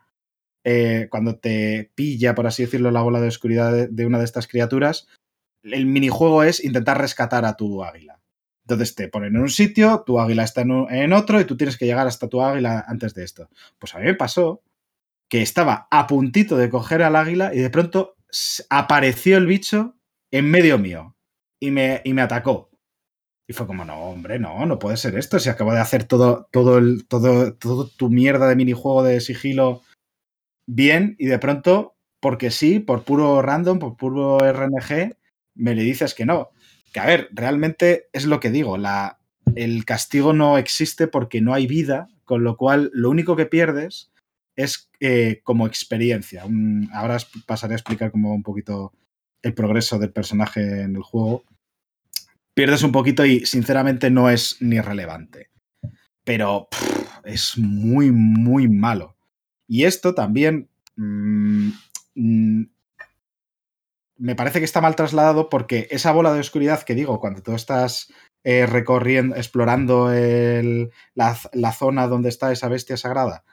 Eh, cuando te pilla, por así decirlo, la bola de oscuridad de, una de estas criaturas, el minijuego es intentar rescatar a tu águila. Entonces te ponen en un sitio, tu águila está en, otro y tú tienes que llegar hasta tu águila antes de esto. Pues a mí me pasó que estaba a puntito de coger al águila y de pronto apareció el bicho en medio mío y me, y me atacó. Y fue como, no, hombre, no, no puede ser esto. Si acabo de hacer todo, todo, el, todo, todo tu mierda de minijuego de sigilo bien y de pronto, porque sí, por puro random, por puro RNG, me le dices que no. Que a ver, realmente es lo que digo, la, el castigo no existe porque no hay vida, con lo cual lo único que pierdes es eh, como experiencia. Ahora pasaré a explicar como un poquito el progreso del personaje en el juego. Pierdes un poquito y sinceramente no es ni relevante. Pero es muy, muy malo. Y esto también mm, mm, me parece que está mal trasladado porque esa bola de oscuridad que digo, cuando tú estás eh, recorriendo, explorando el- la, la zona donde está esa bestia sagrada,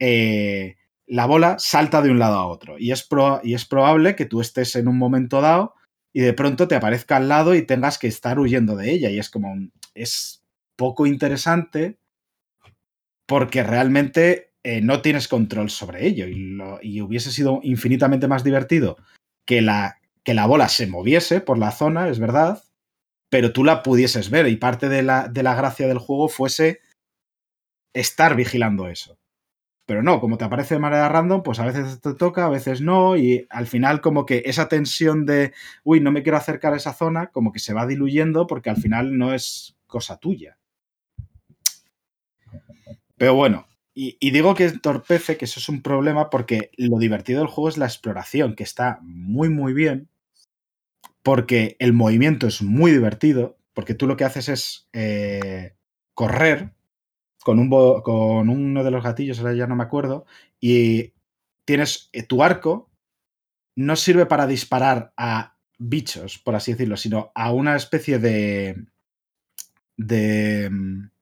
eh, la bola salta de un lado a otro. Y es, pro- y es probable que tú estés en un momento dado y de pronto te aparezca al lado y tengas que estar huyendo de ella. Y es como, es poco interesante porque realmente eh, no tienes control sobre ello y, hubiese sido infinitamente más divertido que la, que la bola se moviese por la zona, es verdad, pero tú la pudieses ver y parte de la, de la gracia del juego fuese estar vigilando eso. Pero no, como te aparece de manera random, pues a veces te toca, a veces no, y al final como que esa tensión de, uy, no me quiero acercar a esa zona, como que se va diluyendo porque al final no es cosa tuya. Pero bueno, y, digo que entorpece, que eso es un problema porque lo divertido del juego es la exploración, que está muy, muy bien, porque el movimiento es muy divertido, porque tú lo que haces es eh, correr con, un con uno de los gatillos, ahora ya no me acuerdo, y tienes eh, tu arco, no sirve para disparar a bichos, por así decirlo, sino a una especie de... de mm,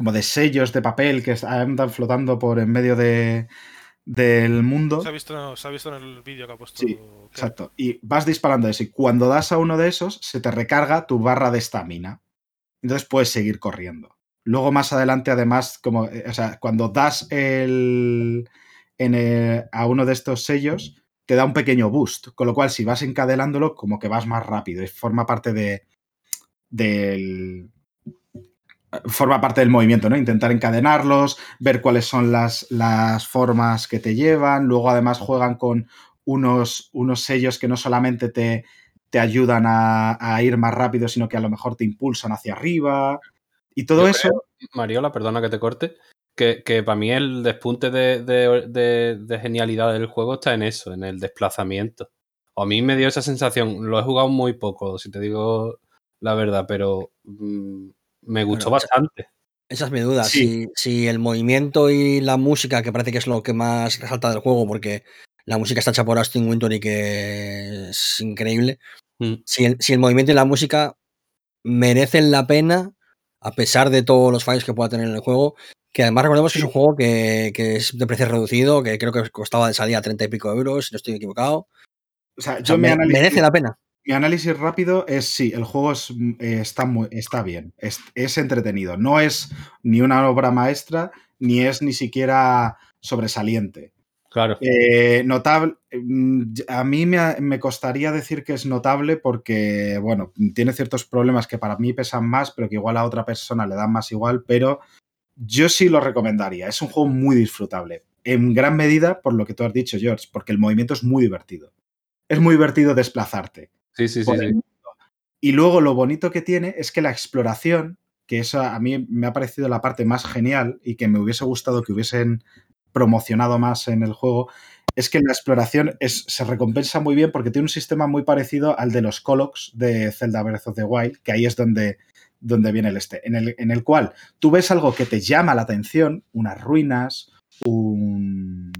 como de sellos de papel que andan flotando por en medio de, del mundo. Se ha visto, se ha visto en el vídeo que ha puesto. Sí. Exacto. Y vas disparando eso. Y cuando das a uno de esos, se te recarga tu barra de estamina. Entonces puedes seguir corriendo. Luego más adelante, además, como, eh, o sea, cuando das el, en el- a uno de estos sellos, te da un pequeño boost. Con lo cual, si vas encadenándolo, como que vas más rápido. Y forma parte de. del. Forma parte del movimiento, ¿no? Intentar encadenarlos, ver cuáles son las, las formas que te llevan. Luego, además, juegan con unos, unos sellos que no solamente te, te ayudan a, a ir más rápido, sino que a lo mejor te impulsan hacia arriba. Y todo Yo eso. Mariola, perdona que te corte, que, que para mí el despunte de, de- de- de genialidad del juego está en eso, en el desplazamiento. A mí me dio esa sensación, lo he jugado muy poco, si te digo la verdad, pero mm, me gustó Bueno, bastante. Esa es mi duda. Sí. Si, si el movimiento y la música, que parece que es lo que más resalta del juego, porque la música está hecha por Austin Wintory, que es increíble. Mm. Si el, si el movimiento y la música merecen la pena, a pesar de todos los fallos que pueda tener en el juego, que además recordemos que es un juego que, que es de precio reducido, que creo que costaba de salida 30 y pico euros, si no estoy equivocado. O sea, O yo sea, me- análisis, merece la pena. Mi análisis rápido es sí, el juego es, eh, está, muy, está bien, es, es entretenido. No es ni una obra maestra, ni es ni siquiera sobresaliente. Claro. Eh, notable. mm, A mí me, me costaría decir que es notable porque, bueno, tiene ciertos problemas que para mí pesan más, pero que igual a otra persona le dan más igual, pero yo sí lo recomendaría. Es un juego muy disfrutable. En gran medida por lo que tú has dicho, George, porque el movimiento es muy divertido. Es muy divertido desplazarte. Sí, sí, sí. Y luego lo bonito que tiene es que la exploración, que eso a mí me ha parecido la parte más genial y que me hubiese gustado que hubiesen promocionado más en el juego, es que la exploración es, se recompensa muy bien porque tiene un sistema muy parecido al de los Colocs de Zelda Breath of the Wild, que ahí es donde, donde viene el este, en el, en el cual tú ves algo que te llama la atención, unas ruinas, un,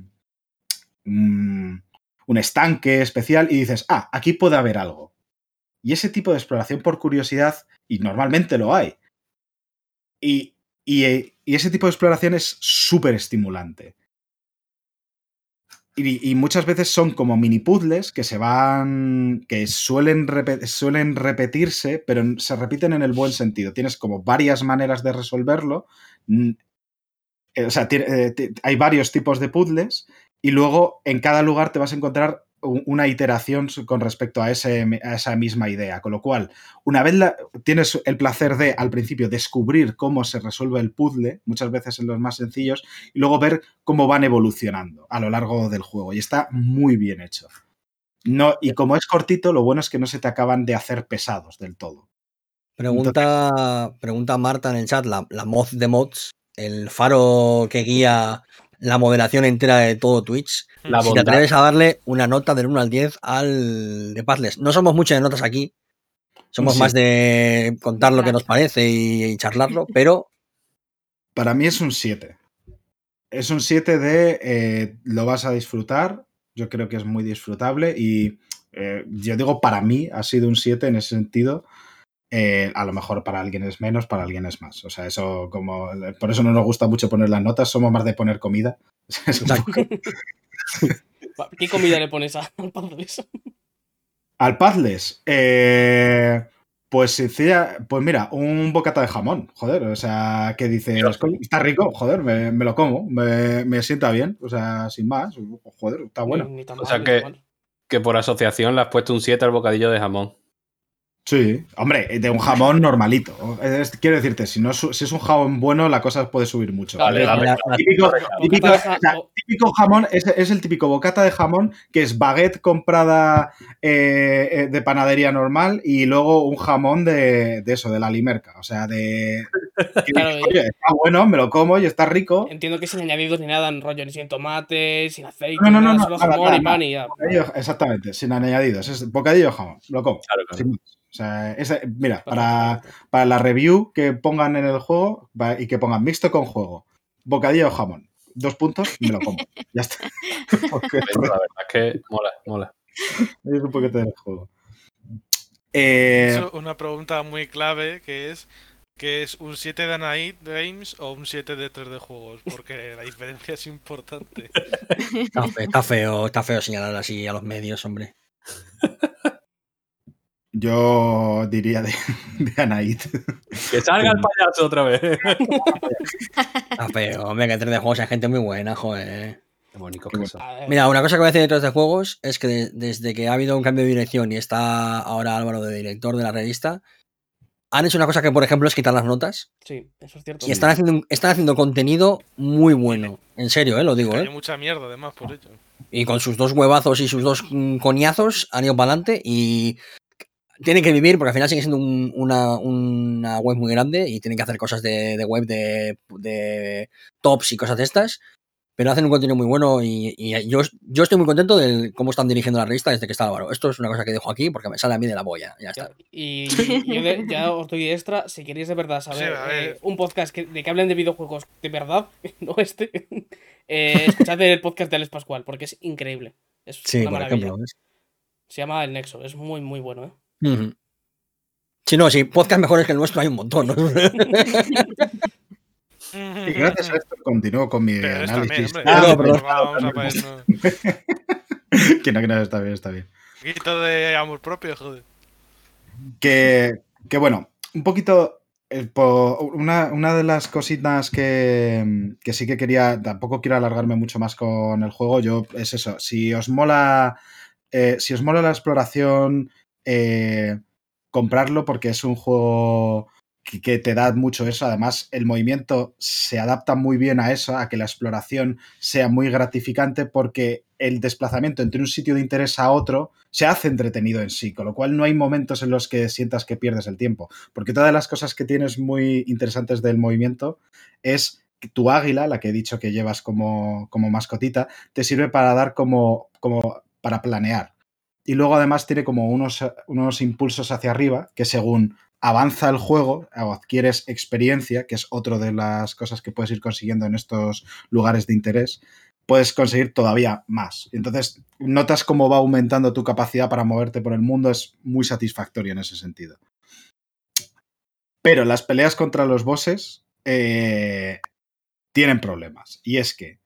un, un estanque especial y dices, ah, aquí puede haber algo. Y ese tipo de exploración por curiosidad, y normalmente lo hay. Y, y, eh, ese tipo de exploración es súper estimulante. Y, muchas veces son como mini puzzles que se van. que suelen, suelen repetirse, pero se repiten en el buen sentido. Tienes como varias maneras de resolverlo. Eh, O sea, eh, hay varios tipos de puzzles y luego en cada lugar te vas a encontrar una iteración con respecto a, ese, a esa misma idea. Con lo cual, una vez la- tienes el placer de, al principio, descubrir cómo se resuelve el puzzle, muchas veces en los más sencillos, y luego ver cómo van evolucionando a lo largo del juego. Y está muy bien hecho. No, y como es cortito, lo bueno es que no se te acaban de hacer pesados del todo. Pregunta, pregunta Marta en el chat, la, la mod de mods, el faro que guía la moderación entera de todo Twitch. La si te atreves a darle una nota del 1 al 10 al de Puzzles. No somos muchos de notas aquí. Somos Sí. más de contar lo que nos parece y, y charlarlo, <laughs> pero Para mí es un 7. Es un 7 de eh, lo vas a disfrutar. Yo creo que es muy disfrutable y eh, yo digo para mí ha sido un 7 en ese sentido. Eh, a lo mejor para alguien es menos, para alguien es más. O sea, eso como. Por eso no nos gusta mucho poner las notas, somos más de poner comida. <laughs> <laughs> ¿Qué comida le pones a al Puzzles? Al Pathless, eh, pues sencilla, pues mira, un bocata de jamón, joder, o sea, que dices, "Coño, está rico, joder, me, me lo como, me, me sienta bien, o sea, sin más, joder, está bueno. Ni, ni tan O sea mal, que-. Que por asociación le has puesto un 7 al bocadillo de jamón. Sí, hombre, de un jamón normalito. Es- quiero decirte, si, no, su- si es un jamón bueno, la cosa puede subir mucho. Vale, ¿vale? vale. La- Típico, o sea, jamón es, es el típico bocata de jamón que es baguette comprada eh, eh, de panadería normal y luego un jamón de, de eso, de la limerca. O sea, de. <laughs> Claro, "Oye, está bueno, me lo como y está rico. Entiendo que sin añadidos ni nada, en rollo, ni sin tomate, sin aceite, No, no, ni no, nada, no, solo nada, jamón nada, y pan y ya. Exactamente, sin añadidos. Es bocadillo de jamón, lo como. Claro, claro. sin más. O sea, mira, para, para la review que pongan en el juego y que pongan mixto con juego, bocadillo de jamón, dos puntos, me lo como. <laughs> Ya está. <laughs> Porque <laughs> La verdad es que mola, mola. es un poquito del juego. Eh, Eso, una pregunta muy clave que es que es un 7 de Night Games o un 7 de 3 de juegos, porque la diferencia es importante. Está feo, está feo señalar así a los medios, hombre. Yo diría de, <laughs> de Anaid. Que salga el payaso otra vez. Está feo, hombre, que 3 de juegos hay gente muy buena, joder. Qué bonito que Mira, una cosa que voy a decir de 3 de juegos es que de- desde que ha habido un cambio de dirección y está ahora Álvaro de director de la revista, han hecho una cosa que, por ejemplo, es quitar las notas sí, eso es cierto. y están haciendo, están haciendo contenido muy bueno. En serio, ¿eh? lo digo, Hay ¿eh? mucha mierda además por ello. Y con sus dos huevazos y sus dos mm, coñazos han ido para adelante y tienen que vivir porque al final sigue siendo un- una, una web muy grande y tienen que hacer cosas de, de web de, de tops y cosas de estas. Pero hacen un contenido muy bueno y, y yo, yo estoy muy contento de cómo están dirigiendo la revista desde que está Álvaro. Esto es una cosa que dejo aquí porque me sale a mí de la boya. Ya está. Y yo de- ya os doy extra, si queréis de verdad saber Sí, eh, un podcast que, de que hablen de videojuegos de verdad, <laughs> no este, <laughs> eh, escuchad el podcast de Alex Pascual, porque es increíble. Es Sí, una por maravilla. ejemplo. ¿ves? Se llama El Nexo, es muy, muy bueno, ¿eh? Ujú. Sí, no, sí, podcast mejores que el nuestro hay un montón. ¿no? Y gracias a esto continúo con mi Pero análisis. hombre. Ah, no, vamos a <laughs> que no, que no, está bien, está bien. un poquito de amor propio, joder. Que, que bueno, un poquito. eh, Una, una de las cositas que, que sí que quería, tampoco quiero alargarme mucho más con el juego, yo es eso, si os mola, eh, si os mola la exploración, eh, comprarlo porque es un juego que, te da mucho eso, además el movimiento se adapta muy bien a eso, a que la exploración sea muy gratificante porque el desplazamiento entre un sitio de interés a otro se hace entretenido en sí, con lo cual no hay momentos en los que sientas que pierdes el tiempo, porque todas las cosas que tienes muy interesantes del movimiento es tu águila, la que he dicho que llevas como, como mascotita, te sirve para dar como, como para planear. Y luego además tiene como unos, unos impulsos hacia arriba que según avanza el juego o adquieres experiencia, que es otra de las cosas que puedes ir consiguiendo en estos lugares de interés, puedes conseguir todavía más. Entonces, notas cómo va aumentando tu capacidad para moverte por el mundo, es muy satisfactorio en ese sentido. Pero las peleas contra los bosses eh, tienen problemas. Y es que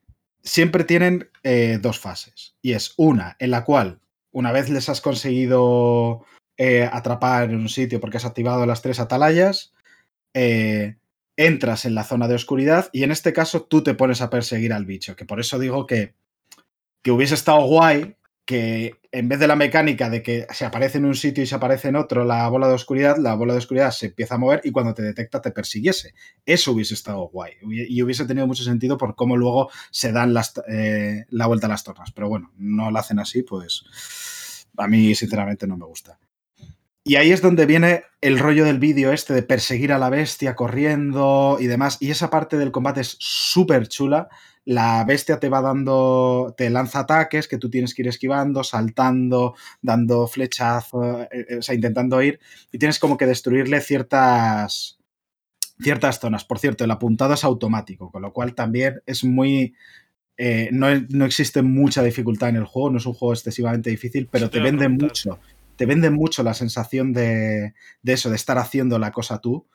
siempre tienen eh, dos fases. Y es una en la cual, una vez les has conseguido eh, atrapar en un sitio porque has activado las tres atalayas, eh, entras en la zona de oscuridad y en este caso tú te pones a perseguir al bicho. Que por eso digo que, que hubiese estado guay que en vez de la mecánica de que se aparece en un sitio y se aparece en otro la bola de oscuridad, la bola de oscuridad se empieza a mover y cuando te detecta te persiguiese. Eso hubiese estado guay y hubiese tenido mucho sentido por cómo luego se dan las, eh, la vuelta a las tornas. Pero bueno, no lo hacen así, pues a mí sinceramente no me gusta. Y ahí es donde viene el rollo del vídeo este de perseguir a la bestia corriendo y demás. Y esa parte del combate es súper chula. La bestia te va dando, te lanza ataques que tú tienes que ir esquivando, saltando, dando flechazos, eh, o sea, intentando ir. Y tienes como que destruirle ciertas, ciertas zonas. Por cierto, el apuntado es automático, con lo cual también es muy... Eh, no, no, existe mucha dificultad en el juego, no es un juego excesivamente difícil, pero te, te vende mucho te vende mucho la sensación de, eso, de estar haciendo la cosa tú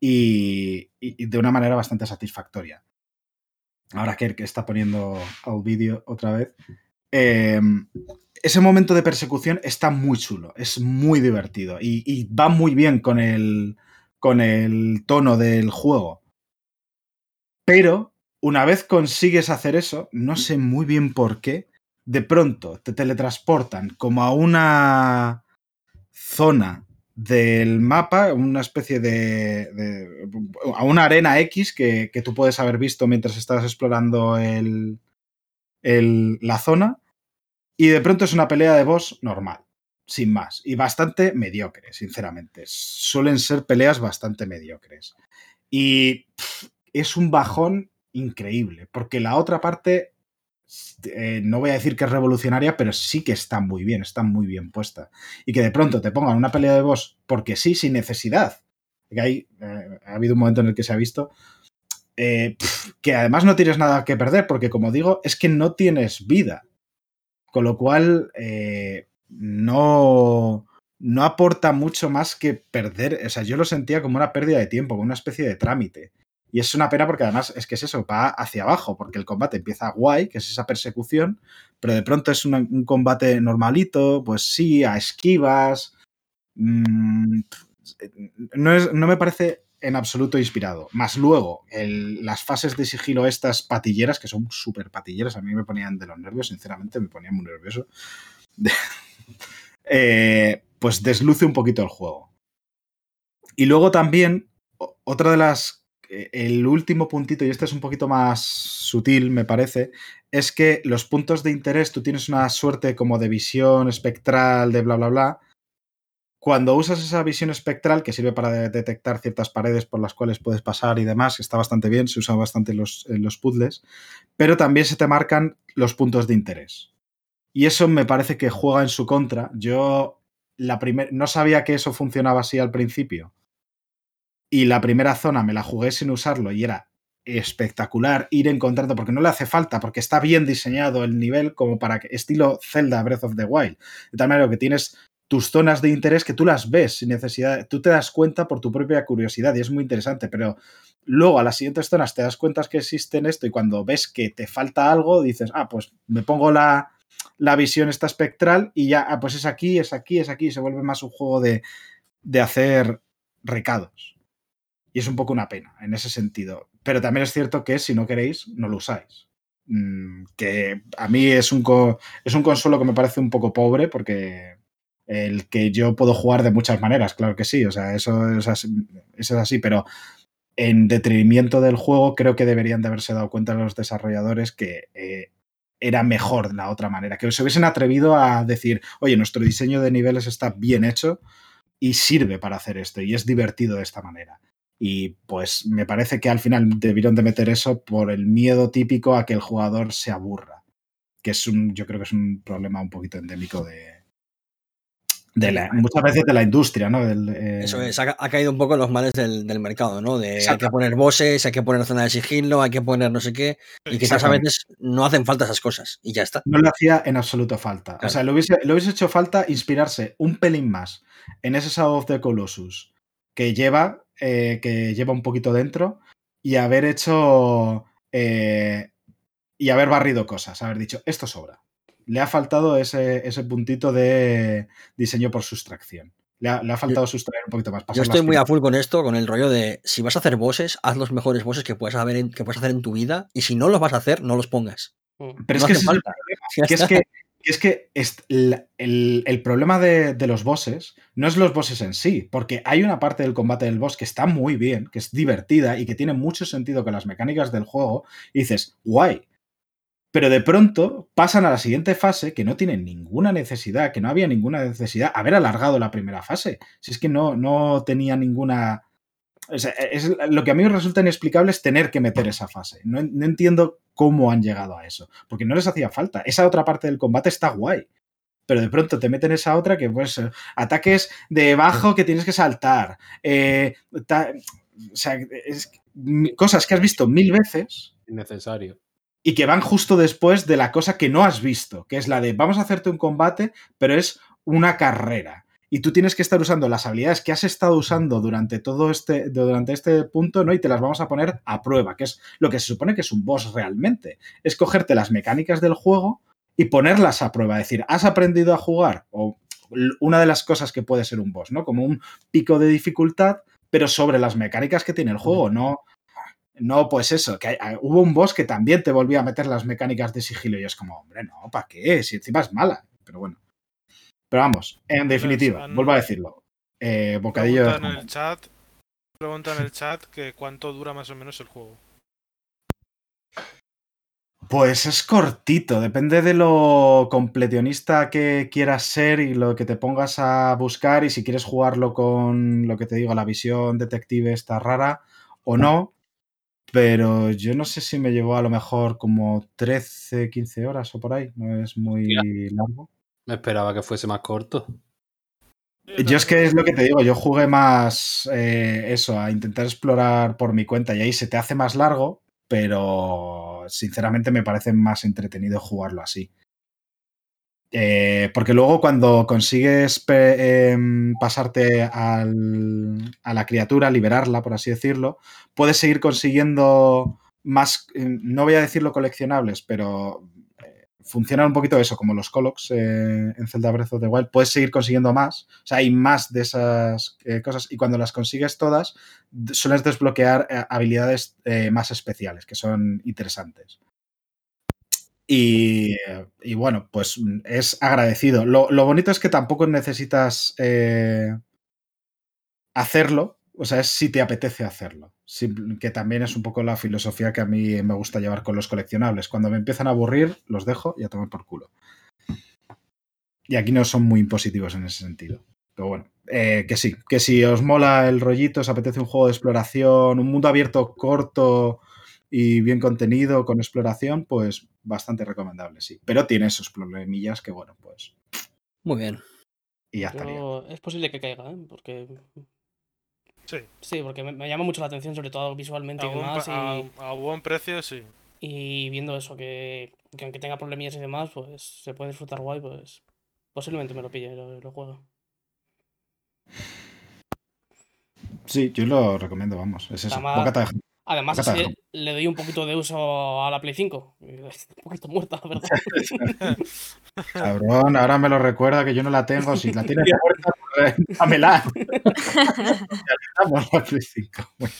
y, y de una manera bastante satisfactoria. Ahora que está poniendo al vídeo otra vez. Eh, ese momento de persecución está muy chulo, es muy divertido y, y va muy bien con el, con el tono del juego. Pero una vez consigues hacer eso, no sé muy bien por qué, de pronto te teletransportan como a una zona del mapa, una especie de, a una arena X que, que tú puedes haber visto mientras estás explorando el, el- la zona, y de pronto es una pelea de boss normal, sin más, y bastante mediocre, sinceramente. Suelen ser peleas bastante mediocres. Y es un bajón increíble, porque la otra parte, eh, no voy a decir que es revolucionaria, pero sí que está muy bien, está muy bien puesta. Y que de pronto te pongan una pelea de boss porque sí, sin necesidad. Que hay, eh, ha habido un momento en el que se ha visto eh, que además no tienes nada que perder, porque como digo, es que no tienes vida. Con lo cual, no, no aporta mucho más que perder. O sea, yo lo sentía como una pérdida de tiempo, como una especie de trámite. Y es una pena porque además es que es eso, va hacia abajo, porque el combate empieza guay, que es esa persecución, pero de pronto es un combate normalito, pues sí, a esquivas. mm, no, es- no me parece en absoluto inspirado. Más luego, las fases de sigilo estas patilleras, que son súper patilleras, a mí me ponían de los nervios, sinceramente, me ponían muy nervioso. <laughs> Eh, pues desluce un poquito el juego. Y luego también, otra de las. Eh, El último puntito, y este es un poquito más sutil, me parece, es que los puntos de interés, tú tienes una suerte como de visión espectral, de bla, bla, bla. Cuando usas esa visión espectral, que sirve para de- detectar ciertas paredes por las cuales puedes pasar y demás, está bastante bien, se usa bastante en los, en los puzzles, pero también se te marcan los puntos de interés. Y eso me parece que juega en su contra. Yo la no sabía que eso funcionaba así al principio. Y la primera zona me la jugué sin usarlo y era espectacular ir encontrando, porque no le hace falta, porque está bien diseñado el nivel como para que, estilo Zelda Breath of the Wild. De tal manera que tienes tus zonas de interés que tú las ves sin necesidad, tú te das cuenta por tu propia curiosidad y es muy interesante, pero luego a las siguientes zonas te das cuenta que existen esto y cuando ves que te falta algo dices, ah, pues me pongo la, la visión esta espectral y ya, ah, pues es aquí, es aquí, es aquí, y se vuelve más un juego de, de hacer recados. Y es un poco una pena en ese sentido. Pero también es cierto que si no queréis, no lo usáis. Mm, que a mí es un, es un consuelo que me parece un poco pobre porque el que yo puedo jugar de muchas maneras, claro que sí, o sea, eso es así, eso es así pero en detrimento del juego creo que deberían de haberse dado cuenta los desarrolladores que eh, era mejor la otra manera, que se hubiesen atrevido a decir, oye, nuestro diseño de niveles está bien hecho y sirve para hacer esto y es divertido de esta manera. Y pues me parece que al final debieron de meter eso por el miedo típico a que el jugador se aburra, que es un, yo creo que es un problema un poquito endémico de, de la, muchas veces de la industria, ¿no? Del, eh, Eso es, ha, ha caído un poco en los males del, del mercado, ¿no? De hay que poner bosses, hay que poner zona de sigilo, hay que poner no sé qué, y quizás a veces no hacen falta esas cosas, y ya está. no le hacía en absoluto falta. Claro. O sea, le hubiese, le hubiese hecho falta inspirarse un pelín más en ese Shadow of the Colossus que lleva, eh, que lleva un poquito dentro y haber hecho eh, y haber barrido cosas, haber dicho, esto sobra. Le ha faltado ese, ese puntito de diseño por sustracción. Le ha, le ha faltado sustraer un poquito más. Yo estoy muy a full con esto, con el rollo de si vas a hacer bosses, haz los mejores bosses que puedas, haber en- que puedas hacer en tu vida, y si no los vas a hacer, no los pongas. Mm. Pero no es <laughs> que es falta. que, que es que el, el- problema de, de los bosses no es los bosses en sí, porque hay una parte del combate del boss que está muy bien, que es divertida y que tiene mucho sentido con las mecánicas del juego, y dices, guay. Pero de pronto pasan a la siguiente fase que no tienen ninguna necesidad, que no había ninguna necesidad haber alargado la primera fase. Si es que no, no tenía ninguna. O sea, es, lo que a mí me resulta inexplicable es tener que meter esa fase. No, no entiendo cómo han llegado a eso, porque no les hacía falta. Esa otra parte del combate está guay. Pero de pronto te meten esa otra que, pues, eh, ataques de bajo que tienes que saltar. eh, ta- o sea, es- cosas que has visto mil veces Innecesario. y que van justo después de la cosa que no has visto, que es la de vamos a hacerte un combate, pero es una carrera. Y tú tienes que estar usando las habilidades que has estado usando durante todo este, durante este punto, ¿no? Y te las vamos a poner a prueba, que es lo que se supone que es un boss realmente. Es cogerte las mecánicas del juego y ponerlas a prueba. Es decir, ¿has aprendido a jugar? O una de las cosas que puede ser un boss, ¿no? Como un pico de dificultad, pero sobre las mecánicas que tiene el juego, no. No, pues eso, que hay- hubo un boss que también te volvía a meter las mecánicas de sigilo y es como, hombre, no, ¿para qué? Si encima es mala. Pero bueno. Pero vamos, en definitiva, han- vuelvo a decirlo. Eh, bocadillo de en el chat, pregunta en el chat que cuánto dura más o menos el juego. Pues es cortito, depende de lo completionista que quieras ser y lo que te pongas a buscar y si quieres jugarlo con lo que te digo, la visión detective esta rara o no. Pero yo no sé si me llevó a lo mejor como 13, 15 horas o por ahí, no es muy largo. Me esperaba que fuese más corto. Yo es que es lo que te digo, yo jugué más eh, eso, a intentar explorar por mi cuenta y ahí se te hace más largo, pero sinceramente me parece más entretenido jugarlo así. Eh, porque luego cuando consigues em, pasarte a la criatura, liberarla, por así decirlo, puedes seguir consiguiendo más, eh, no voy a decirlo coleccionables, pero funcionan un poquito eso, como los Colocs eh, en Zelda Breath of the Wild, puedes seguir consiguiendo más, o sea, hay más de esas eh, cosas y cuando las consigues todas, sueles desbloquear eh, habilidades más especiales, que son interesantes. Y, y bueno, pues mm, es agradecido. Lo, lo bonito es que tampoco necesitas hacerlo, o sea, es si te apetece hacerlo. Que también es un poco la filosofía que a mí me gusta llevar con los coleccionables. Cuando me empiezan a aburrir, los dejo y a tomar por culo. Y aquí no son muy impositivos en ese sentido. Pero bueno, eh, que sí, que si os mola el rollito, os apetece un juego de exploración, un mundo abierto corto y bien contenido con exploración, pues bastante recomendable, sí. Pero tiene esos problemillas que, bueno, pues. Muy bien. Y ya estaría. Es posible que caiga, ¿eh? Porque. Sí. Sí, porque me, me llama mucho la atención, sobre todo visualmente A y buen, demás. Y, a- a buen precio, sí. y viendo eso, que, que aunque tenga problemillas y demás, pues se puede disfrutar guay, pues posiblemente me lo pille y lo, lo juego. Sí, yo lo recomiendo, vamos. Es eso. Además- Bocata de. Además, así le doy un poquito de uso a la Play 5. Está <laughs> un poquito muerta, la verdad. <laughs> Cabrón, ahora me lo recuerda que yo no la tengo. Si la tienes muerta, pues, eh, dámela. <laughs> Ya estamos la Play 5. Bueno,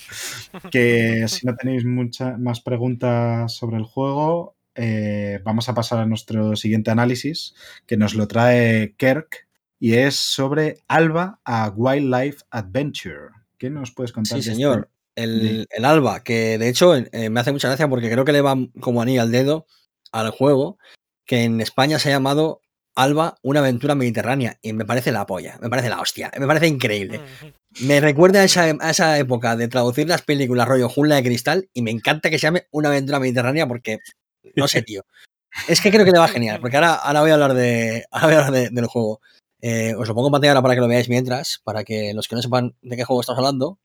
que si no tenéis muchas más preguntas sobre el juego, eh, vamos a pasar a nuestro siguiente análisis, que nos lo trae Kirk, y es sobre Alba a Wildlife Adventure. ¿Qué nos puedes contar? Sí, de señor. este? El, el Alba, que de hecho eh, me hace mucha gracia porque creo que le va como anillo al dedo al juego, que en España se ha llamado Alba, una aventura mediterránea. Y me parece la polla, me parece la hostia, me parece increíble. Me recuerda a esa, a esa época de traducir las películas rollo Jungla de Cristal y me encanta que se llame una aventura mediterránea porque, no sé, tío. Es que creo que le va genial, porque ahora, ahora voy a hablar, de, <laughs> ahora voy a hablar de- del juego. Eh, os lo pongo en pantalla ahora para que lo veáis mientras, para que los que no sepan de qué juego estamos hablando.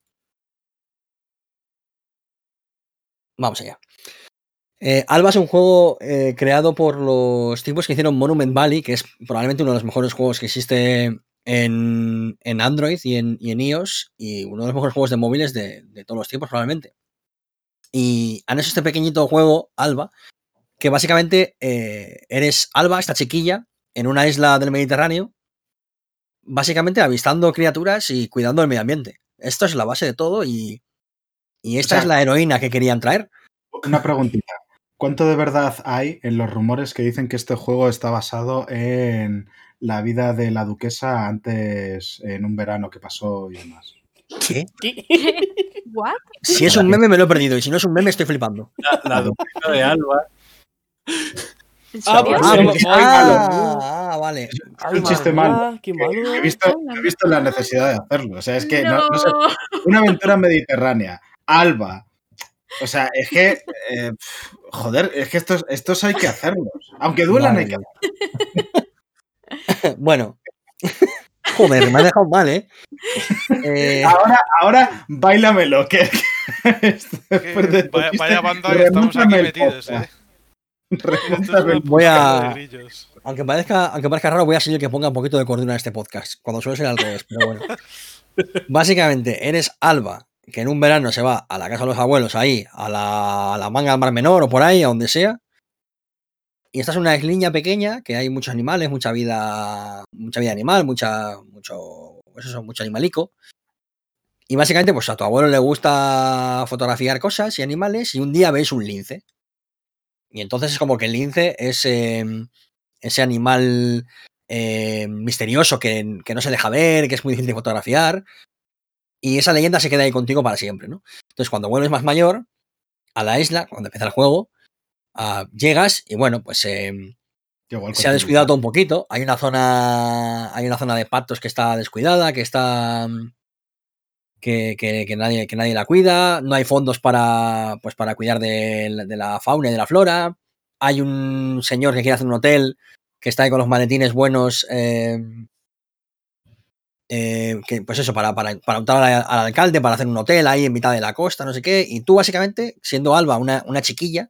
Vamos allá. Eh, Alba es un juego eh, creado por los tipos que hicieron Monument Valley, que es probablemente uno de los mejores juegos que existe en, en Android y en, iOS, y uno de los mejores juegos de móviles de, de todos los tiempos, probablemente. Y han hecho este pequeñito juego, Alba, que básicamente eh, eres Alba, esta chiquilla, en una isla del Mediterráneo, básicamente avistando criaturas y cuidando el medio ambiente. Esto es la base de todo y, y esta sea- es la heroína que querían traer. Una preguntita. ¿Cuánto de verdad hay en los rumores que dicen que este juego está basado en la vida de la duquesa antes, en un verano que pasó y demás? ¿Qué? ¿Qué? <laughs> ¿What? Si es un meme me lo he perdido y si no es un meme estoy flipando. La, la duquesa de Alba. ¿En Ah, pues Ah, muy malo. ah, ah, vale. Es un chiste malo. He visto, he visto la necesidad de hacerlo. O sea, es que no- no sé, una aventura mediterránea, Alba. O sea, es que, eh, joder, es que estos, estos hay que hacerlos. Aunque duelan, hay que <laughs> Bueno. <laughs> Joder, me ha dejado mal, ¿eh? Eh, Ahora, ahora, bailamelo. Que, de vaya, vaya banda que estamos aquí metidos, eh. una Voy a- puta de grillos. aunque, parezca, aunque parezca raro, voy a ser el que ponga un poquito de cordura en este podcast, cuando suele ser al revés, pero bueno. <laughs> Básicamente, eres Alba, que en un verano se va a la casa de los abuelos, ahí, a la, la manga del Mar Menor o por ahí, a donde sea, y esta es una isliña pequeña que hay muchos animales, mucha vida, mucha vida animal, mucha, mucho, pues eso, animalico. Y básicamente, pues a tu abuelo le gusta fotografiar cosas y animales y un día ves un lince. Y entonces es como que el lince es eh, ese animal eh, misterioso que, que, no se deja ver, que es muy difícil de fotografiar. Y esa leyenda se queda ahí contigo para siempre, ¿no? Entonces, cuando vuelves más mayor a la isla, cuando empieza el juego, uh, llegas y bueno, pues eh, se ha descuidado todo un poquito. Hay una zona. Hay una zona de patos que está descuidada, que está. Que, que, que, nadie, que nadie la cuida. No hay fondos para. Pues para cuidar de, de la fauna y de la flora. Hay un señor que quiere hacer un hotel que está ahí con los maletines buenos. Eh, eh, que, pues eso, para, para, para optar al, al, alcalde, para hacer un hotel ahí en mitad de la costa, no sé qué. Y tú, básicamente, siendo Alba una, una chiquilla,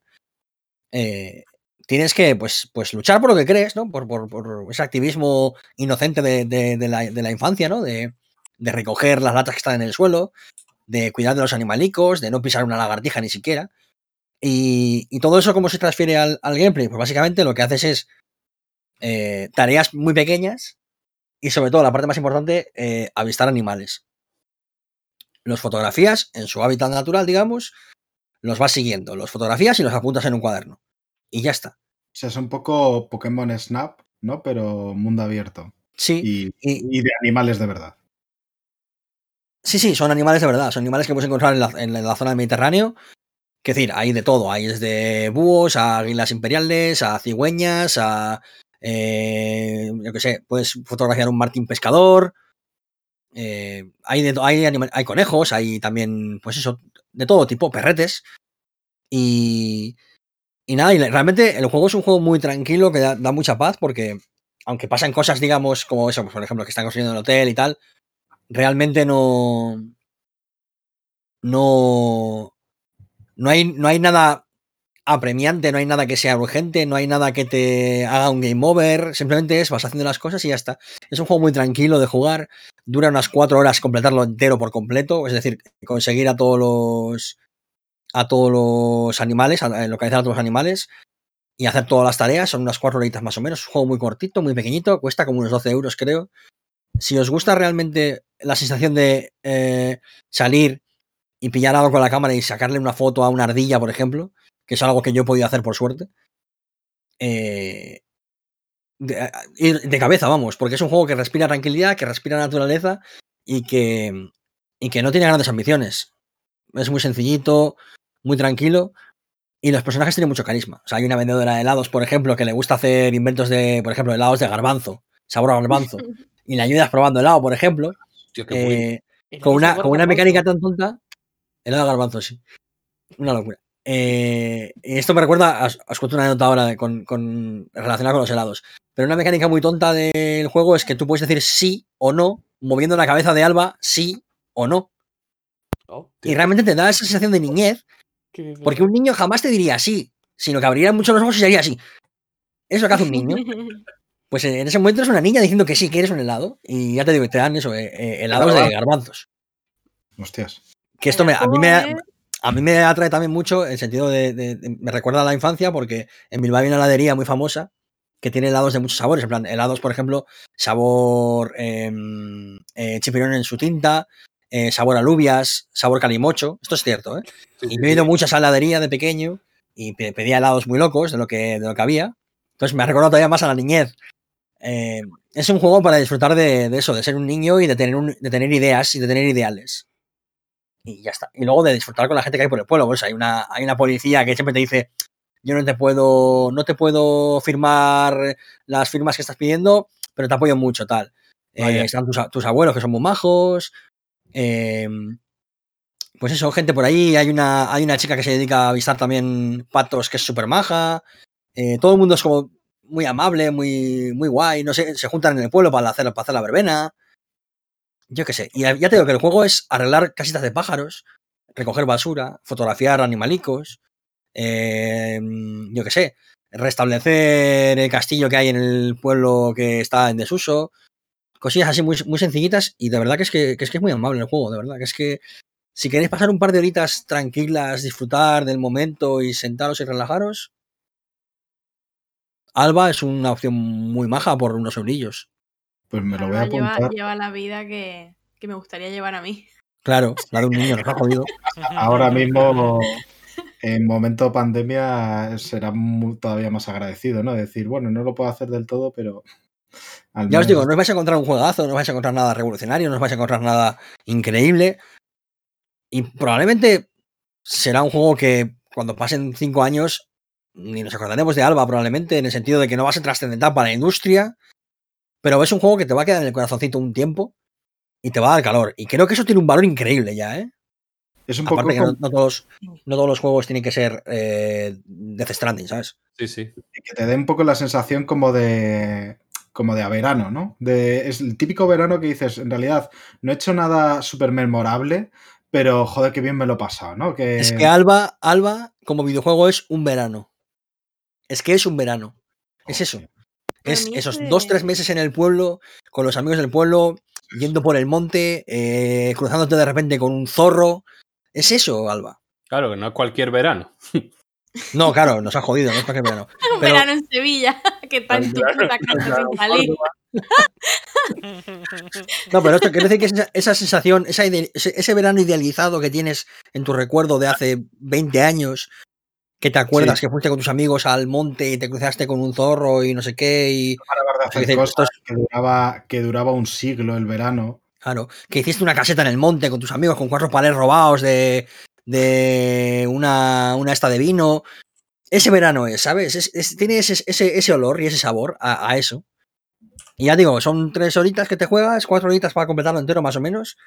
eh, tienes que pues, pues luchar por lo que crees, ¿no? Por, por, por ese activismo inocente de, de, de, la, de la, infancia, ¿no? De, recoger las latas que están en el suelo, de cuidar de los animalicos, de no pisar una lagartija ni siquiera. Y, y todo eso, ¿cómo se transfiere al, al, gameplay? Pues básicamente lo que haces es eh, tareas muy pequeñas y sobre todo, la parte más importante, eh, avistar animales. Los fotografías en su hábitat natural, digamos, los vas siguiendo, los fotografías y los apuntas en un cuaderno. Y ya está. O sea, es un poco Pokémon Snap, ¿no? Pero mundo abierto. Sí. Y, y, y de animales de verdad. Sí, sí, son animales de verdad. Son animales que puedes encontrar en la, en la zona del Mediterráneo. Es decir, hay de todo. Hay desde búhos a águilas imperiales, a cigüeñas, a eh, yo que sé, puedes fotografiar un martín pescador. Eh, hay, de, hay, hay conejos, hay también, pues eso, de todo tipo, perretes. Y, y nada, y realmente el juego es un juego muy tranquilo que da, da, mucha paz porque, aunque pasan cosas, digamos, como eso, pues por ejemplo, que están construyendo el hotel y tal, realmente no. No. No hay, no hay nada apremiante, no hay nada que sea urgente, no hay nada que te haga un game over, simplemente es vas haciendo las cosas y ya está. Es un juego muy tranquilo de jugar, dura unas cuatro horas completarlo entero por completo, es decir, conseguir a todos los a todos los animales, a localizar a todos los animales y hacer todas las tareas, son unas cuatro horitas más o menos, es un juego muy cortito, muy pequeñito, cuesta como unos 12 euros creo. Si os gusta realmente la sensación de eh, salir y pillar algo con la cámara y sacarle una foto a una ardilla, por ejemplo, que es algo que yo he podido hacer por suerte. Eh, de, de, cabeza, vamos, porque es un juego que respira tranquilidad, que respira naturaleza y que, y que no tiene grandes ambiciones. Es muy sencillito, muy tranquilo y los personajes tienen mucho carisma. O sea, hay una vendedora de helados, por ejemplo, que le gusta hacer inventos de, por ejemplo, helados de garbanzo, sabor a garbanzo, <laughs> y le ayudas probando helado, por ejemplo. Tío, eh, con, una, con una mecánica tan tonta, helado de garbanzo, sí. Una locura. Eh, esto me recuerda, os, os cuento una nota ahora con, con, relacionada con los helados. Pero una mecánica muy tonta del juego es que tú puedes decir sí o no, moviendo la cabeza de Alba, sí o no. Oh, y realmente te da esa sensación de niñez, porque un niño jamás te diría sí, sino que abriría mucho los ojos y sería así. Es lo que hace un niño. <laughs> Pues en ese momento es una niña diciendo que sí, quieres un helado. Y ya te digo, te dan eso, eh, eh, helados de garbanzos. Hostias. Que esto me, a mí me, a mí me atrae también mucho el sentido de, de, de, me recuerda a la infancia porque en Bilbao hay una heladería muy famosa que tiene helados de muchos sabores, en plan helados, por ejemplo, sabor eh, eh, chipirón en su tinta, eh, sabor alubias, sabor calimocho, esto es cierto, ¿eh? Sí, y me he ido mucho a esa heladería de pequeño y pedía helados muy locos de lo que, de lo que había, entonces me ha recordado todavía más a la niñez. Eh, es un juego para disfrutar de, de, eso, de ser un niño y de tener, un, de tener ideas y de tener ideales y ya está. Y luego de disfrutar con la gente que hay por el pueblo. Pues hay una, hay una policía que siempre te dice, yo no te puedo, no te puedo firmar las firmas que estás pidiendo, pero te apoyo mucho, tal. Eh, están tus, tus, abuelos que son muy majos. Eh, pues eso, gente por ahí. Hay una, hay una chica que se dedica a avisar también patos que es súper maja. Eh, todo el mundo es como muy amable, muy, muy guay. No sé, se juntan en el pueblo para hacer, para hacer la verbena yo qué sé. Y ya te digo que el juego es arreglar casitas de pájaros, recoger basura, fotografiar animalicos, eh, yo qué sé, restablecer el castillo que hay en el pueblo que está en desuso. Cosillas así muy, muy sencillitas y de verdad que es que, que es que es muy amable el juego, de verdad. Que es que si queréis pasar un par de horitas tranquilas, disfrutar del momento y sentaros y relajaros, Alba es una opción muy maja por unos eurillos. Pues me lo voy a lleva, apuntar. lleva la vida que, que me gustaría llevar a mí. Claro, la de un niño, nos ha jodido. <laughs> Ahora mismo, en momento pandemia, será todavía más agradecido, ¿no? Decir, bueno, no lo puedo hacer del todo, pero. al Ya os digo, no os vais a encontrar un juegazo, no os vais a encontrar nada revolucionario, no os vais a encontrar nada increíble. Y probablemente será un juego que cuando pasen cinco años ni nos acordaremos de Alba, probablemente, en el sentido de que no va a ser trascendental para la industria. Pero es un juego que te va a quedar en el corazoncito un tiempo y te va a dar calor. Y creo que eso tiene un valor increíble ya, ¿eh? Es un poco Aparte que no, todos, no todos los juegos tienen que ser eh, Death Stranding, ¿sabes? Sí, sí. que te dé un poco la sensación como de como de a verano, ¿no? De, es el típico verano que dices, en realidad, no he hecho nada súper memorable, pero joder, qué bien me lo he pasado, ¿no? Que, Es que Alba, Alba, como videojuego, es un verano. Es que es un verano. Es eso. Es esos ese- dos, tres meses en el pueblo, con los amigos del pueblo, yendo por el monte, eh, cruzándote de repente con un zorro. Es eso, Alba. Claro, que no es cualquier verano. No, claro, nos ha jodido, no es cualquier verano. <laughs> Un Pero- verano en Sevilla, <laughs> que tu Claro, salir. No, pero esto quiere decir que esa, esa sensación, esa ide- ese, ese verano idealizado que tienes en tu recuerdo de hace 20 años, que te acuerdas Sí. que fuiste con tus amigos al monte y te cruzaste con un zorro y no sé qué, y para de cosas que duraba, que duraba un siglo el verano. claro, que hiciste una caseta en el monte con tus amigos con cuatro palés robados de, de una, una esta de vino. Ese verano es, ¿sabes? Es- es- tiene ese, ese, ese olor y ese sabor a, a eso. Y ya digo, son tres horitas que te juegas, cuatro horitas para completarlo entero más o menos,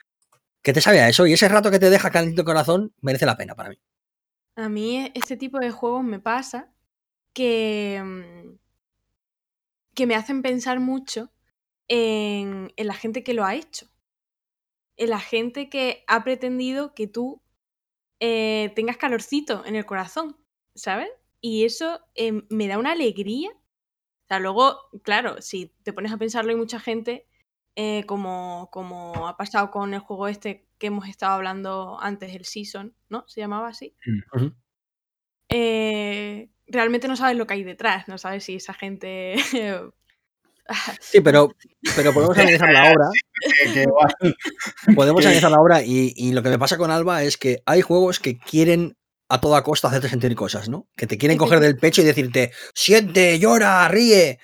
que te sabe a eso. Y ese rato que te deja calentito el corazón merece la pena para mí. A mí este tipo de juegos me pasa que, mm, que me hacen pensar mucho en, la gente que lo ha hecho. En la gente que ha pretendido que tú eh, tengas calorcito en el corazón, ¿sabes? Y eso eh, me da una alegría. O sea, luego, claro, si te pones a pensarlo, hay mucha gente, eh, como, como ha pasado con el juego este que hemos estado hablando antes, el Season, ¿no? Se llamaba así eh, realmente no sabes lo que hay detrás, no sabes si esa gente... <laughs> Sí, pero, pero podemos analizar la obra. <laughs> Podemos analizar la obra y, y lo que me pasa con Alba es que hay juegos que quieren a toda costa hacerte sentir cosas, ¿no? Que te quieren coger del pecho y decirte, siente, llora, ríe.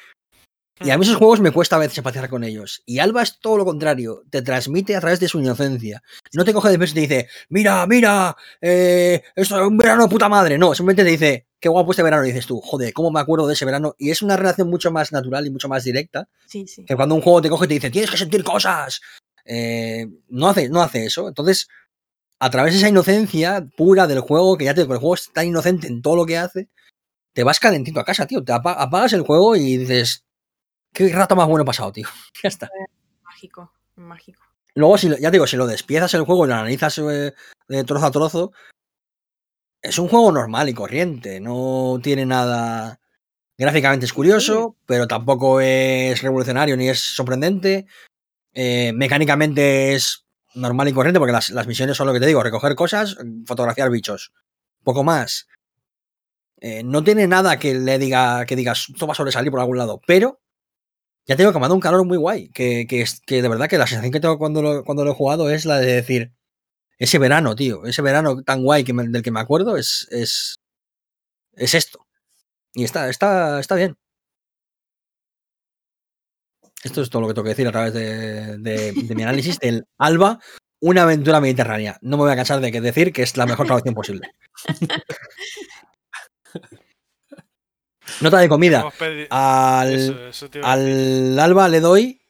Y a mí esos juegos me cuesta a veces empatizar con ellos. Y Alba es todo lo contrario, te transmite a través de su inocencia. No te coge del pecho y te dice, mira, mira, eh, esto es un verano de puta madre. No, simplemente te dice, qué guapo este verano. Y dices tú, joder, ¿cómo me acuerdo de ese verano? Y es una relación mucho más natural y mucho más directa Sí, sí. que cuando un juego te coge y te dice, tienes que sentir cosas. eh, no, hace, no hace eso. Entonces, a través de esa inocencia pura del juego, que ya te digo, el juego es tan inocente en todo lo que hace, te vas calentito a casa, tío. Te apa- apagas el juego y dices, qué rato más bueno he pasado, tío. <laughs> Ya está. Mágico, mágico. Luego, si, ya te digo, si lo despiezas el juego y lo analizas eh, de trozo a trozo, es un juego normal y corriente. No tiene nada. Gráficamente es curioso, pero tampoco es revolucionario ni es sorprendente. Eh, mecánicamente es normal y corriente, porque las, las misiones son lo que te digo: recoger cosas, fotografiar bichos. Poco más. Eh, no tiene nada que le diga que digas esto va a sobresalir por algún lado, pero ya tengo que me ha dado un calor muy guay. Que, que, que de verdad que la sensación que tengo cuando lo, cuando lo he jugado es la de decir, ese verano, tío, ese verano tan guay que me- del que me acuerdo es, es, es esto. Y está, está, está bien. Esto es todo lo que tengo que decir a través de, de- de mi análisis del Alba, una aventura mediterránea. No me voy a cansar de que decir que es la mejor <laughs> traducción posible. Nota de comida. Al, Eso, eso al Alba le doy.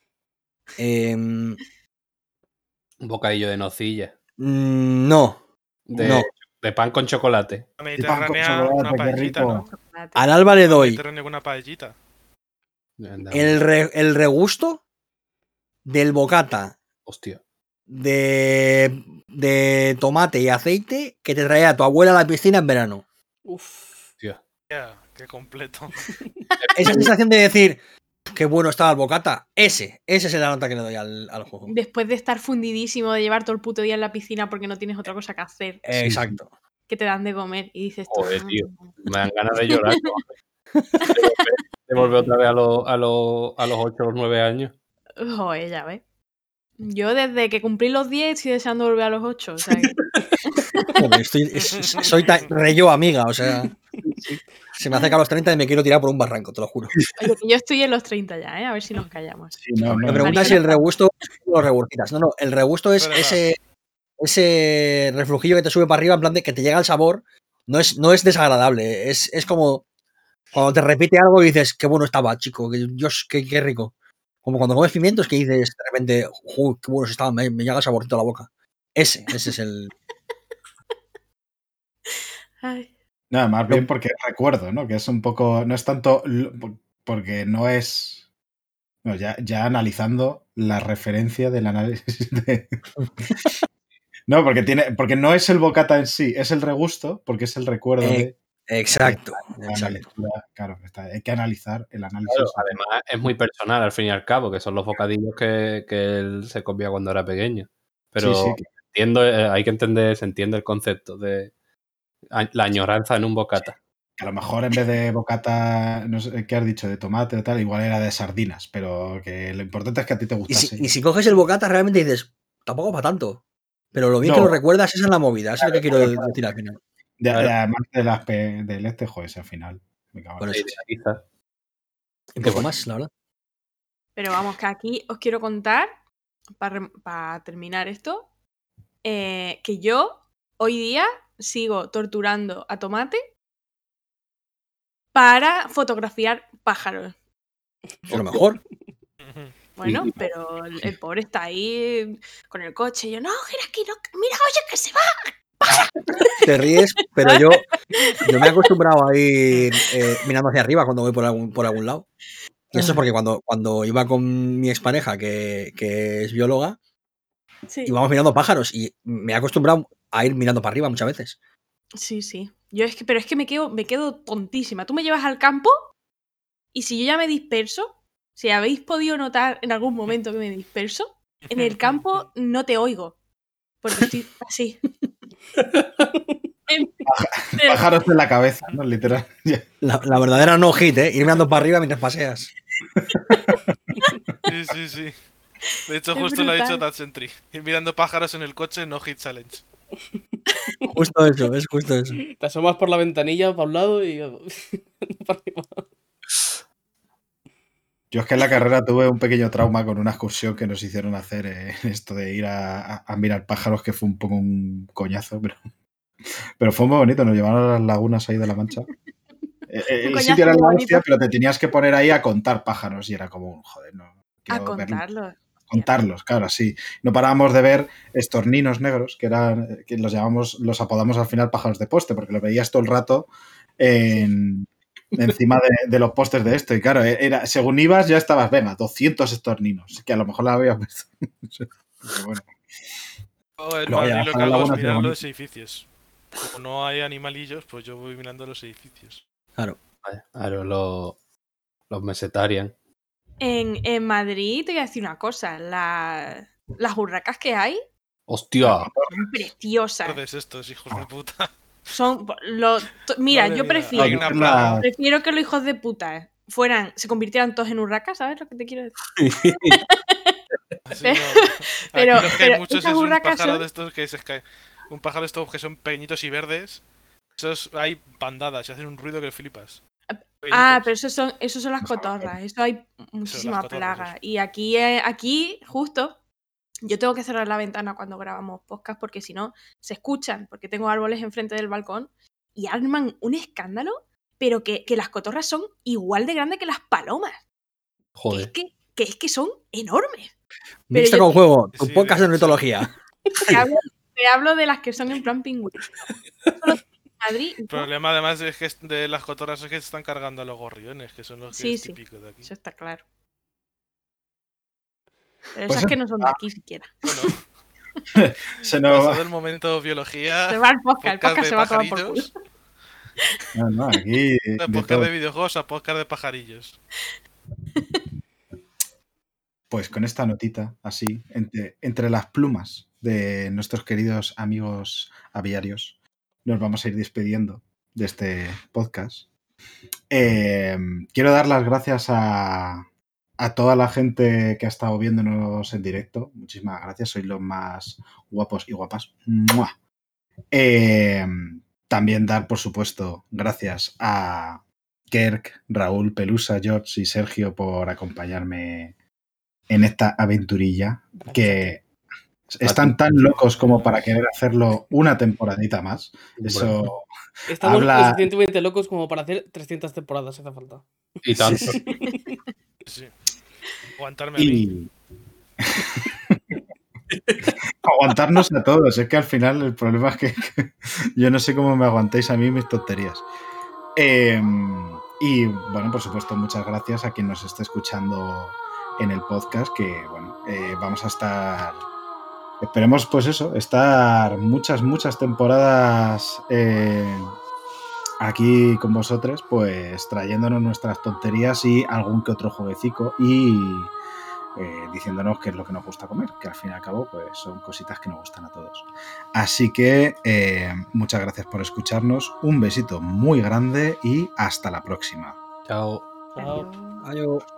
em, Un bocadillo de nocilla. mm, no. De, No. de pan con chocolate. Al Alba le doy una paellita. El, re- el regusto del bocata Hostia. de, de tomate y aceite que te traía tu abuela a la piscina en verano. Uf. Qué completo. <laughs> Esa sensación de decir, qué bueno estaba el bocata, ese, ese es la nota que le doy al, al juego. Después de estar fundidísimo, de llevar todo el puto día en la piscina porque no tienes otra cosa que hacer, Eh, Exacto. que te dan de comer y dices tú, Joder, tío. Me dan ganas de llorar. <laughs> Te vuelve otra vez a, los a, los a los 8 o los 9 años. Joder, ya ves. Yo desde que cumplí los 10 estoy deseando volver a los 8. O sea, que- <laughs> Joder, estoy- es- es- soy tan re yo amiga, o sea. Se me acerca a los 30 y me quiero tirar por un barranco, te lo juro. oye, yo estoy en los 30 ya, ¿eh? A ver si nos callamos. Sí, no, no, Me no. preguntas si el regusto los regurgitas. No, no, el regusto es ese, ese reflujillo que te sube para arriba, en plan de que te llega el sabor. No es, no es desagradable, es, es como cuando te repite algo y dices, qué bueno estaba, chico, que Dios, qué, qué rico. Como cuando comes pimientos que dices de repente, uy, qué buenos estaban, me, me llega el saborcito a la boca. Ese, ese es el. <laughs> Ay, Nada, más bien porque recuerdo, ¿no? Que es un poco. No es tanto. Porque no es. no, ya, ya analizando la referencia del análisis <laughs> de. <laughs> No, porque tiene. Porque no es el bocata en sí, es el regusto, porque es el recuerdo Eh, de Exacto. Claro, está- hay que analizar el análisis. Claro, además es muy personal al fin y al cabo, que son los bocadillos que, que él se comía cuando era pequeño. Pero Sí, sí, entiendo, eh, hay que entender, se entiende el concepto de la añoranza en un bocata. que a lo mejor en vez de bocata, no sé qué has dicho, de tomate o tal, igual era de sardinas, pero que lo importante es que a ti te Y gustase. si, y si coges el bocata, realmente dices, tampoco para tanto. Pero lo bien que lo recuerdas, esa es la movida, eso es lo que quiero decir al final. De- Claro. de- además de las del este, joder, ese al final. Me cago leche. Quizás. Un poco más, la verdad. Pero vamos, que aquí os quiero contar, para terminar esto, eh, que yo hoy día sigo torturando a Tomate para fotografiar pájaros. Es lo mejor. <laughs> Bueno, pero el, el pobre está ahí con el coche y yo, no, gira aquí, no, mira, oye, que se va. Te ríes, pero yo, yo me he acostumbrado a ir eh, mirando hacia arriba cuando voy por algún, por algún lado. Y eso es porque cuando, cuando iba con mi expareja, que, que es bióloga, Sí. íbamos mirando pájaros y me he acostumbrado a ir mirando para arriba muchas veces. Sí, sí. Yo es que, pero es que me quedo, me quedo tontísima. Tú me llevas al campo y si yo ya me disperso, si habéis podido notar en algún momento que me disperso, en el campo no te oigo. Porque estoy así. <laughs> Pájaros en la cabeza, ¿no? Literal. <laughs> La, la verdadera no hit, ¿eh? Ir mirando para arriba mientras paseas. Sí, sí, sí. De hecho, Es justo lo ha dicho. Tad Sentry. Ir mirando pájaros en el coche, no hit challenge. Justo eso, es justo eso. Te asomas por la ventanilla para un lado y. <laughs> para arriba. Yo es que en la carrera tuve un pequeño trauma con una excursión que nos hicieron hacer, eh, <laughs> esto de ir a, a- a mirar pájaros, que fue un poco un coñazo, pero, pero fue muy bonito. Nos llevaron a las lagunas ahí de la Mancha. Eh, <laughs> eh, Un El sitio era la hostia, pero te tenías que poner ahí a contar pájaros y era como, joder, no. a quiero verlo. contarlo. contarlos, claro, sí. No parábamos de ver estorninos negros, que eran, que los llamamos, los apodamos al final pájaros de poste, porque los veías todo el rato en, encima de, de los postes de esto. Y claro, era, según ibas ya estabas, venga, 200 estorninos, que a lo mejor la habías visto. <laughs> Pero bueno, Oh, en Luego ya Madrid lo que hago es mirar los edificios. Como no hay animalillos, pues yo voy mirando los edificios. Claro, los, los mesetarian. En, en Madrid te voy a decir una cosa. la- las urracas que hay ¡Hostia! son preciosas. Estos, hijos de puta. Son lo- to- mira, Madre yo prefiero, hay una La- plaga. prefiero que los hijos de puta fueran, se convirtieran todos en urracas, ¿sabes lo que te quiero decir? Así <laughs> Pero- no. pero- Aquí los que hay pero muchos es un urracas pájaro son- de estos que se cae. Un pájaro de estos que son pequeñitos y verdes. Esos hay bandadas y hacen un ruido que flipas. Ah, pero esos son, esos son las cotorras, eso hay muchísima cotorras, plaga. eso. Y aquí, eh, aquí, justo, yo tengo que cerrar la ventana cuando grabamos podcast porque si no, se escuchan, porque tengo árboles enfrente del balcón y arman un escándalo, pero que, que las cotorras son igual de grandes que las palomas. Que es, Joder. que, que es que son enormes. Mixto yo- con juego, Sí, podcast de sí. ornitología. <laughs> <laughs> Te hablo, te hablo de las que son en plan pingüino. Madrid, El problema además es que de las cotorras es que se están cargando a los gorriones, que son los que Sí, es sí. típico de aquí. eso está claro. Pero Pues esas que no son de aquí siquiera. Bueno, <laughs> se nos pasado el momento biología, Se va el podcast, el podcast se va a tomar por culo. No, no, aquí. <laughs> de podcast todo. de videojuegos a podcast de pajarillos. Pues con esta notita, así, entre, entre las plumas de nuestros queridos amigos aviarios, nos vamos a ir despidiendo de este podcast. Eh, quiero dar las gracias a, a toda la gente que ha estado viéndonos en directo. Muchísimas gracias, sois los más guapos y guapas. ¡Mua! Eh, también dar, por supuesto, gracias a Kirk, Raúl, Pelusa, George y Sergio por acompañarme en esta aventurilla que están tan locos como para querer hacerlo una temporadita más. Eso Estamos Habla- lo suficientemente locos como para hacer 300 temporadas, si hace falta. Y tanto. Sí. Aguantarme a mí. y <laughs> aguantarnos a todos. Es que al final el problema es que, yo no sé cómo me aguantáis a mí mis tonterías. Eh, y bueno, por supuesto, muchas gracias a quien nos esté escuchando en el podcast, que bueno, eh, vamos a estar, esperemos pues eso, estar muchas, muchas temporadas eh, aquí con vosotros, pues trayéndonos nuestras tonterías y algún que otro jueguecico y eh, diciéndonos qué es lo que nos gusta comer, que al fin y al cabo pues son cositas que nos gustan a todos. Así que eh, muchas gracias por escucharnos, un besito muy grande y hasta la próxima. Chao. Chao. Adiós.